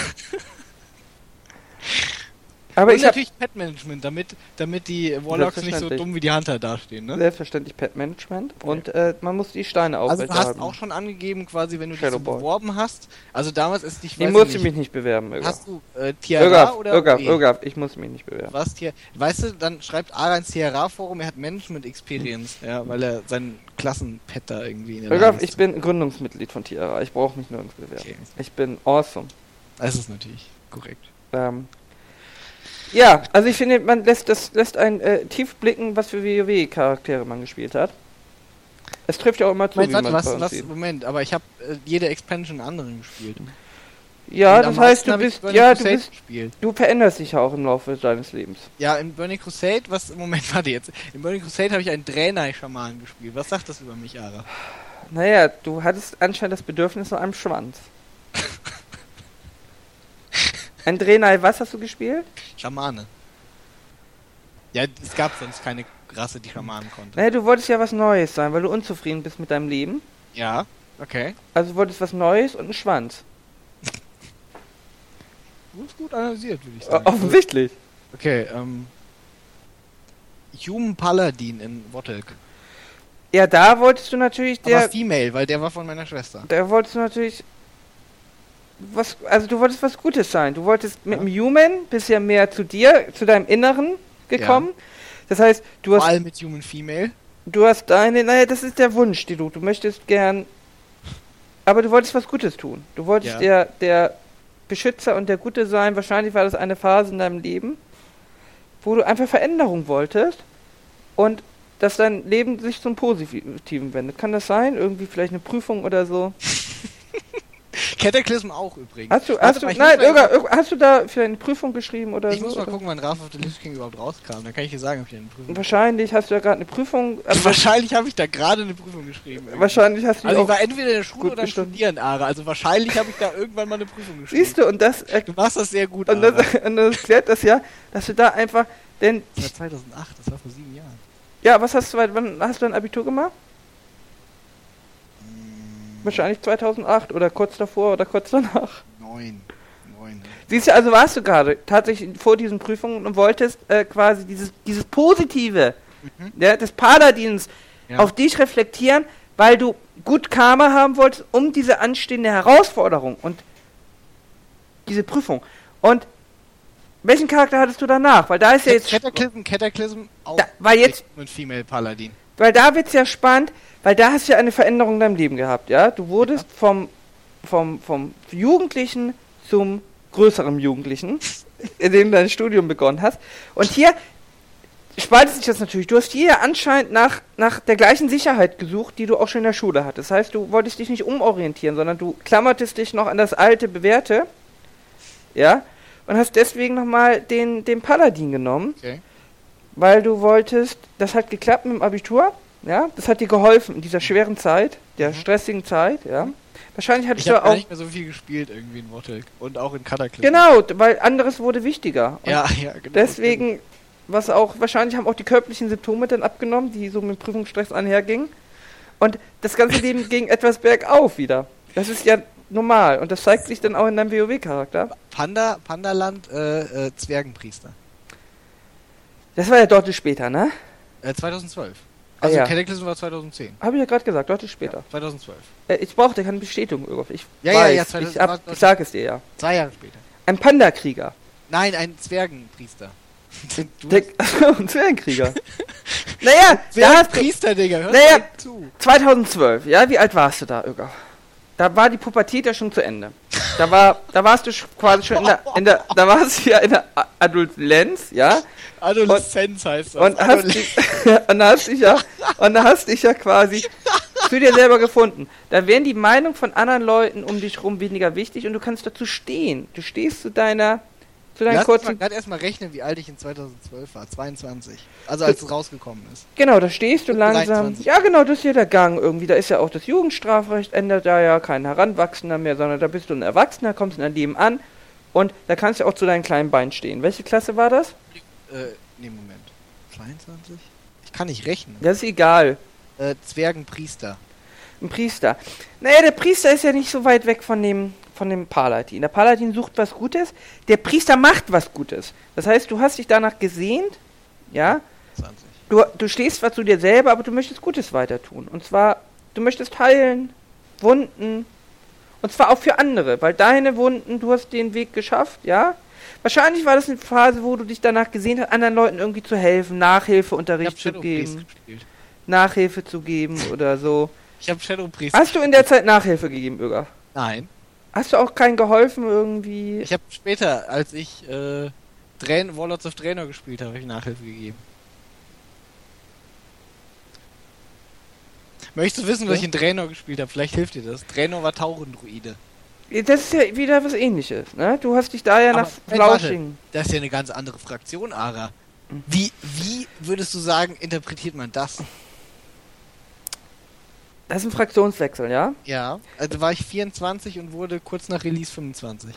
S1: Aber
S2: Und natürlich Pet-Management, damit, damit die Warlocks nicht so dumm wie die Hunter dastehen, ne?
S1: selbstverständlich Pet-Management und äh, man muss die Steine
S2: Also du hast
S1: aufrechterhalten.
S2: auch schon angegeben, quasi, wenn du dich so beworben hast. Also damals ist dich,
S1: ich
S2: weiß
S1: muss
S2: nicht,
S1: mich nicht bewerben, Ögaf.
S2: hast du äh, Tiara
S1: Ögaf,
S2: oder
S1: Ögaf,
S2: OE?
S1: Ögaf, ich muss mich nicht bewerben.
S2: Was Tier weißt du, dann schreibt Ara ins TRA-Forum, er hat Management Experience, ja, weil er seinen Klassenpet da irgendwie in der
S1: Ögaf, ich bin Gründungsmitglied von Tiara. Ich brauche mich nirgends bewerben.
S2: Okay.
S1: Ich bin awesome.
S2: Das ist natürlich korrekt.
S1: Ähm, ja, also ich finde, man lässt das lässt einen äh, tief blicken, was für WoW-Charaktere man gespielt hat. Es trifft ja auch immer zu,
S2: Moment,
S1: wie
S2: warte,
S1: man
S2: was, was. Moment, aber ich habe äh, jede Expansion anderen gespielt.
S1: Ja, das heißt, du bist, ja, du bist,
S2: gespielt.
S1: du veränderst dich ja auch im Laufe deines Lebens.
S2: Ja, in Burning Crusade, was, <laughs> Moment, warte jetzt. In Burning Crusade habe ich einen Draenei-Schaman gespielt. Was sagt das über mich, Ara?
S1: Naja, du hattest anscheinend das Bedürfnis nach einem Schwanz. Ein Drenai, was hast du gespielt?
S2: Schamane. Ja, es gab sonst keine Rasse, die Schamanen konnte.
S1: Naja, du wolltest ja was Neues sein, weil du unzufrieden bist mit deinem Leben.
S2: Ja, okay.
S1: Also du wolltest was Neues und einen Schwanz. <laughs>
S2: Du ist gut analysiert, würde ich
S1: Äh,
S2: sagen.
S1: offensichtlich.
S2: Okay, ähm. Human Paladin in Wottelk.
S1: Ja, da wolltest du natürlich
S2: Aber
S1: der,
S2: Female, weil der war von meiner Schwester.
S1: da wolltest du natürlich was, also du wolltest was Gutes sein. Du wolltest mit
S2: Ja.
S1: dem Human bist ja mehr zu dir, zu deinem Inneren gekommen. Das heißt, du
S2: Vor
S1: hast,
S2: allem mit Human Female.
S1: du hast deine, naja, das ist der Wunsch, den du, du möchtest gern, aber du wolltest was Gutes tun. Du wolltest
S2: Ja.
S1: der, der Beschützer und der Gute sein. Wahrscheinlich war das eine Phase in deinem Leben, wo du einfach Veränderung wolltest und dass dein Leben sich zum Positiven wendet. Kann das sein? Irgendwie vielleicht eine Prüfung oder so? <laughs>
S2: Cataclysm auch übrigens.
S1: Hast du,
S2: Warte
S1: hast du,
S2: ich
S1: nein, Irga, Irga, hast du da für eine Prüfung geschrieben oder
S2: Ich
S1: so?
S2: muss mal
S1: oder?
S2: gucken, wann Wrath of the Lich King überhaupt rauskam. Dann kann ich dir sagen, ob ich eine Prüfung.
S1: Wahrscheinlich hast du ja gerade eine Prüfung. aber <laughs>
S2: Wahrscheinlich habe ich da gerade eine Prüfung geschrieben. irgendwie.
S1: wahrscheinlich hast du
S2: Also ich war entweder in der Schule oder im. Studieren, Ara. Also wahrscheinlich habe ich da irgendwann mal eine Prüfung geschrieben.
S1: Siehst du, und das, er-
S2: Du machst das sehr gut,
S1: und das, <laughs> und das erklärt das ja, dass du da einfach. Denn,
S2: Das war 2008, das war vor sieben Jahren.
S1: ja, was hast du, wann hast du dein Abitur gemacht? Wahrscheinlich 2008 oder kurz davor oder kurz danach.
S2: Neun. Neun.
S1: Siehst du, also warst du gerade tatsächlich vor diesen Prüfungen und wolltest äh, quasi dieses, dieses Positive
S2: Mhm.
S1: ja, des Paladins
S2: Ja.
S1: auf dich reflektieren, weil du gut Karma haben wolltest, um diese anstehende Herausforderung und diese Prüfung. Und welchen Charakter hattest du danach? Weil da ist ja jetzt,
S2: Cataclysm, Cataclysm auch
S1: da, weil jetzt,
S2: mit Female Paladin.
S1: weil da wird's ja spannend, weil da hast du ja eine Veränderung in deinem Leben gehabt, ja? Du wurdest vom, vom, vom Jugendlichen zum größeren Jugendlichen, <laughs> in dem du dein Studium begonnen hast. Und hier spaltet sich das natürlich. Du hast hier anscheinend nach, nach der gleichen Sicherheit gesucht, die du auch schon in der Schule hattest. Das heißt, du wolltest dich nicht umorientieren, sondern du klammertest dich noch an das alte, bewährte, ja? Und hast deswegen nochmal den, den Paladin genommen.
S2: Okay.
S1: weil du wolltest, das hat geklappt mit dem Abitur, ja, das hat dir geholfen in dieser schweren Zeit, der
S2: Mhm.
S1: stressigen Zeit, ja. Wahrscheinlich hattest
S2: Ich habe
S1: du auch,
S2: nicht mehr so viel gespielt irgendwie in Wattel und auch in Cataclysm.
S1: genau, weil anderes wurde wichtiger. Und
S2: Ja, ja, genau.
S1: Deswegen, was auch, wahrscheinlich haben auch die körperlichen Symptome dann abgenommen, die so mit Prüfungsstress einhergingen. Und das ganze Leben <laughs> ging etwas bergauf wieder. Das ist ja normal und das zeigt sich dann auch in deinem WoW-Charakter.
S2: Panda, Pandaland, äh, äh, Zwergenpriester.
S1: Das war ja deutlich später, ne?
S2: Äh, 2012.
S1: Ah,
S2: Also
S1: ja.
S2: Cataclysm war 2010.
S1: Habe ich ja gerade gesagt, deutlich später.
S2: 2012.
S1: Äh, ich brauchte keine Bestätigung, Irgoff. Ich
S2: Ja, ja,
S1: weiß,
S2: ja, 2000
S1: ich, ich sag es dir ja.
S2: Zwei Jahre später.
S1: Ein Panda-Krieger.
S2: Nein, ein Zwergenpriester. <laughs>
S1: Der, <laughs> ein Zwergenkrieger. naja, <laughs>
S2: Zwergenpriester, Digga, hör
S1: Naja.
S2: zu.
S1: 2012, ja, wie alt warst du da, Irgoff? Da war die Pubertät ja schon zu Ende. Da war, da warst du quasi schon in der, in der da warst du ja in der Adoleszenz, ja,
S2: Adoleszenz heißt das.
S1: und hast dich, <laughs> und hast dich ja, und hast dich ja quasi zu dir selber gefunden. Da wären die Meinung von anderen Leuten um dich rum weniger wichtig und du kannst dazu stehen. Du stehst zu deiner, zu deinen
S2: Lass
S1: kurzen,
S2: gerade erstmal rechnen, wie alt ich in 2012 war. 22. Also als es rausgekommen ist.
S1: genau, da stehst du langsam.
S2: 23.
S1: Ja, genau, das ist ja der Gang irgendwie. Da ist ja auch das Jugendstrafrecht ändert da ja kein Heranwachsender mehr, sondern da bist du ein Erwachsener, kommst in dein Leben an und da kannst du auch zu deinen kleinen Beinen stehen. Welche Klasse war das?
S2: Äh, nee, Moment. 22? Ich kann nicht rechnen.
S1: Das ist egal.
S2: Äh, Zwergenpriester.
S1: Ein Priester. Naja, der Priester ist ja nicht so weit weg von dem, von dem Palatin. Der Palatin sucht was Gutes, der Priester macht was Gutes. Das heißt, du hast dich danach gesehnt, ja,
S2: 20.
S1: du, du stehst zwar zu dir selber, aber du möchtest Gutes weiter tun. Und zwar, du möchtest heilen, Wunden, und zwar auch für andere, weil deine Wunden, du hast den Weg geschafft, ja. Wahrscheinlich war das eine Phase, wo du dich danach gesehnt hast, anderen Leuten irgendwie zu helfen,
S2: Ich
S1: Nachhilfeunterricht zu geben. Nachhilfe zu geben oder so.
S2: Ich hab Shadow Priest.
S1: Hast du in der Zeit Nachhilfe gegeben, Bürger?
S2: Nein.
S1: Hast du auch keinen geholfen irgendwie?
S2: Ich habe später, als ich äh, Drain Warlords of Draenor gespielt habe, hab ich Nachhilfe gegeben. Möchtest du wissen, was ich in Draenor gespielt habe? Vielleicht hilft dir das. Draenor war Taurendruide.
S1: Das ist ja wieder was ähnliches, ne? Du hast dich da ja
S2: Aber,
S1: nach. Flausching.
S2: Das ist ja eine ganz andere Fraktion, Ara.
S1: Mhm.
S2: Wie, wie würdest du sagen, interpretiert man das?
S1: Das ist ein Fraktionswechsel, ja?
S2: Ja. Also war ich 24 und wurde kurz nach Release 25.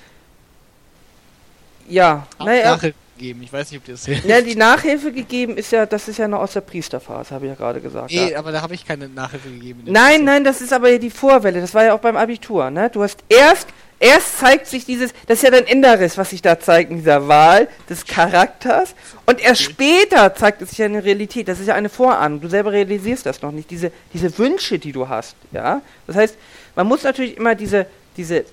S1: Ja.
S2: Hab
S1: Naja,
S2: Nachhilfe gegeben. Ich weiß nicht, ob dir das hilft.
S1: ja, die Nachhilfe gegeben ist ja, das ist ja noch aus der Priesterphase, habe ich ja gerade gesagt.
S2: Nee,
S1: ja.
S2: aber da habe ich keine Nachhilfe gegeben.
S1: Nein,
S2: Phase.
S1: nein, das ist aber ja die Vorwelle. Das war ja auch beim Abitur, ne? Du hast erst, erst zeigt sich dieses, das ist ja dein Inneres, was sich da zeigt in dieser Wahl des Charakters. Und erst später zeigt es sich ja in der Realität. Das ist ja eine Vorahnung. Du selber realisierst das noch nicht. Diese, diese Wünsche, die du hast, ja? Das heißt, man muss natürlich immer diese, diese,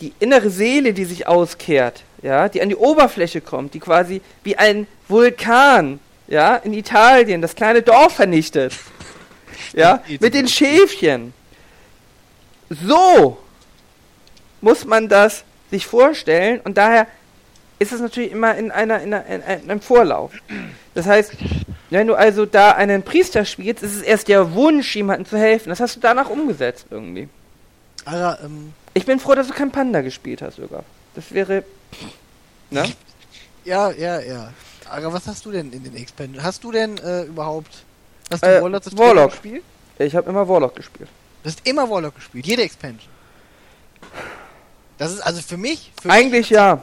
S1: die innere Seele, die sich auskehrt, ja, die an die Oberfläche kommt, die quasi wie ein Vulkan, ja, in Italien das kleine Dorf vernichtet. <laughs> Ja, mit den Schäfchen. So muss man das sich vorstellen und daher ist es natürlich immer in einer, in, einer, in einem Vorlauf. Das heißt, wenn du also da einen Priester spielst, ist es erst der Wunsch, jemandem zu helfen. Das hast du danach umgesetzt irgendwie.
S2: Ara, ähm,
S1: Ich bin froh, dass du kein Panda gespielt hast sogar. Das wäre. Ne?
S2: ja, ja, ja. Aber was hast du denn in den Expansion? Hast du denn äh, überhaupt. Hast du
S1: Äh,
S2: Warlords of
S1: Warlock.
S2: Gespielt?
S1: Ich habe immer Warlock gespielt.
S2: Du hast immer Warlock gespielt, jede Expansion. Das ist also für mich. Für
S1: Eigentlich
S2: mich,
S1: ja.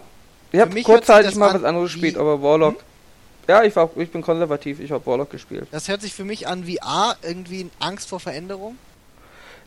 S1: Ich habe kurzzeitig mal was anderes gespielt, aber Warlock. Ja, ich, war, ich bin konservativ, ich habe Warlock gespielt.
S2: Das hört sich für mich an wie A, irgendwie Angst vor Veränderung.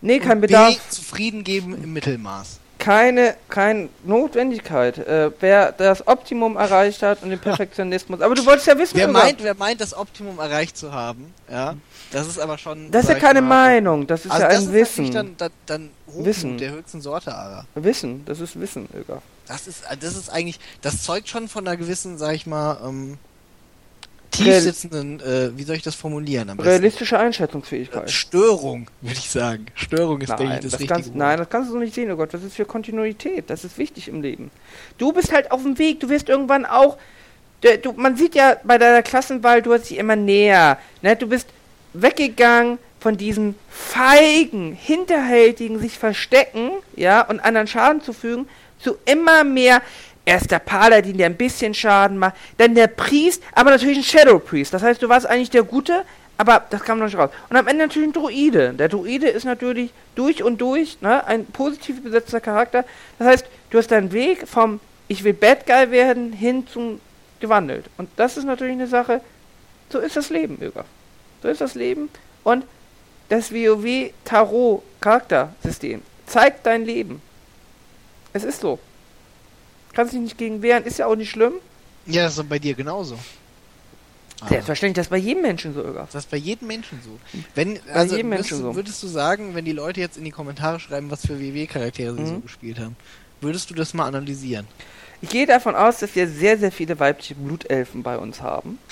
S1: Nee, kein
S2: und
S1: Bedarf.
S2: B, zufrieden geben im Mittelmaß.
S1: keine, keine Notwendigkeit. Äh, wer das Optimum erreicht hat und den <laughs> Perfektionismus. Aber du wolltest ja wissen,
S2: Wer meint, wer meint, das Optimum erreicht zu haben, ja, das ist aber schon.
S1: das ist ja keine
S2: mal,
S1: Meinung, das ist
S2: also
S1: ja
S2: das
S1: ein
S2: ist
S1: Wissen.
S2: Dann, dann, dann Hochmut
S1: Wissen.
S2: der höchsten Sorte, Ara.
S1: Wissen, das ist Wissen, Irga.
S2: Das ist, das ist eigentlich, das zeugt schon von einer gewissen, sag ich mal, ähm, tiefsitzenden, äh, wie soll ich das formulieren?
S1: Realistische Einschätzungsfähigkeit.
S2: Störung, <laughs> würde ich sagen. Störung ist, denke
S1: Nein
S2: ich, das,
S1: das
S2: richtige
S1: kannst, nein, das kannst du so nicht sehen, oh Gott. Das ist für Kontinuität. Das ist wichtig im Leben. Du bist halt auf dem Weg. Du wirst irgendwann auch. Du, man sieht ja bei deiner Klassenwahl, du hast sie immer näher. Ne? Du bist weggegangen von diesem feigen, hinterhältigen, sich verstecken, ja, und anderen Schaden zufügen, zu immer mehr Erst der Paladin, der ein bisschen Schaden macht, dann der Priest, aber natürlich ein Shadow Priest. Das heißt, du warst eigentlich der Gute, aber das kam noch nicht raus. Und am Ende natürlich ein Druide. Der Druide ist natürlich durch und durch ne, ein positiv besetzter Charakter. Das heißt, du hast deinen Weg vom Ich will Bad Guy werden hin zum gewandelt. Und das ist natürlich eine Sache, so ist das Leben, Öger. So ist das Leben. Und das WoW Tarot Charaktersystem zeigt dein Leben. Es ist so. Kannst dich nicht gegen wehren, ist ja auch nicht schlimm.
S2: Ja, das ist bei dir genauso.
S1: Selbstverständlich, das ist bei jedem Menschen so, Öger.
S2: Das ist bei jedem Menschen so. Wenn, also
S1: jedem
S2: würdest,
S1: Menschen so.
S2: würdest du sagen, wenn die Leute jetzt in die Kommentare schreiben, was für WW-Charaktere sie
S1: Mhm.
S2: so gespielt haben, würdest du das mal analysieren?
S1: Ich gehe davon aus, dass wir sehr, sehr viele weibliche Blutelfen bei uns haben. <laughs>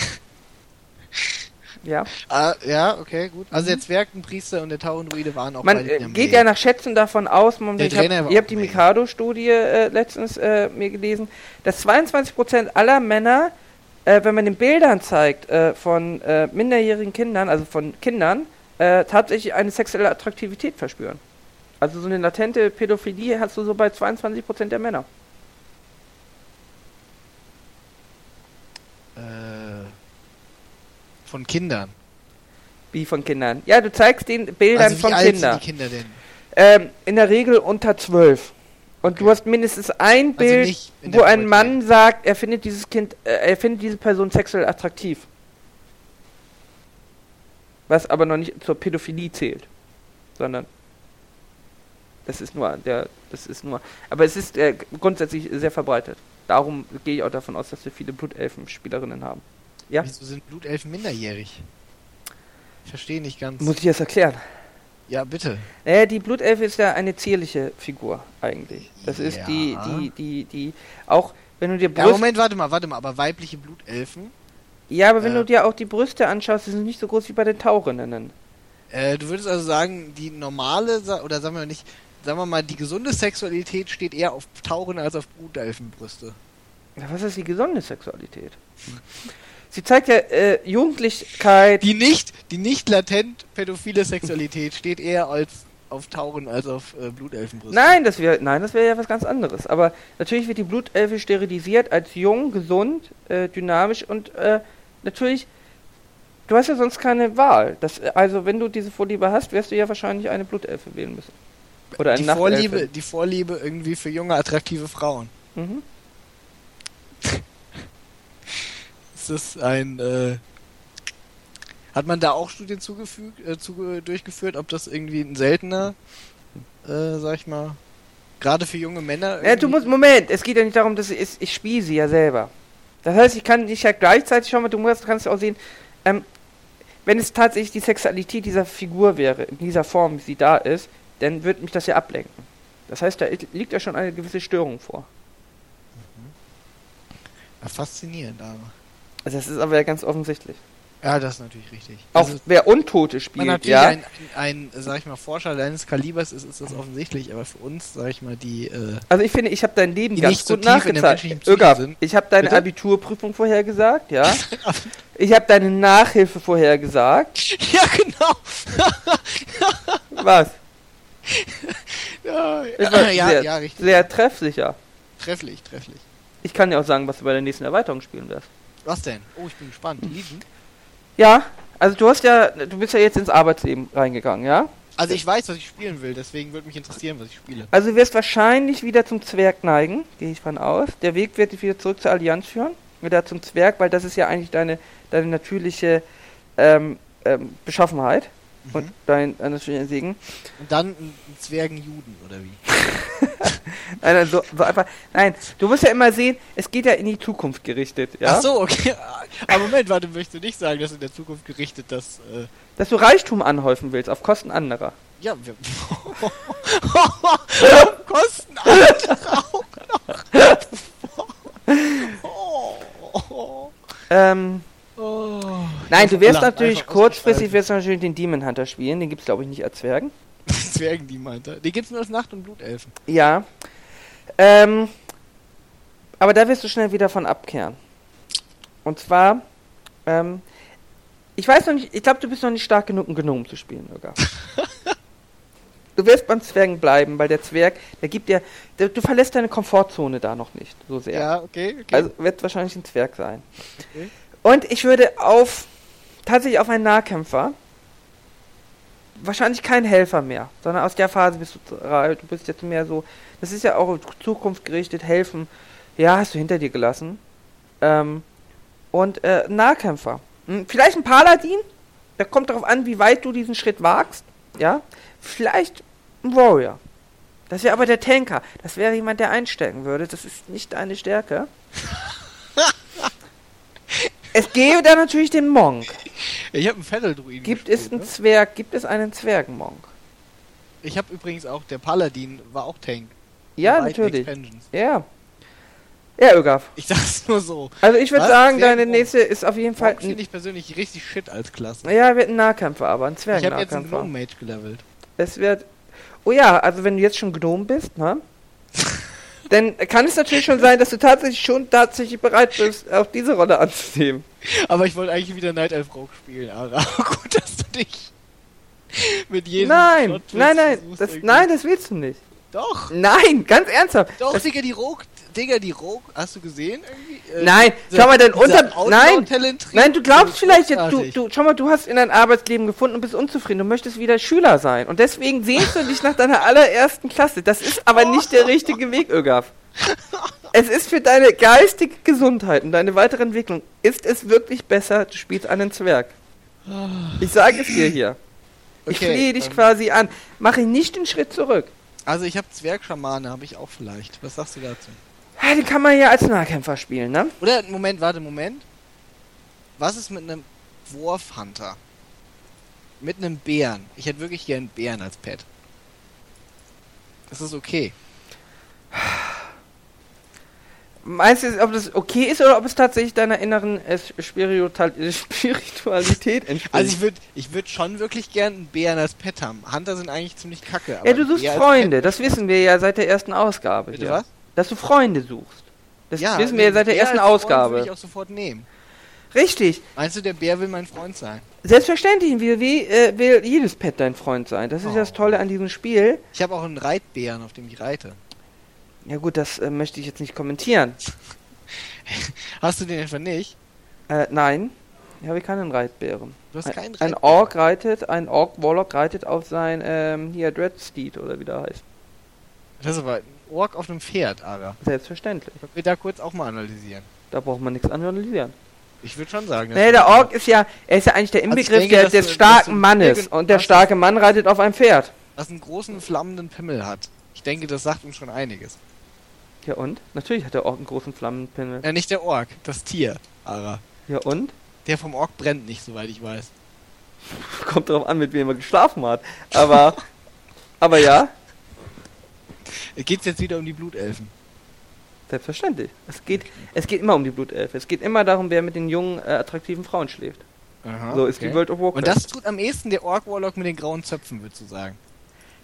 S1: ja.
S2: Ah, ja, okay, gut. Also der Zwergenpriester und der Tauendruide waren auch
S1: Man äh, geht ja nach Schätzen davon aus, man, ich hab, ihr habt die. Mikado-Studie äh, letztens äh, mir gelesen, dass 22% aller Männer, äh, wenn man den Bildern zeigt äh, von äh, minderjährigen Kindern, also von Kindern, tatsächlich eine sexuelle Attraktivität verspüren. Also so eine latente Pädophilie hast du so bei 22% der Männer.
S2: Äh, von Kindern.
S1: Wie von Kindern. Ja, du zeigst den Bildern
S2: also wie
S1: von
S2: alt
S1: Kindern.
S2: sind die Kinder denn?
S1: Ähm, in der Regel unter 12. Und du hast mindestens ein
S2: Also
S1: Bild,
S2: in
S1: wo ein. Mann sagt, er findet dieses Kind, äh, er findet diese Person sexuell attraktiv. Was aber noch nicht zur Pädophilie zählt. Sondern das ist nur der, das ist nur. Aber es ist äh, grundsätzlich sehr verbreitet. Darum gehe ich auch davon aus, dass wir viele Blutelfen-Spielerinnen haben. Ja?
S2: Wieso sind Blutelfen minderjährig? Ich verstehe nicht ganz.
S1: Muss ich das erklären?
S2: ja, bitte.
S1: Naja, die Blutelfe ist ja eine zierliche Figur eigentlich. Das ist die,
S2: Ja.
S1: die, die, die, auch wenn du dir
S2: Ja,
S1: Brust,
S2: Moment, warte mal, warte mal, aber weibliche Blutelfen?
S1: ja, aber wenn
S2: äh,
S1: du dir auch die Brüste anschaust, die sind nicht so groß wie bei den Taurinnen.
S2: Äh, du würdest also sagen, die normale, oder sagen wir nicht, sagen wir mal, die gesunde Sexualität steht eher auf Tauren als auf Blutelfenbrüste.
S1: Ja, was ist die gesunde Sexualität? <laughs> Sie zeigt ja äh, Jugendlichkeit.
S2: Die nicht, die nicht latent pädophile Sexualität <laughs> steht eher als auf Tauren als auf äh, Blutelfenbrüste.
S1: Nein, das wäre nein, das wäre ja was ganz anderes. Aber natürlich wird die Blutelfe sterilisiert als jung, gesund, äh, dynamisch und äh, natürlich. Du hast ja sonst keine Wahl. Das, äh, also wenn du diese Vorliebe hast, wirst du ja wahrscheinlich eine Blutelfe wählen müssen. Oder eine
S2: die
S1: Nachtelfe.
S2: Vorliebe, die Vorliebe irgendwie für junge, attraktive Frauen.
S1: Mhm. <laughs>
S2: Ist das ein, äh, hat man da auch Studien zugefügt, äh, zuge durchgeführt, ob das irgendwie ein seltener, äh, sag ich mal, gerade für junge Männer
S1: Ja, du musst, Moment, es geht ja nicht darum, dass ich, ich spiele sie ja selber. Das heißt, ich kann dich ja gleichzeitig schauen, du musst, kannst auch sehen, ähm, wenn es tatsächlich die Sexualität dieser Figur wäre, in dieser Form, wie sie da ist, dann würde mich das ja ablenken. Das heißt, da liegt ja schon eine gewisse Störung vor.
S2: Ja, faszinierend, aber.
S1: Also das ist aber ja ganz offensichtlich.
S2: Ja, das ist natürlich richtig.
S1: Auch
S2: Also,
S1: wer Untote
S2: man
S1: spielt,
S2: natürlich
S1: ja.
S2: ein, ein, ein, sag ich mal, Forscher deines Kalibers ist, ist das offensichtlich, aber für uns, sag ich mal, die, äh,
S1: Also ich finde, ich habe dein Leben ganz
S2: nicht so
S1: gut
S2: Psyche
S1: Ögab,
S2: sind.
S1: ich habe deine
S2: Bitte?
S1: Abiturprüfung vorhergesagt, ja. <laughs> ich habe deine Nachhilfe vorhergesagt. <laughs>
S2: ja, genau. <laughs>
S1: Was?
S2: ja, ja,
S1: sehr,
S2: ja, richtig.
S1: sehr treffsicher.
S2: Trefflich, trefflich.
S1: Ich kann dir auch sagen, was du bei der nächsten Erweiterung spielen wirst.
S2: Was denn? Oh, ich bin gespannt. Lieben?
S1: Ja, also du hast ja, du bist ja jetzt ins Arbeitsleben reingegangen, ja?
S2: Also ich weiß, was ich spielen will, deswegen würde mich interessieren, was ich spiele.
S1: Also du wirst wahrscheinlich wieder zum Zwerg neigen, gehe ich von aus. Der Weg wird dich wieder zurück zur Allianz führen, wieder zum Zwerg, weil das ist ja eigentlich deine, deine natürliche ähm, ähm, Beschaffenheit und
S2: Mhm.
S1: dein, dein natürlicher Segen.
S2: Und dann ein Zwergenjuden, oder wie? <laughs>
S1: Nein, so, so einfach, nein, du musst ja immer sehen, es geht ja in die Zukunft gerichtet, ja?
S2: Ach so, okay. Aber Moment, warte, möchtest du nicht sagen, dass in der Zukunft gerichtet das, äh,
S1: Dass du Reichtum anhäufen willst, auf Kosten anderer.
S2: ja, wir... <laughs> <laughs> Kosten andere auch noch. oh.
S1: Ähm,
S2: Oh.
S1: nein, du wirst
S2: Land
S1: natürlich kurzfristig wirst du natürlich den Demon Hunter spielen, den gibt's glaube ich nicht als Zwergen. <laughs>
S2: Zwergen, die meinte. Die gibt's nur als Nacht- und Blutelfen.
S1: Ja. Ähm, aber da wirst du schnell wieder von abkehren. Und zwar, ähm, ich weiß noch nicht, ich glaube, du bist noch nicht stark genug, einen Gnom zu spielen, Öger. <laughs> Du wirst beim Zwergen bleiben, weil der Zwerg, der gibt dir, der, du verlässt deine Komfortzone da noch nicht so sehr.
S2: Ja, okay, okay.
S1: Also wird wahrscheinlich ein Zwerg sein.
S2: Okay.
S1: Und ich würde auf, tatsächlich auf einen Nahkämpfer, wahrscheinlich kein Helfer mehr, sondern aus der Phase bist du, ra- du bist jetzt mehr so, das ist ja auch zukunftsgerichtet, helfen, ja, hast du hinter dir gelassen. Ähm, und äh, Nahkämpfer. Hm, vielleicht ein Paladin, da kommt darauf an, wie weit du diesen Schritt wagst, ja. Vielleicht ein Warrior. Das wäre aber der Tanker. Das wäre jemand, der einstecken würde. Das ist nicht deine Stärke. <laughs> es gäbe da natürlich den Monk.
S2: Ich habe einen Fetteldruiden.
S1: Gibt es einen
S2: ne?
S1: Zwerg? Gibt es einen Zwergenmonk?
S2: Ich habe übrigens auch, der Paladin war auch Tank.
S1: Ja,
S2: beiden
S1: natürlich.
S2: Expansions.
S1: Ja. Ja, Ögaf.
S2: Ich sag's nur so.
S1: Also ich würde sagen, deine nächste ist auf jeden Fall.
S2: Finde ich persönlich richtig shit als Klasse.
S1: Ja, wird ein Nahkämpfer, aber ein
S2: Ich habe jetzt einen. Gnome Mage gelevelt.
S1: Es wird. Oh ja, also wenn du jetzt schon Gnome bist, ne? <laughs> Dann kann es natürlich schon sein, dass du tatsächlich schon tatsächlich bereit bist, auch diese Rolle anzunehmen.
S2: Aber ich wollte eigentlich wieder Night Elf Rogue spielen, Ara. <laughs> Gut, dass du dich mit jedem
S1: Nein, nein, nein, das, nein, das willst du nicht.
S2: Doch,
S1: Nein, ganz ernsthaft.
S2: doch,
S1: das,
S2: Digga, die Rogue, Digga, die Rogue, hast du gesehen irgendwie? Äh,
S1: nein,
S2: dieser-
S1: schau mal, dein Unter... Nein, nein, du glaubst vielleicht, jetzt, du, du, schau mal, du hast in dein Arbeitsleben gefunden und bist unzufrieden. Du möchtest wieder Schüler sein. Und deswegen sehnst du dich nach deiner allerersten Klasse. Das ist aber nicht der richtige Weg, Ögaf. Es ist für deine geistige Gesundheit und deine weitere Entwicklung, ist es wirklich besser, du spielst einen Zwerg. Ich sage es dir hier. Ich
S2: Okay,
S1: flehe dich
S2: ähm,
S1: quasi an. Mache nicht den Schritt zurück.
S2: Also ich habe Zwergschamane, habe ich auch vielleicht. Was sagst du dazu?
S1: Ja, den kann man ja als Nahkämpfer spielen, ne?
S2: Oder, Moment, warte, Moment. Was ist mit einem Dwarf-Hunter? Mit einem Bären. Ich hätte wirklich gern einen Bären als Pet. Das ist okay.
S1: Meinst du, ob das okay ist oder ob es tatsächlich deiner inneren äh, Spiritual <laughs> Spiritualität entspricht?
S2: Also ich würde ich würd schon wirklich gern einen Bären als Pet haben. Hunter sind eigentlich ziemlich kacke.
S1: ja, du suchst Freunde, das wissen wir ja seit der ersten Ausgabe.
S2: Bitte
S1: hier.
S2: was?
S1: Dass du Freunde suchst. Das
S2: ja,
S1: wissen wir ja seit der
S2: Bär
S1: ersten
S2: Freund würde
S1: Ausgabe.
S2: ich auch sofort nehmen.
S1: Richtig.
S2: Meinst du, der Bär will mein Freund sein?
S1: Selbstverständlich will, will, äh, will jedes Pet dein Freund sein. Das ist ja das
S2: Oh.
S1: Tolle an diesem Spiel.
S2: Ich habe auch einen Reitbären, auf dem ich reite.
S1: Ja gut, das äh, möchte ich jetzt nicht kommentieren. <laughs>
S2: Hast du den etwa nicht?
S1: Äh, nein, ich habe keinen Reitbären.
S2: Du hast keinen
S1: Ein
S2: Reitbären.
S1: Ork reitet, ein Ork Warlock reitet auf sein, ähm, hier, Dreadsteed oder wie der heißt.
S2: Das ist aber ein Ork auf einem Pferd, Ara.
S1: Selbstverständlich.
S2: Können wir da kurz auch mal analysieren?
S1: Da braucht man nichts analysieren.
S2: Ich würde schon sagen.
S1: Nee, der Ork ist ja, er ist ja eigentlich der
S2: Also
S1: Inbegriff
S2: denke,
S1: der, des starken
S2: du
S1: Mannes. Und der
S2: was-
S1: starke Mann reitet auf einem Pferd.
S2: das einen großen flammenden Pimmel hat. Ich denke, das sagt uns schon einiges.
S1: Ja und? Natürlich hat der Ork einen großen Flammenpimmel.
S2: Ja, nicht der Ork, das Tier, Ara.
S1: Ja und?
S2: Der vom Ork brennt nicht, soweit ich weiß.
S1: Kommt drauf an, mit wem er geschlafen hat. Aber, <laughs> aber ja,
S2: Geht's jetzt wieder um die Blutelfen?
S1: selbstverständlich. Es geht, es geht immer um die Blutelfe. Es geht immer darum, wer mit den jungen, äh, attraktiven Frauen schläft.
S2: Aha,
S1: so ist die World of Warcraft.
S2: Und das tut am ehesten der Ork Warlock mit den grauen Zöpfen, würdest du sagen.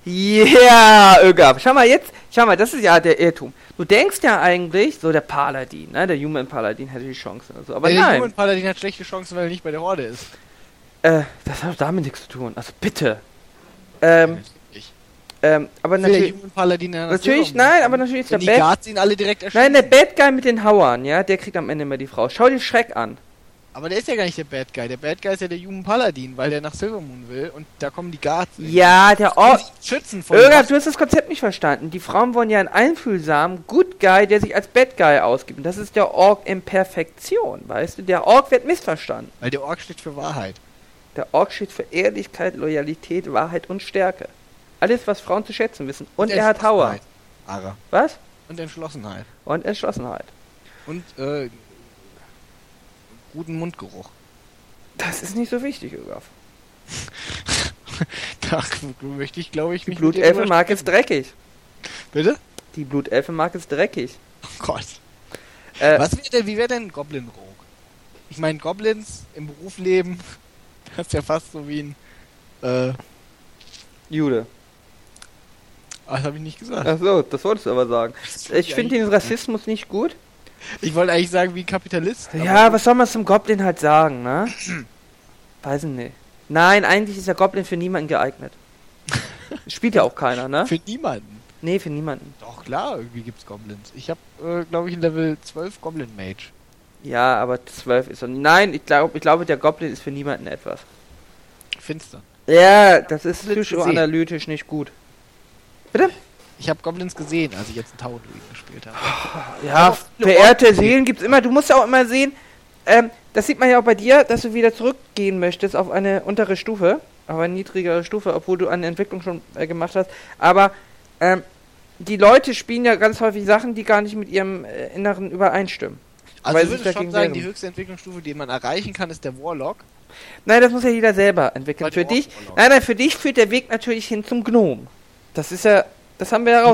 S1: Ja, Ögab. Schau mal jetzt, schau mal, das ist ja der Irrtum. Du denkst ja eigentlich, so der Paladin, ne, der Human Paladin hätte die Chance. Also, aber
S2: der
S1: nein,
S2: Human Paladin hat schlechte Chancen, weil er nicht bei der Horde ist.
S1: äh, das hat doch damit nichts zu tun. Also bitte. Ähm. Ähm, aber natürlich, natürlich, nein, aber natürlich ist der Bad,
S2: Guards ihn alle direkt erschießen.
S1: nein, der Bad Guy mit den Hauern, ja, der kriegt am Ende immer die Frau. Schau dir Schreck an.
S2: Aber der ist ja gar nicht der Bad Guy. Der Bad Guy ist ja der Human Paladin, weil der nach Silvermoon will und da kommen die Guards.
S1: Ja, der
S2: sich schützen vor
S1: Ögab,
S2: dem
S1: du hast das Konzept nicht verstanden. Die Frauen wollen ja einen einfühlsamen Good Guy, der sich als Bad Guy ausgibt. Und das ist der Ork in Perfektion, weißt du? Der Ork wird missverstanden.
S2: Weil der Ork steht für Wahrheit.
S1: Der Ork steht für Ehrlichkeit, Loyalität, Wahrheit und Stärke. Alles, was Frauen zu schätzen wissen. Und, er hat Hauer.
S2: Ara.
S1: Was?
S2: Und Entschlossenheit.
S1: Und Entschlossenheit.
S2: Und äh, guten Mundgeruch.
S1: Das ist nicht so wichtig, Ögaf. <laughs>
S2: Da möchte ich, glaube ich,
S1: Die
S2: mich mit dir
S1: Blutelfe
S2: drüber
S1: mag es
S2: streiten.
S1: dreckig.
S2: Bitte?
S1: Die Blutelfe mag es dreckig.
S2: Oh Gott.
S1: Äh,
S2: Was wäre denn, wie wäre denn Goblin Rogue? Ich meine, Goblins im Berufsleben, <laughs> das ist ja fast so wie ein, äh,
S1: Jude.
S2: Ah, das habe ich nicht gesagt.
S1: Ach so, das wolltest du aber sagen. Ich finde den Rassismus nicht gut.
S2: Ich wollte eigentlich sagen, wie Kapitalist.
S1: Ja, was soll man zum Goblin halt sagen, ne? <clears throat> Weiß ich nicht. Nein, eigentlich ist der Goblin für niemanden geeignet. <laughs> Spielt ja auch keiner, ne?
S2: Für niemanden.
S1: Nee, für niemanden.
S2: Doch, klar, irgendwie gibt's Goblins. Ich hab, äh, glaube ich, ein Level 12 Goblin Mage.
S1: Ja, aber 12 ist so. Nein, ich glaube, ich glaube, der Goblin ist für niemanden etwas.
S2: Finster.
S1: Ja, das ist psychoanalytisch nicht gut. Bitte?
S2: Ich habe Goblins gesehen, als ich jetzt einen Tower Druid gespielt habe.
S1: Ja, verehrte
S2: Orte-
S1: Seelen gibt's immer. Du musst ja auch immer sehen, ähm, das sieht man ja auch bei dir, dass du wieder zurückgehen möchtest auf eine untere Stufe, auf eine niedrigere Stufe, obwohl du eine Entwicklung schon äh, gemacht hast. Aber ähm, die Leute spielen ja ganz häufig Sachen, die gar nicht mit ihrem äh, Inneren übereinstimmen.
S2: Also
S1: Weil
S2: ich würde schon sagen, die höchste Entwicklungsstufe, die man erreichen kann, ist der Warlock.
S1: Nein, das muss ja jeder selber entwickeln. Für dich, nein, nein, für dich führt der Weg natürlich hin zum Gnom. Das ist ja, das haben wir.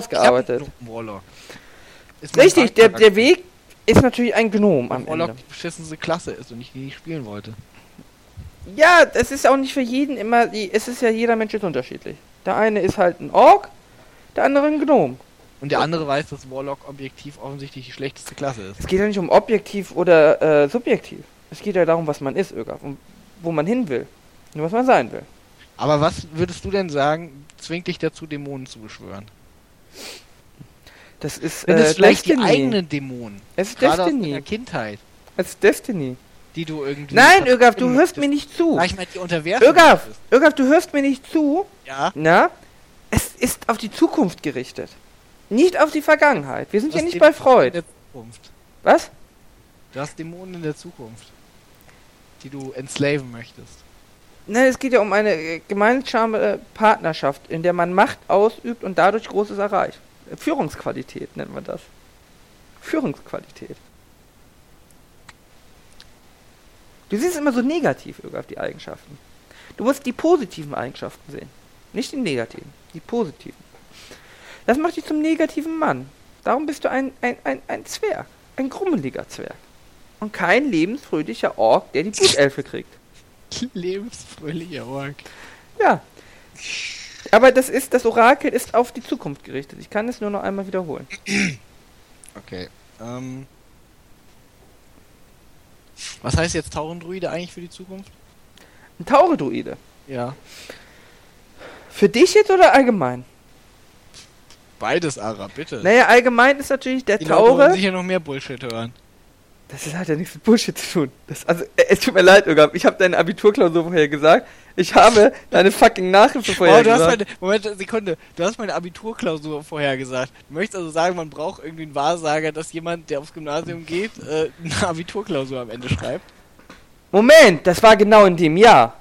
S2: Ist mein
S1: Richtig, der, der Weg ist natürlich ein Gnom am
S2: Warlock
S1: Ende.
S2: die beschissenste Klasse ist und ich die nicht spielen wollte.
S1: Ja, es ist auch nicht für jeden immer, die, es ist ja jeder Mensch ist unterschiedlich. Der eine ist halt ein Ork, der andere ein Gnom.
S2: Und der andere weiß, dass Warlock objektiv offensichtlich die schlechteste Klasse ist.
S1: Es geht ja nicht um objektiv oder äh, subjektiv. Es geht ja darum, was man ist, Ögaf, und wo man hin will. Und was man sein will.
S2: Aber was würdest du denn sagen, zwingt dich dazu, Dämonen zu beschwören?
S1: Das ist äh,
S2: es vielleicht
S1: Destiny.
S2: die eigenen Dämonen,
S1: es ist
S2: gerade aus
S1: Destiny.
S2: deiner Kindheit,
S1: Es ist Destiny.
S2: die du irgendwie...
S1: Nein, Ögaf, du hörst mir nicht zu.
S2: Ich mal, die unterwerfen
S1: Ögaf, du hörst mir nicht zu.
S2: Ja.
S1: Na? Es ist auf die Zukunft gerichtet. Nicht auf die Vergangenheit. Wir sind ja nicht bei
S2: Dämonen In
S1: Freud.
S2: der Zukunft.
S1: Was?
S2: Du hast Dämonen in der Zukunft, die du enslaven möchtest.
S1: Nein, es geht ja um eine gemeinsame äh, Partnerschaft, in der man Macht ausübt und dadurch Großes erreicht. Äh, Führungsqualität nennt man das. Führungsqualität. Du siehst immer so negativ auf die Eigenschaften. Du musst die positiven Eigenschaften sehen. Nicht die negativen, die positiven. Das macht dich zum negativen Mann. Darum bist du ein, ein, ein, ein Zwerg. Ein grummeliger Zwerg. Und kein lebensfröhlicher Ork, der die Blutelfe kriegt. <laughs>
S2: Lebensfröhlicher Ork.
S1: Ja. Aber das ist, das Orakel ist auf die Zukunft gerichtet. Ich kann es nur noch einmal wiederholen. <clears throat>
S2: Okay. Ähm. Was heißt jetzt Taurendruide eigentlich für die Zukunft?
S1: Ein Tauredruide.
S2: Ja.
S1: Für dich jetzt oder allgemein?
S2: Beides, Ara, bitte.
S1: Naja, allgemein ist natürlich der
S2: die Leute wollen
S1: Taure.
S2: sicher noch mehr Bullshit hören.
S1: Das ist, hat ja nichts mit Bullshit zu tun. Das, also, äh, es tut mir leid, Ögab. Ich habe deine Abiturklausur vorher gesagt. Ich habe deine fucking Nachhilfe vorher
S2: Oh, du hast
S1: gesagt.
S2: meine, Moment, Sekunde. Du hast meine Abiturklausur vorher gesagt. Du möchtest also sagen, man braucht irgendwie einen Wahrsager, dass jemand, der aufs Gymnasium geht, äh, eine Abiturklausur am Ende schreibt?
S1: Moment, das war genau in dem Jahr.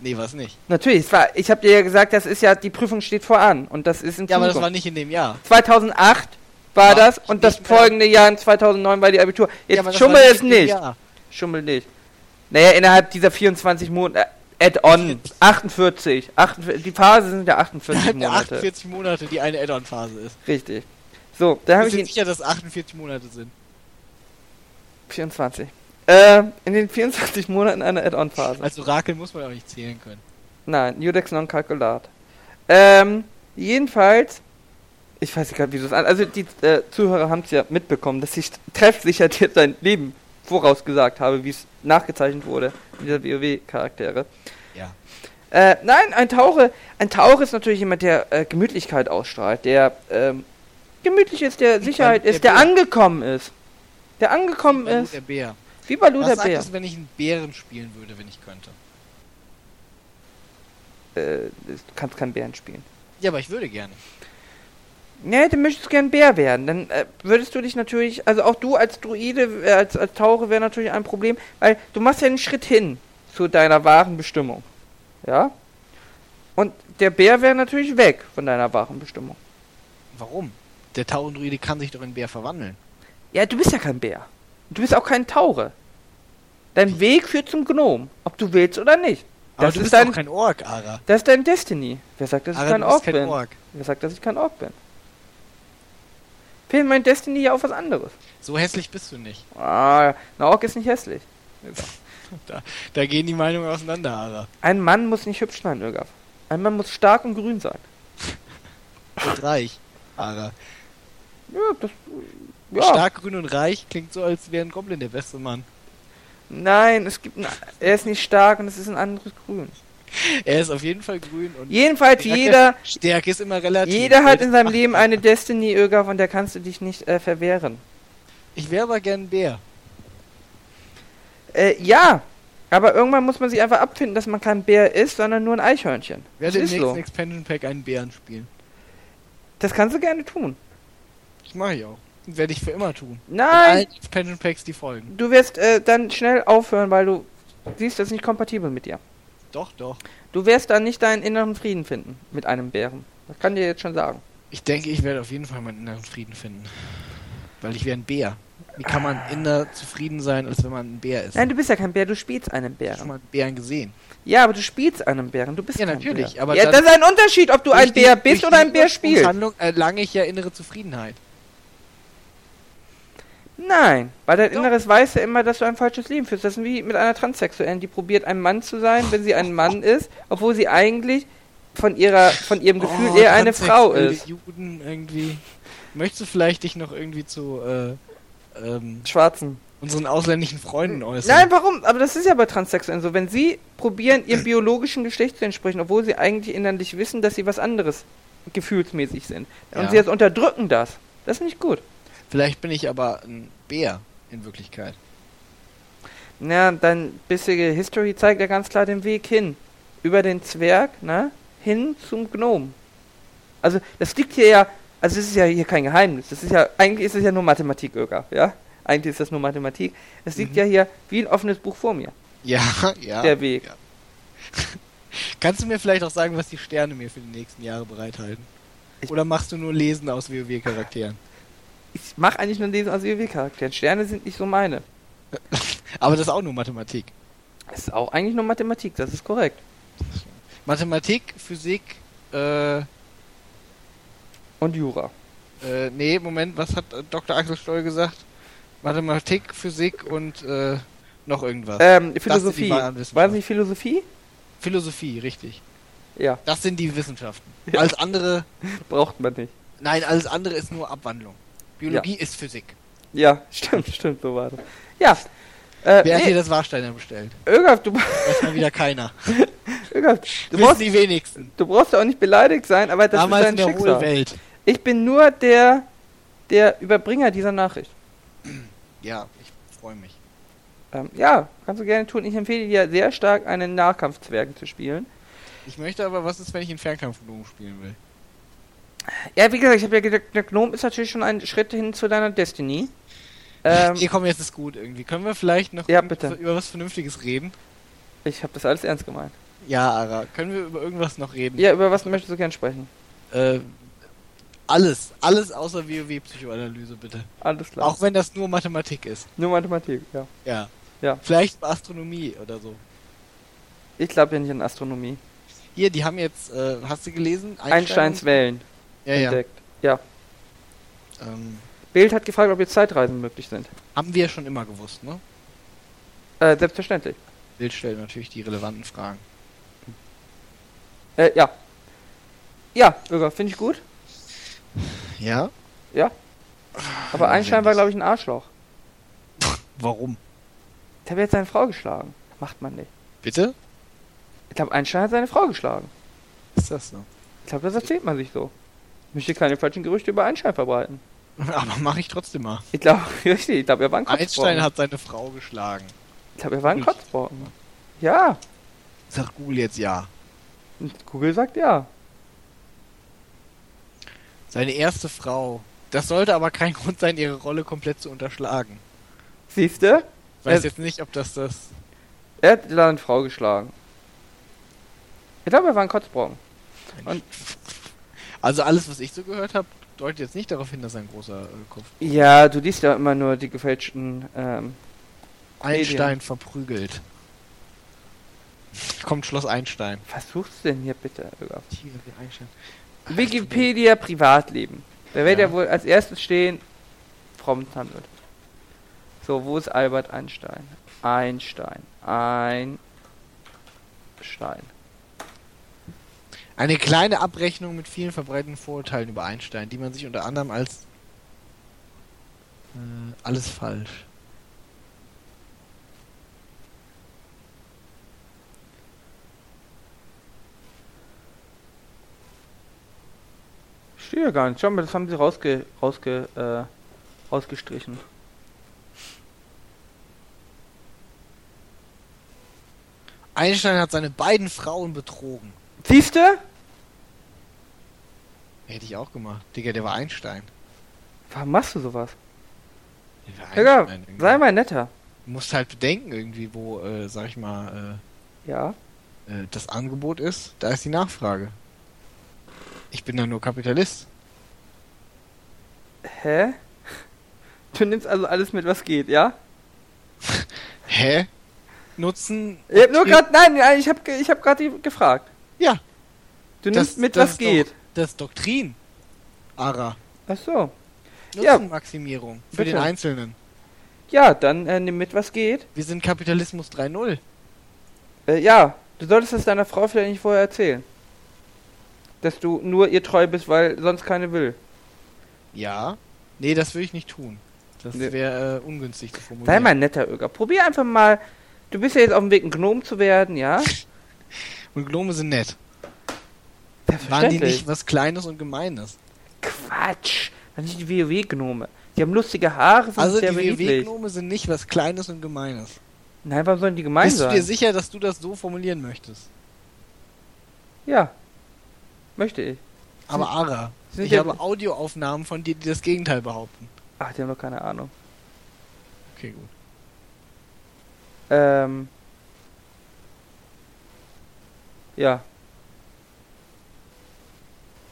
S2: Nee, was nicht.
S1: Natürlich, es war, ich habe dir ja gesagt, das ist ja, die Prüfung steht voran. Und das ist in
S2: Ja, aber das
S1: Zukunft.
S2: war nicht in dem Jahr.
S1: 2008 war das und das folgende Jahr in 2009 war die Abitur. Jetzt
S2: ja,
S1: schummel es nicht.
S2: Jahr.
S1: Schummel nicht. Naja, innerhalb dieser 24 Monate. Äh, Add-on. 48. 48. Die Phase sind ja 48
S2: Innerhalb der
S1: Monate.
S2: 48 Monate, die eine Add-on-Phase ist.
S1: Richtig. So, da habe
S2: Ich
S1: ich
S2: bin sicher, dass 48 Monate sind.
S1: 24. Äh, in den 24 Monaten eine Add-on-Phase.
S2: Als Orakel muss man auch nicht zählen können.
S1: Nein, Judex non calculat. Ähm, jedenfalls, ich weiß nicht gerade, wie du es an. Also die äh, Zuhörer haben es ja mitbekommen, dass ich treffsicher dir sein Leben vorausgesagt habe, wie es nachgezeichnet wurde in dieser WoW-Charaktere.
S2: Ja.
S1: Äh, nein, ein Tauche, ein Tauche ist natürlich jemand, der äh, Gemütlichkeit ausstrahlt, der ähm, gemütlich ist, der Sicherheit
S2: der
S1: ist, der
S2: Bär.
S1: angekommen ist. Der angekommen
S2: Balu
S1: ist,
S2: der Bär.
S1: wie Balu
S2: Was
S1: der
S2: sagt
S1: Bär.
S2: es, wenn ich einen Bären spielen würde, wenn ich könnte?
S1: Äh, du kannst keinen Bären spielen.
S2: Ja, aber ich würde gerne.
S1: Nee, du möchtest gern Bär werden. Dann äh, würdest du dich natürlich, also auch du als Druide, äh, als, als Tauche wäre natürlich ein Problem, weil du machst ja einen Schritt hin zu deiner wahren Bestimmung. Ja? Und der Bär wäre natürlich weg von deiner wahren Bestimmung.
S2: Warum? Der Taurendruide kann sich doch in Bär verwandeln.
S1: Ja, du bist ja kein Bär. Du bist auch kein Tauche. Dein Weg führt zum Gnom, ob du willst oder nicht.
S2: Aber
S1: Das
S2: du
S1: ist
S2: bist
S1: dein,
S2: doch kein Ork, Ara.
S1: das ist dein Destiny. Wer sagt, dass ich
S2: Ara,
S1: kein
S2: du bist
S1: Ork
S2: kein
S1: bin?
S2: Ork.
S1: Wer sagt, dass ich kein Ork bin? Fehlt mein Destiny ja auf was anderes.
S2: So hässlich bist du nicht.
S1: Ah, Ork ist nicht hässlich.
S2: Da, da gehen die Meinungen auseinander, Ara.
S1: Ein Mann muss nicht hübsch sein, Irgaf. Ein Mann muss stark und grün sein. <laughs>
S2: Und reich, Ara.
S1: Ja, das. Ja.
S2: Stark, grün und reich klingt so, als wäre ein Goblin der beste Mann.
S1: Nein, es gibt. Ein, er ist nicht stark und es ist ein anderes Grün. <laughs>
S2: er ist auf jeden Fall grün und
S1: Jedenfalls
S2: Stärke-
S1: jeder,
S2: Stärke ist immer relativ.
S1: jeder hat in seinem Leben <laughs> eine Destiny, Öger, von der kannst du dich nicht äh, verwehren.
S2: Ich wäre aber gern ein Bär.
S1: Äh, ja, aber irgendwann muss man sich einfach abfinden, dass man kein Bär ist, sondern nur ein Eichhörnchen.
S2: Ich werde im nächsten
S1: so.
S2: Expansion Pack einen Bären spielen.
S1: Das kannst du gerne tun.
S2: Das mache ich auch. Werde ich für immer tun. In
S1: Nein,
S2: Expansion Packs, die folgen.
S1: du wirst äh, dann schnell aufhören, weil du siehst, das ist nicht kompatibel mit dir.
S2: Doch, doch.
S1: Du wirst dann nicht deinen inneren Frieden finden mit einem Bären. Das kann ich dir jetzt schon sagen.
S2: Ich denke, ich werde auf jeden Fall meinen inneren Frieden finden. Weil ich wäre ein Bär. Wie kann man inner zufrieden sein, als wenn man ein Bär ist?
S1: Nein, du bist ja kein Bär, du spielst einen
S2: Ich habe schon
S1: Bären.
S2: mal einen Bären gesehen.
S1: Ja, aber du spielst einen Bären, du bist
S2: Ja,
S1: kein
S2: natürlich,
S1: Bär.
S2: aber
S1: ja, das ist ein Unterschied, ob du ein Bär bist oder ein Bär spielst.
S2: Handlung erlange ich ja innere Zufriedenheit.
S1: Nein, weil dein
S2: Doch.
S1: Inneres weiß ja immer, dass du ein falsches Leben führst. Das ist wie mit einer Transsexuellen, die probiert ein Mann zu sein, wenn sie ein Mann ist, obwohl sie eigentlich von ihrer, von ihrem Gefühl
S2: Oh,
S1: eher eine Frau ist.
S2: Juden irgendwie. Möchtest du vielleicht dich noch irgendwie zu äh, ähm,
S1: Schwarzen.
S2: unseren ausländischen Freunden äußern?
S1: Nein, warum? Aber das ist ja bei Transsexuellen so. Wenn sie probieren, ihrem biologischen Geschlecht zu entsprechen, obwohl sie eigentlich innerlich wissen, dass sie was anderes gefühlsmäßig sind. Und
S2: Ja.
S1: sie jetzt unterdrücken das. Das ist nicht gut.
S2: Vielleicht bin ich aber ein Bär in Wirklichkeit.
S1: Na, dein bissige History zeigt ja ganz klar den Weg hin. Über den Zwerg, ne? Hin zum Gnom. Also, das liegt hier ja, also das ist ja hier kein Geheimnis. Das ist ja, eigentlich ist es ja nur Mathematik, Öger, ja? Eigentlich ist das nur Mathematik. Es liegt
S2: Mhm.
S1: ja hier wie ein offenes Buch vor mir,
S2: Ja, <laughs> ja.
S1: der Weg.
S2: ja. <laughs> Kannst du mir vielleicht auch sagen, was die Sterne mir für die nächsten Jahre bereithalten?
S1: Ich-
S2: Oder machst du nur Lesen aus WoW-Charakteren?
S1: Ich mache eigentlich nur Lesen aus WoW-Charakteren. Sterne sind nicht so meine. <laughs>
S2: Aber das ist auch nur Mathematik.
S1: Es ist auch eigentlich nur Mathematik, das ist korrekt.
S2: Mathematik, Physik, äh,
S1: Und Jura.
S2: äh, nee, Moment, was hat äh, Dr. Axel Stoll gesagt? Mathematik, Physik und äh, noch irgendwas.
S1: Ähm, Philosophie. War nicht Philosophie?
S2: Philosophie, richtig.
S1: Ja,
S2: Das sind die Wissenschaften.
S1: Ja.
S2: Alles andere, <laughs>
S1: braucht man nicht.
S2: nein, alles andere ist nur Abwandlung. Biologie ist Physik.
S1: Ja, <laughs> stimmt, stimmt, so war das. Ja. Äh,
S2: Wer hat
S1: nee,
S2: dir das Warsteiner bestellt?
S1: Ögaf, du, <laughs>
S2: Weiß mal wieder keiner. <laughs>
S1: Ögaf, du, brauchst,
S2: die wenigsten.
S1: du brauchst ja auch nicht beleidigt sein, aber das
S2: Damals
S1: ist
S2: in
S1: dein
S2: der
S1: Schicksal.
S2: Welt.
S1: Ich bin nur der, der Überbringer dieser Nachricht.
S2: Ja, ich freue mich.
S1: Ähm, ja, kannst du gerne tun. Ich empfehle dir sehr stark, einen Nahkampfzwergen zu spielen.
S2: Ich möchte aber, was ist, wenn ich einen Fernkampfgnom spielen will?
S1: Ja, wie gesagt, ich habe ja gesagt, der Gnome ist natürlich schon ein Schritt hin zu deiner Destiny. Ähm,
S2: nee, komm, jetzt ist gut irgendwie. Können wir vielleicht noch
S1: Ja,
S2: über- was Vernünftiges reden?
S1: ich habe das alles ernst gemeint.
S2: Ja, Ara, können wir über irgendwas noch reden?
S1: Ja, über was möchtest du gern sprechen?
S2: Äh, alles, alles außer WoW-Psychoanalyse, bitte.
S1: Alles klar.
S2: Auch wenn das nur Mathematik ist.
S1: Nur Mathematik, ja.
S2: Ja.
S1: Ja.
S2: Vielleicht Astronomie oder so.
S1: Ich glaube ja nicht an Astronomie.
S2: Hier, die haben jetzt, äh, hast du gelesen?
S1: Einsteins Wellen
S2: Ja, ja.
S1: entdeckt. Ja.
S2: Ähm,
S1: Bild hat gefragt, ob jetzt Zeitreisen möglich sind.
S2: haben wir schon immer gewusst, ne?
S1: Äh, selbstverständlich.
S2: Bild stellt natürlich die relevanten Fragen.
S1: Äh, ja. Ja, Bürger, finde ich gut.
S2: Ja?
S1: Aber
S2: Ja,
S1: Einstein
S2: wenn
S1: war,
S2: ich-
S1: glaube ich, ein Arschloch.
S2: Warum?
S1: Der hat jetzt seine Frau geschlagen. Macht man nicht.
S2: Bitte?
S1: Ich glaube, Einstein hat seine Frau geschlagen.
S2: Ist das so?
S1: Ich glaube, das erzählt man sich so. Ich möchte keine falschen Gerüchte über Einstein verbreiten. <laughs>
S2: Aber mache ich trotzdem mal.
S1: Ich glaube, <laughs> richtig, ich glaube, er war ein Kotzbrocken.
S2: Einstein hat seine Frau geschlagen.
S1: Ich glaube, er war ein. Kotzbrocken. Ja.
S2: Sagt Google jetzt ja.
S1: Google sagt ja.
S2: Seine erste Frau. Das sollte aber kein <laughs> Grund sein, ihre Rolle komplett zu unterschlagen.
S1: Siehst du?
S2: Ich weiß
S1: Äh,
S2: jetzt nicht, ob das das.
S1: Er hat seine Frau geschlagen. Ich glaube, er war ein Kotzbrocken. Und-
S2: Also alles, was ich so gehört habe, deutet jetzt nicht darauf hin, dass ein großer äh, Kopf.
S1: Ja, du liest ja immer nur die gefälschten. Ähm,
S2: Einstein verprügelt. <laughs> Kommt Schloss Einstein.
S1: was suchst du denn hier bitte?
S2: Tiere wie Einstein.
S1: Wikipedia Privatleben. Da wird ja.
S2: Ja.
S1: wohl als erstes stehen, prompt handelt. So, wo ist Albert Einstein? Einstein. Einstein
S2: eine kleine Abrechnung mit vielen verbreiteten Vorurteilen über Einstein, die man sich unter anderem als äh, alles falsch.
S1: Steht ja gar nicht. Schau mal, das haben sie rausge, rausge, äh, rausgestrichen.
S2: Einstein hat seine beiden Frauen betrogen.
S1: Siehst du?
S2: Hätte ich auch gemacht. Digga, der war Einstein.
S1: Warum machst du sowas?
S2: Der war
S1: Digga, sei mal netter.
S2: Du musst halt bedenken irgendwie, wo, äh, sag ich mal,
S1: Ja.
S2: äh, äh, das Angebot ist, da ist die Nachfrage. Ich bin da nur Kapitalist.
S1: Hä? Du nimmst also alles mit, was geht, ja? <laughs>
S2: Hä? Nutzen?
S1: Ich hab nur gerade, nein, nein, ich hab, ich hab gerade gefragt.
S2: Ja,
S1: Du
S2: Das-
S1: nimmst mit,
S2: das
S1: was geht.
S2: Doch, das ist Doktrin. Ara.
S1: Ach so. Ja.
S2: Nutzenmaximierung für
S1: Bitte.
S2: den Einzelnen.
S1: Ja, dann äh, nimm mit, was geht.
S2: Wir sind Kapitalismus 3.0.
S1: Äh, ja, du solltest es deiner Frau vielleicht nicht vorher erzählen. Dass du nur ihr treu bist, weil sonst keine will.
S2: Ja. Nee, das würde ich nicht tun. Das
S1: Nee.
S2: wäre äh, ungünstig zu formulieren.
S1: Sei mal ein netter Öger. Probier einfach mal. Du bist ja jetzt auf dem Weg, ein Gnom zu werden, ja? <laughs>
S2: Und Gnome sind nett. Waren die nicht was Kleines und Gemeines?
S1: Quatsch. Das sind die WoW-Gnome. Die haben lustige Haare, sind
S2: Also
S1: sehr
S2: die
S1: niedlich.
S2: WoW-Gnome sind nicht was Kleines und Gemeines.
S1: Nein, warum sollen die gemein
S2: Bist du
S1: sein?
S2: dir sicher, dass du das so formulieren möchtest?
S1: ja. Möchte ich.
S2: Aber Ara, ich
S1: ja-
S2: habe Audioaufnahmen von dir, die das Gegenteil behaupten.
S1: Ach, die haben doch keine Ahnung.
S2: Okay, gut.
S1: Ähm. Ja.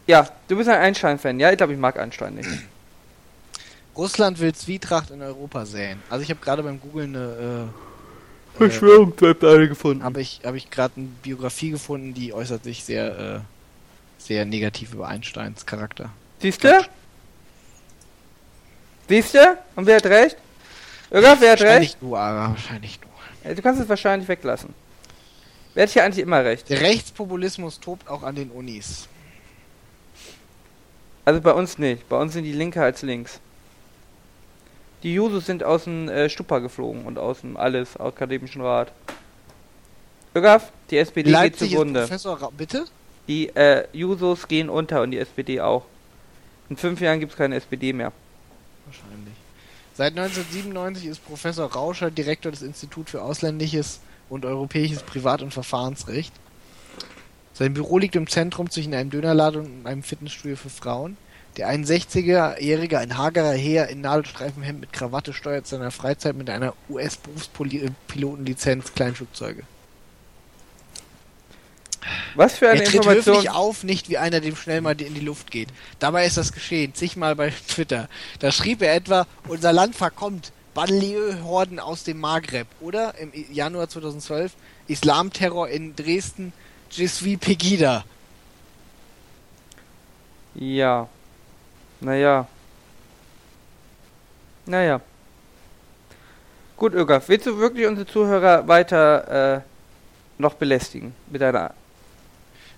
S1: Ja, du bist ein Einstein-Fan, ja? Ich glaube, ich mag Einstein nicht.
S2: Russland will Zwietracht in Europa säen. Also ich habe gerade beim Googlen eine, äh, äh,
S1: Verschwörungswebseite gefunden.
S2: habe ich, habe ich gerade eine Biografie gefunden, die äußert sich sehr, äh, sehr negativ über Einsteins Charakter.
S1: Siehst du? Siehst du? Und wer hat recht? Irgendwer, wer hat recht?
S2: Wahrscheinlich du, Ara, wahrscheinlich du.
S1: Äh, Du kannst es wahrscheinlich weglassen. Wer hat hier eigentlich immer recht?
S2: Der Rechtspopulismus tobt auch an den Unis.
S1: Also bei uns nicht. Bei uns sind die linker als links. Die Jusos sind aus dem äh, Stupa geflogen und aus dem alles akademischen Rat. Ögaf, die SPD geht
S2: Leipzig ist
S1: zugrunde.
S2: Professor Ra Bitte?
S1: Die äh, Jusos gehen unter und die SPD auch. In fünf Jahren gibt es keine SPD mehr.
S2: Wahrscheinlich. Seit 1997 ist Professor Rauscher Direktor des Instituts für Ausländisches und Europäisches Privat- und Verfahrensrecht. Sein Büro liegt im Zentrum zwischen einem Dönerladen und einem Fitnessstudio für Frauen. Der 61-Jährige, ein hagerer Heer in Nadelstreifenhemd mit Krawatte, steuert seiner Freizeit mit einer US-Berufspilotenlizenz Kleinflugzeuge.
S1: Was für eine
S2: Er tritt
S1: Information.
S2: höflich auf, nicht wie einer, dem schnell mal in die Luft geht. Dabei ist das geschehen, zigmal bei <laughs> Twitter. Da schrieb er etwa, unser Land verkommt, Banlieue-Horden aus dem Maghreb. Oder im Januar 2012, Islamterror in Dresden, Je suis Pegida.
S1: Ja. Naja. Naja. Gut, Ögaf, willst du wirklich unsere Zuhörer weiter äh, noch belästigen mit deiner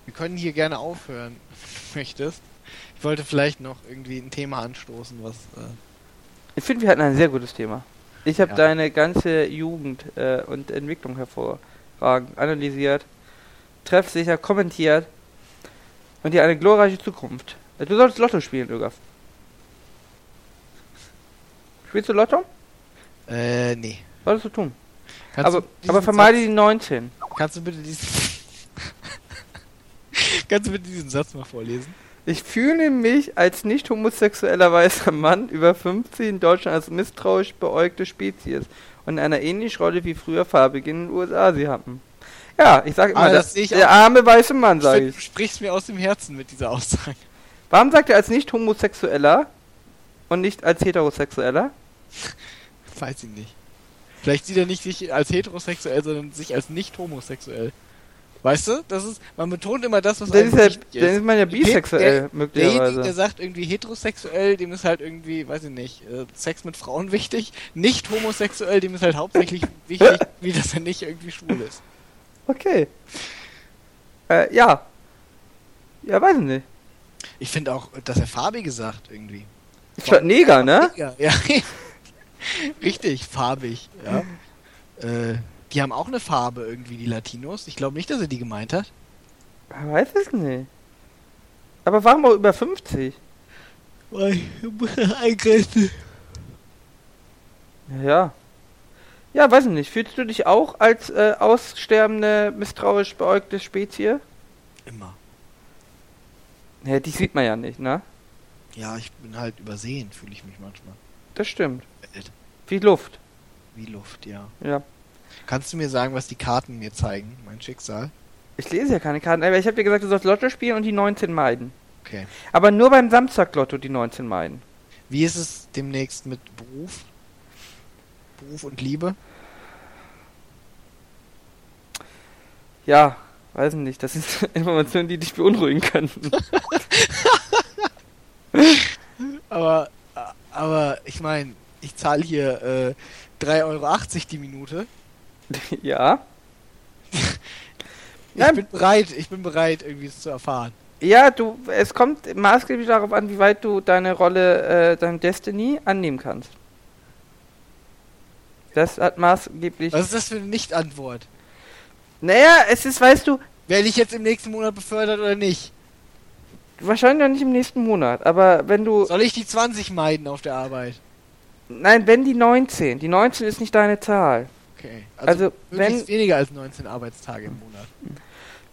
S2: Wir können hier gerne aufhören, <laughs> wenn du möchtest. Ich wollte vielleicht noch irgendwie ein Thema anstoßen, was... Äh,
S1: Ich finde, wir hatten ein sehr gutes Thema. Ich habe
S2: Ja.
S1: deine ganze Jugend äh, und Entwicklung hervorragend analysiert, treffsicher kommentiert und dir eine glorreiche Zukunft. Äh, Du solltest Lotto spielen, Ögaf. Spielst du Lotto?
S2: äh, nee.
S1: Solltest du tun.
S2: Kannst
S1: aber
S2: du
S1: aber vermeide
S2: Satz-
S1: die 19.
S2: Kannst du bitte diesen... <laughs> Kannst du bitte diesen Satz mal vorlesen?
S1: Ich fühle mich als nicht homosexueller weißer Mann über 50 in Deutschland als misstrauisch beäugte Spezies und in einer ähnlichen Rolle wie früher Farbige in den USA sie hatten. Ja, ich sage immer,
S2: Ah, das
S1: das der arme weiße Mann, sage
S2: Du
S1: ich.
S2: sprichst mir aus dem Herzen mit dieser Aussage.
S1: Warum sagt er als nicht homosexueller und nicht als heterosexueller?
S2: Weiß ich nicht. Vielleicht sieht er nicht sich als heterosexuell, sondern sich als nicht homosexuell. Weißt du? Das ist, man betont immer das, was
S1: Dann
S2: einem
S1: ist,
S2: wichtig
S1: dann ist man ja
S2: Der-
S1: bisexuell,
S2: Derjenige, der
S1: möglicherweise.
S2: sagt irgendwie heterosexuell, dem ist halt irgendwie, weiß ich nicht, äh, Sex mit Frauen <laughs> wichtig. Nicht homosexuell, dem ist halt hauptsächlich <laughs> wichtig, wie dass er nicht irgendwie schwul ist.
S1: Okay. Äh, ja. Ja, weiß ich nicht.
S2: Ich finde auch, dass er farbige sagt irgendwie.
S1: Statt Neger, ne?
S2: Ja, ja. <laughs> Richtig, farbig, ja. Äh, die haben auch eine Farbe irgendwie, die Latinos. Ich glaube nicht, dass er die gemeint hat.
S1: Ich weiß es nicht. Aber warum auch über 50?
S2: Ich muss eingreifen.
S1: Ja. Ja, weiß ich nicht. Fühlst du dich auch als äh, aussterbende, misstrauisch beäugte Spezie?
S2: Immer.
S1: Ja, die sieht man ja nicht, ne?
S2: Ja, ich bin halt übersehen, fühle ich mich manchmal.
S1: Das stimmt.
S2: Äh,
S1: Wie Luft.
S2: Wie Luft, ja.
S1: Ja.
S2: Kannst du mir sagen, was die Karten mir zeigen? Mein Schicksal?
S1: Ich lese ja keine Karten, aber ich habe dir gesagt, du sollst Lotto spielen und die 19 meiden.
S2: Okay.
S1: Aber nur beim Samstag-Lotto die 19 meiden.
S2: Wie ist es demnächst mit Beruf? Beruf und Liebe?
S1: Ja, weiß ich nicht. Das sind <laughs> Informationen, die dich beunruhigen könnten. <laughs>
S2: Aber, aber ich meine, ich zahle hier äh, 3,80 Euro die Minute. <laughs>
S1: ja. <laughs>
S2: Ich
S1: Nein.
S2: bin bereit, ich bin bereit, irgendwie es zu erfahren.
S1: Ja, du, es kommt maßgeblich darauf an, wie weit du deine Rolle, äh, deine Destiny annehmen kannst. Das hat maßgeblich.
S2: Was ist das für eine Nicht-Antwort?
S1: Naja, es ist, weißt du,
S2: Werde ich jetzt im nächsten Monat befördert oder nicht?
S1: wahrscheinlich noch nicht im nächsten Monat, aber wenn du.
S2: Soll ich die 20 meiden auf der Arbeit?
S1: Nein, wenn die 19. Die 19 ist nicht deine Zahl.
S2: Okay.
S1: Also,
S2: möglichst
S1: wenn.
S2: weniger als 19 Arbeitstage im Monat.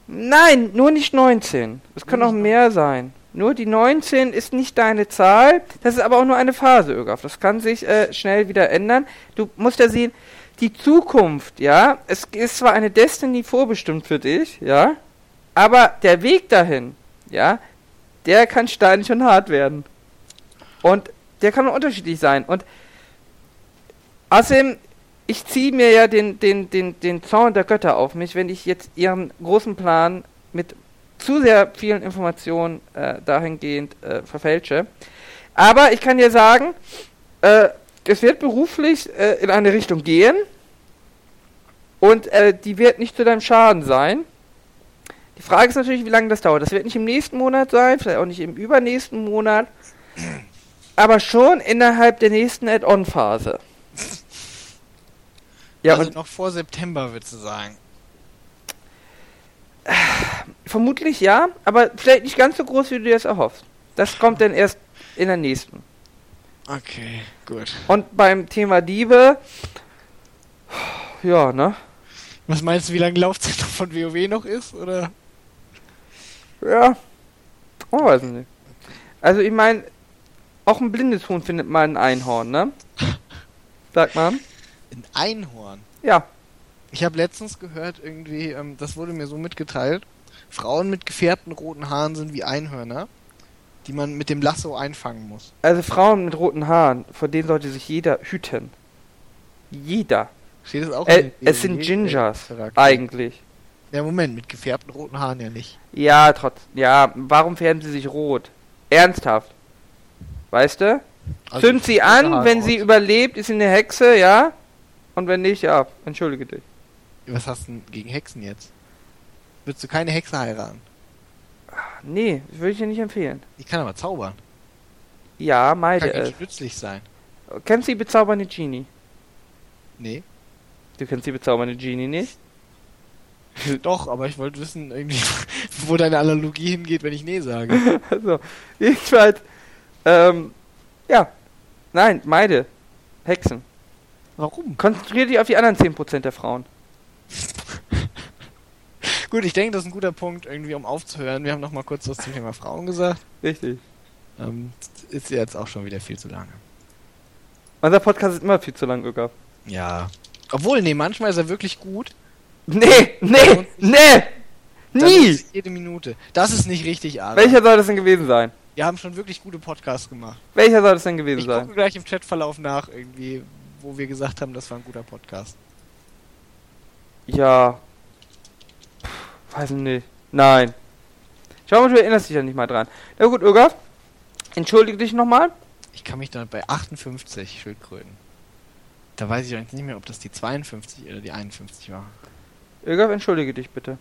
S1: Nein, nur nicht 19. Es kann
S2: Nur
S1: auch mehr sein. Nur die 19 ist nicht deine Zahl. Das ist aber auch nur eine Phase, Ögaf. Das kann sich äh, schnell wieder ändern. Du musst ja sehen, die Zukunft, ja, es ist zwar eine Destiny vorbestimmt für dich, ja, aber der Weg dahin, ja, der kann steinig und hart werden. Und der kann unterschiedlich sein. Und außerdem, ich ziehe mir ja den, den, den, den Zaun der Götter auf mich, wenn ich jetzt ihren großen Plan mit zu sehr vielen Informationen äh, dahingehend äh, verfälsche. Aber ich kann dir sagen, äh, es wird beruflich äh, in eine Richtung gehen und äh, die wird nicht zu deinem Schaden sein. Die Frage ist natürlich, wie lange das dauert. Das wird nicht im nächsten Monat sein, vielleicht auch nicht im übernächsten Monat, aber schon innerhalb der nächsten Add-on-Phase. Ja,
S2: also noch vor September, würdest du sagen. <sighs>
S1: vermutlich ja, aber vielleicht nicht ganz so groß, wie du dir das erhoffst. Das kommt dann erst in der nächsten.
S2: Okay, gut.
S1: Und beim Thema Liebe, <sighs> ja, ne?
S2: Was meinst du, wie lange Laufzeit von WoW noch ist, oder?
S1: Ja, oh, weiß ich nicht. Also ich meine, auch ein blindes Huhn findet mal ein Einhorn, ne? <laughs> Sagt man.
S2: Ein Einhorn.
S1: Ja,
S2: Ich habe letztens gehört, irgendwie, ähm, das wurde mir so mitgeteilt, Frauen mit gefärbten roten Haaren sind wie Einhörner, die man mit dem Lasso einfangen muss.
S1: also Frauen mit roten Haaren, vor denen sollte sich jeder hüten. Jeder.
S2: Steht das auch
S1: Äh, es sind Gingers,
S2: Charakter?
S1: eigentlich.
S2: Ja, Moment, mit gefärbten roten Haaren ja nicht.
S1: Ja, trotz. Ja, warum färben sie sich rot? Ernsthaft. Weißt du?
S2: Also
S1: Zünd sie an, wenn sie überlebt, ist sie eine Hexe, ja? Und wenn nicht, ja, entschuldige dich.
S2: Was hast du denn gegen Hexen jetzt? Würdest du keine Hexe heiraten?
S1: Nee, das würde ich dir nicht empfehlen.
S2: Die kann aber zaubern.
S1: Ja,
S2: Kann
S1: meide es.
S2: ganz nützlich sein.
S1: Kennst du die bezaubernde Genie?
S2: Nee.
S1: Du kennst die bezaubernde Genie nicht? <laughs>
S2: Doch, aber ich wollte wissen, irgendwie, wo deine Analogie hingeht, wenn ich nee sage. <laughs>
S1: Also, jedenfalls, ähm, ja. Nein, meide. Hexen.
S2: Warum?
S1: Konzentriere dich auf die anderen 10% der Frauen. <laughs>
S2: Gut, ich denke, das ist ein guter Punkt, irgendwie, um aufzuhören. Wir haben noch mal kurz was zum Thema Frauen gesagt.
S1: Richtig.
S2: Ähm, ist jetzt auch schon wieder viel zu lange.
S1: Unser Podcast ist immer viel zu lang, Öger.
S2: Ja. Obwohl, nee, manchmal ist er wirklich gut.
S1: Nee, nee, nee! Nie!
S2: Jede Minute. Das ist nicht richtig, Adam.
S1: Welcher soll das denn gewesen sein?
S2: Wir haben schon wirklich gute Podcasts gemacht.
S1: Welcher soll das denn gewesen
S2: Ich
S1: sein?
S2: gucke gleich im Chatverlauf nach, irgendwie, wo wir gesagt haben, das war ein guter Podcast.
S1: Ja. Puh, weiß ich nicht. Nein. Schau mal, du erinnerst dich ja nicht mal dran. Na gut, Öger. Entschuldige dich nochmal.
S2: Ich kann mich dann bei 58 Schildkröten. Da weiß ich eigentlich nicht mehr, ob das die 52 oder die 51 war.
S1: Öger, entschuldige dich bitte.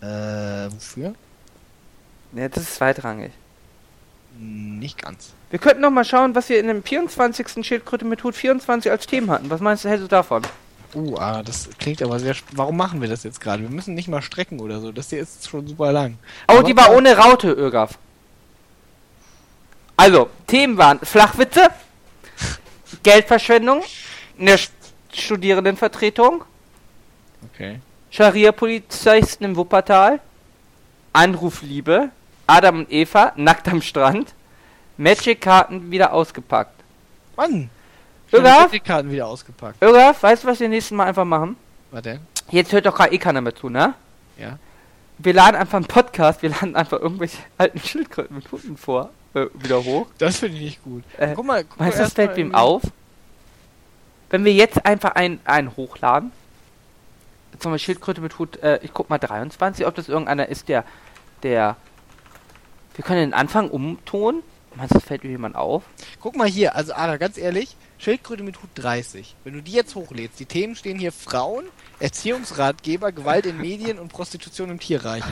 S2: Äh, wofür?
S1: Ne, das ist zweitrangig.
S2: Nicht ganz.
S1: Wir könnten noch mal schauen, was wir in dem 24. Schildkröte mit Hut 24 als Themen hatten. Was meinst du, hältst du davon?
S2: Uh, ah, das klingt aber sehr. Warum machen wir das jetzt gerade? Wir müssen nicht mal strecken oder so. Das hier ist schon super lang.
S1: Oh,
S2: Aber-
S1: die war ohne Raute, Ögaf. Also, Themen waren Flachwitze, <laughs> Geldverschwendung, eine St- Studierendenvertretung,
S2: Okay.
S1: Scharia-Polizisten im Wuppertal, Anrufliebe, Adam und Eva, nackt am Strand, Magic-Karten wieder ausgepackt.
S2: Mann!
S1: Irga?
S2: Die Karten wieder ausgepackt.
S1: Irga, weißt du, was wir nächsten Mal einfach machen?
S2: Was denn?
S1: Jetzt hört doch gar eh keiner mehr zu, ne?
S2: Ja.
S1: Wir laden einfach einen Podcast, wir laden einfach irgendwelche <laughs> alten Schildkröten mit Hunden vor, äh, wieder hoch.
S2: Das finde ich nicht gut.
S1: Äh,
S2: guck mal, guck
S1: Weißt du, das fällt
S2: mal
S1: auf? Wenn wir jetzt einfach einen, einen hochladen, zum Beispiel Schildkröte mit Hut, äh, ich guck mal 23, ob das irgendeiner ist, der, der, wir können den Anfang umtonen. Meinst du, das fällt jemand auf?
S2: Guck mal hier, also Ara, ganz ehrlich, Schildkröte mit Hut 30. Wenn du die jetzt hochlädst, die Themen stehen hier Frauen, Erziehungsratgeber, Gewalt in Medien und Prostitution im Tierreich.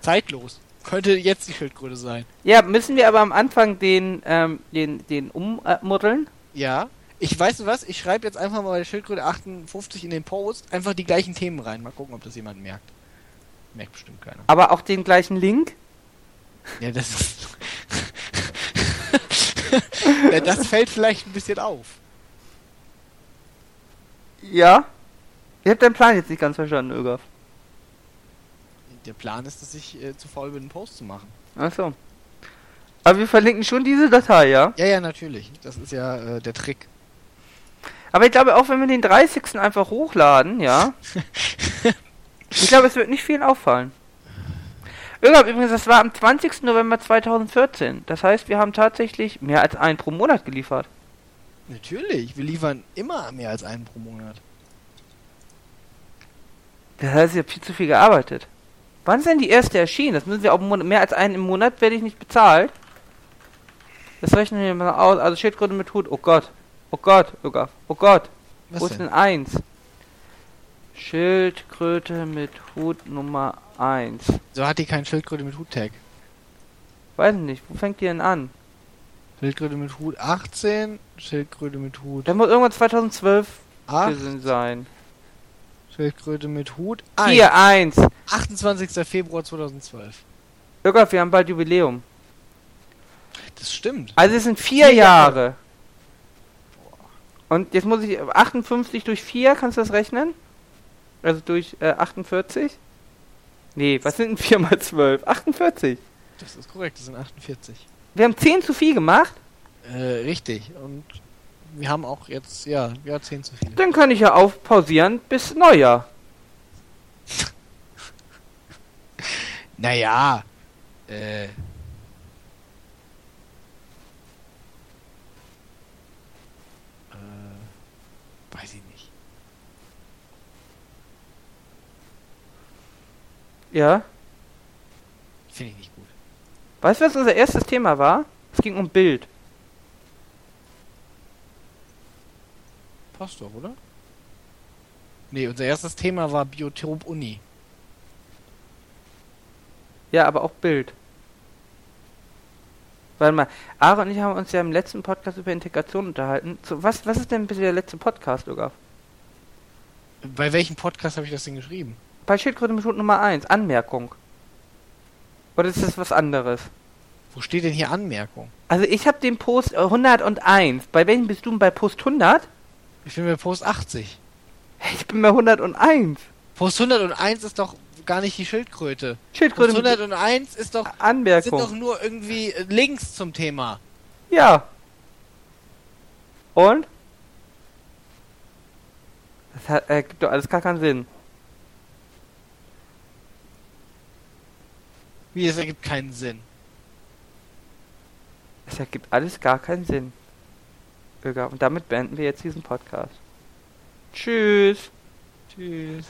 S2: Zeitlos. Könnte jetzt die Schildkröte sein.
S1: Ja, müssen wir aber am Anfang den, ähm, den, den ummuddeln?
S2: Ja. Ich weiß was, ich schreibe jetzt einfach mal bei der Schildkröte 58 in den Post einfach die gleichen Themen rein. Mal gucken, ob das jemand merkt. Merkt bestimmt keiner.
S1: Aber auch den gleichen Link?
S2: Ja, das ist. <laughs> das fällt vielleicht ein bisschen auf.
S1: Ja. Ich hab deinen Plan jetzt nicht ganz verstanden, Ögaf.
S2: Der Plan ist, dass ich äh, zu faul bin, einen Post zu machen.
S1: Achso. Aber wir verlinken schon diese Datei, ja?
S2: Ja, ja, natürlich. Das ist ja äh, der Trick.
S1: Aber ich glaube, auch wenn wir den 30. einfach hochladen, ja. <laughs> ich glaube, es wird nicht vielen auffallen. Irgendwann, übrigens, das war am 20. November 2014. Das heißt, wir haben tatsächlich mehr als einen pro Monat geliefert.
S2: Natürlich, wir liefern immer mehr als einen pro Monat.
S1: Das heißt, ich habe viel zu viel gearbeitet. Wann ist denn die erste erschienen? Das müssen wir auch mehr als einen im Monat werde ich nicht bezahlt. Das rechnen wir mal aus. Also Schildkröte mit Hut. Oh Gott. Oh Gott. Oh Gott. Oh Gott.
S2: Was
S1: Wo ist
S2: denn?
S1: 1? Schildkröte mit Hut Nummer 1.
S2: So hat die keinen Schildkröte mit Hut-Tag.
S1: Weiß nicht, wo fängt die denn an?
S2: Schildkröte mit Hut 18, Schildkröte mit Hut
S1: Der muss irgendwann 2012
S2: 8,
S1: gewesen sein.
S2: Schildkröte mit Hut 1.
S1: Hier, 1.
S2: 28. Februar 2012.
S1: Irgolf, wir haben bald Jubiläum.
S2: Das stimmt.
S1: Also es sind vier
S2: Vier Jahre.
S1: Jahre. Und jetzt muss ich 58 durch 4, kannst du das rechnen? Also durch äh, 48? Nee, was sind denn 4 mal 12? 48.
S2: Das ist korrekt, das sind 48.
S1: Wir haben 10 zu viel gemacht.
S2: Äh, richtig. Und wir haben auch jetzt, ja, ja, 10 zu viel.
S1: Dann kann ich ja aufpausieren bis Neujahr. <laughs>
S2: Naja. Äh, weiß ich nicht.
S1: Ja.
S2: Finde ich nicht gut.
S1: Weißt du, was unser erstes Thema war? Es ging um Bild.
S2: Passt doch, oder? Nee, unser erstes Thema war Biotop Uni.
S1: Ja, aber auch Bild. Warte mal, Aaron und ich haben uns ja im letzten Podcast über Integration unterhalten. So, was, was ist denn bitte der letzte Podcast, Lugaf?
S2: Bei welchem Podcast habe ich das denn geschrieben?
S1: Bei Schildkröte mit Hut Nummer 1, Anmerkung. Oder ist das was anderes?
S2: Wo steht denn hier Anmerkung?
S1: Also ich habe den Post äh, 101. Bei welchem bist du bei Post 100?
S2: Ich bin bei Post 80.
S1: Hey, Ich bin bei 101.
S2: Post 101 ist doch gar nicht die Schildkröte. Post
S1: Schildkröte mit
S2: 101 ist doch, sind
S1: Anmerkung.
S2: doch nur irgendwie äh, Links zum Thema.
S1: Ja. Und? Das hat, äh, gibt doch alles gar keinen Sinn.
S2: Wie, es ergibt keinen Sinn.
S1: Es ergibt alles gar keinen Sinn. Und damit beenden wir jetzt diesen Podcast. Tschüss.
S2: Tschüss.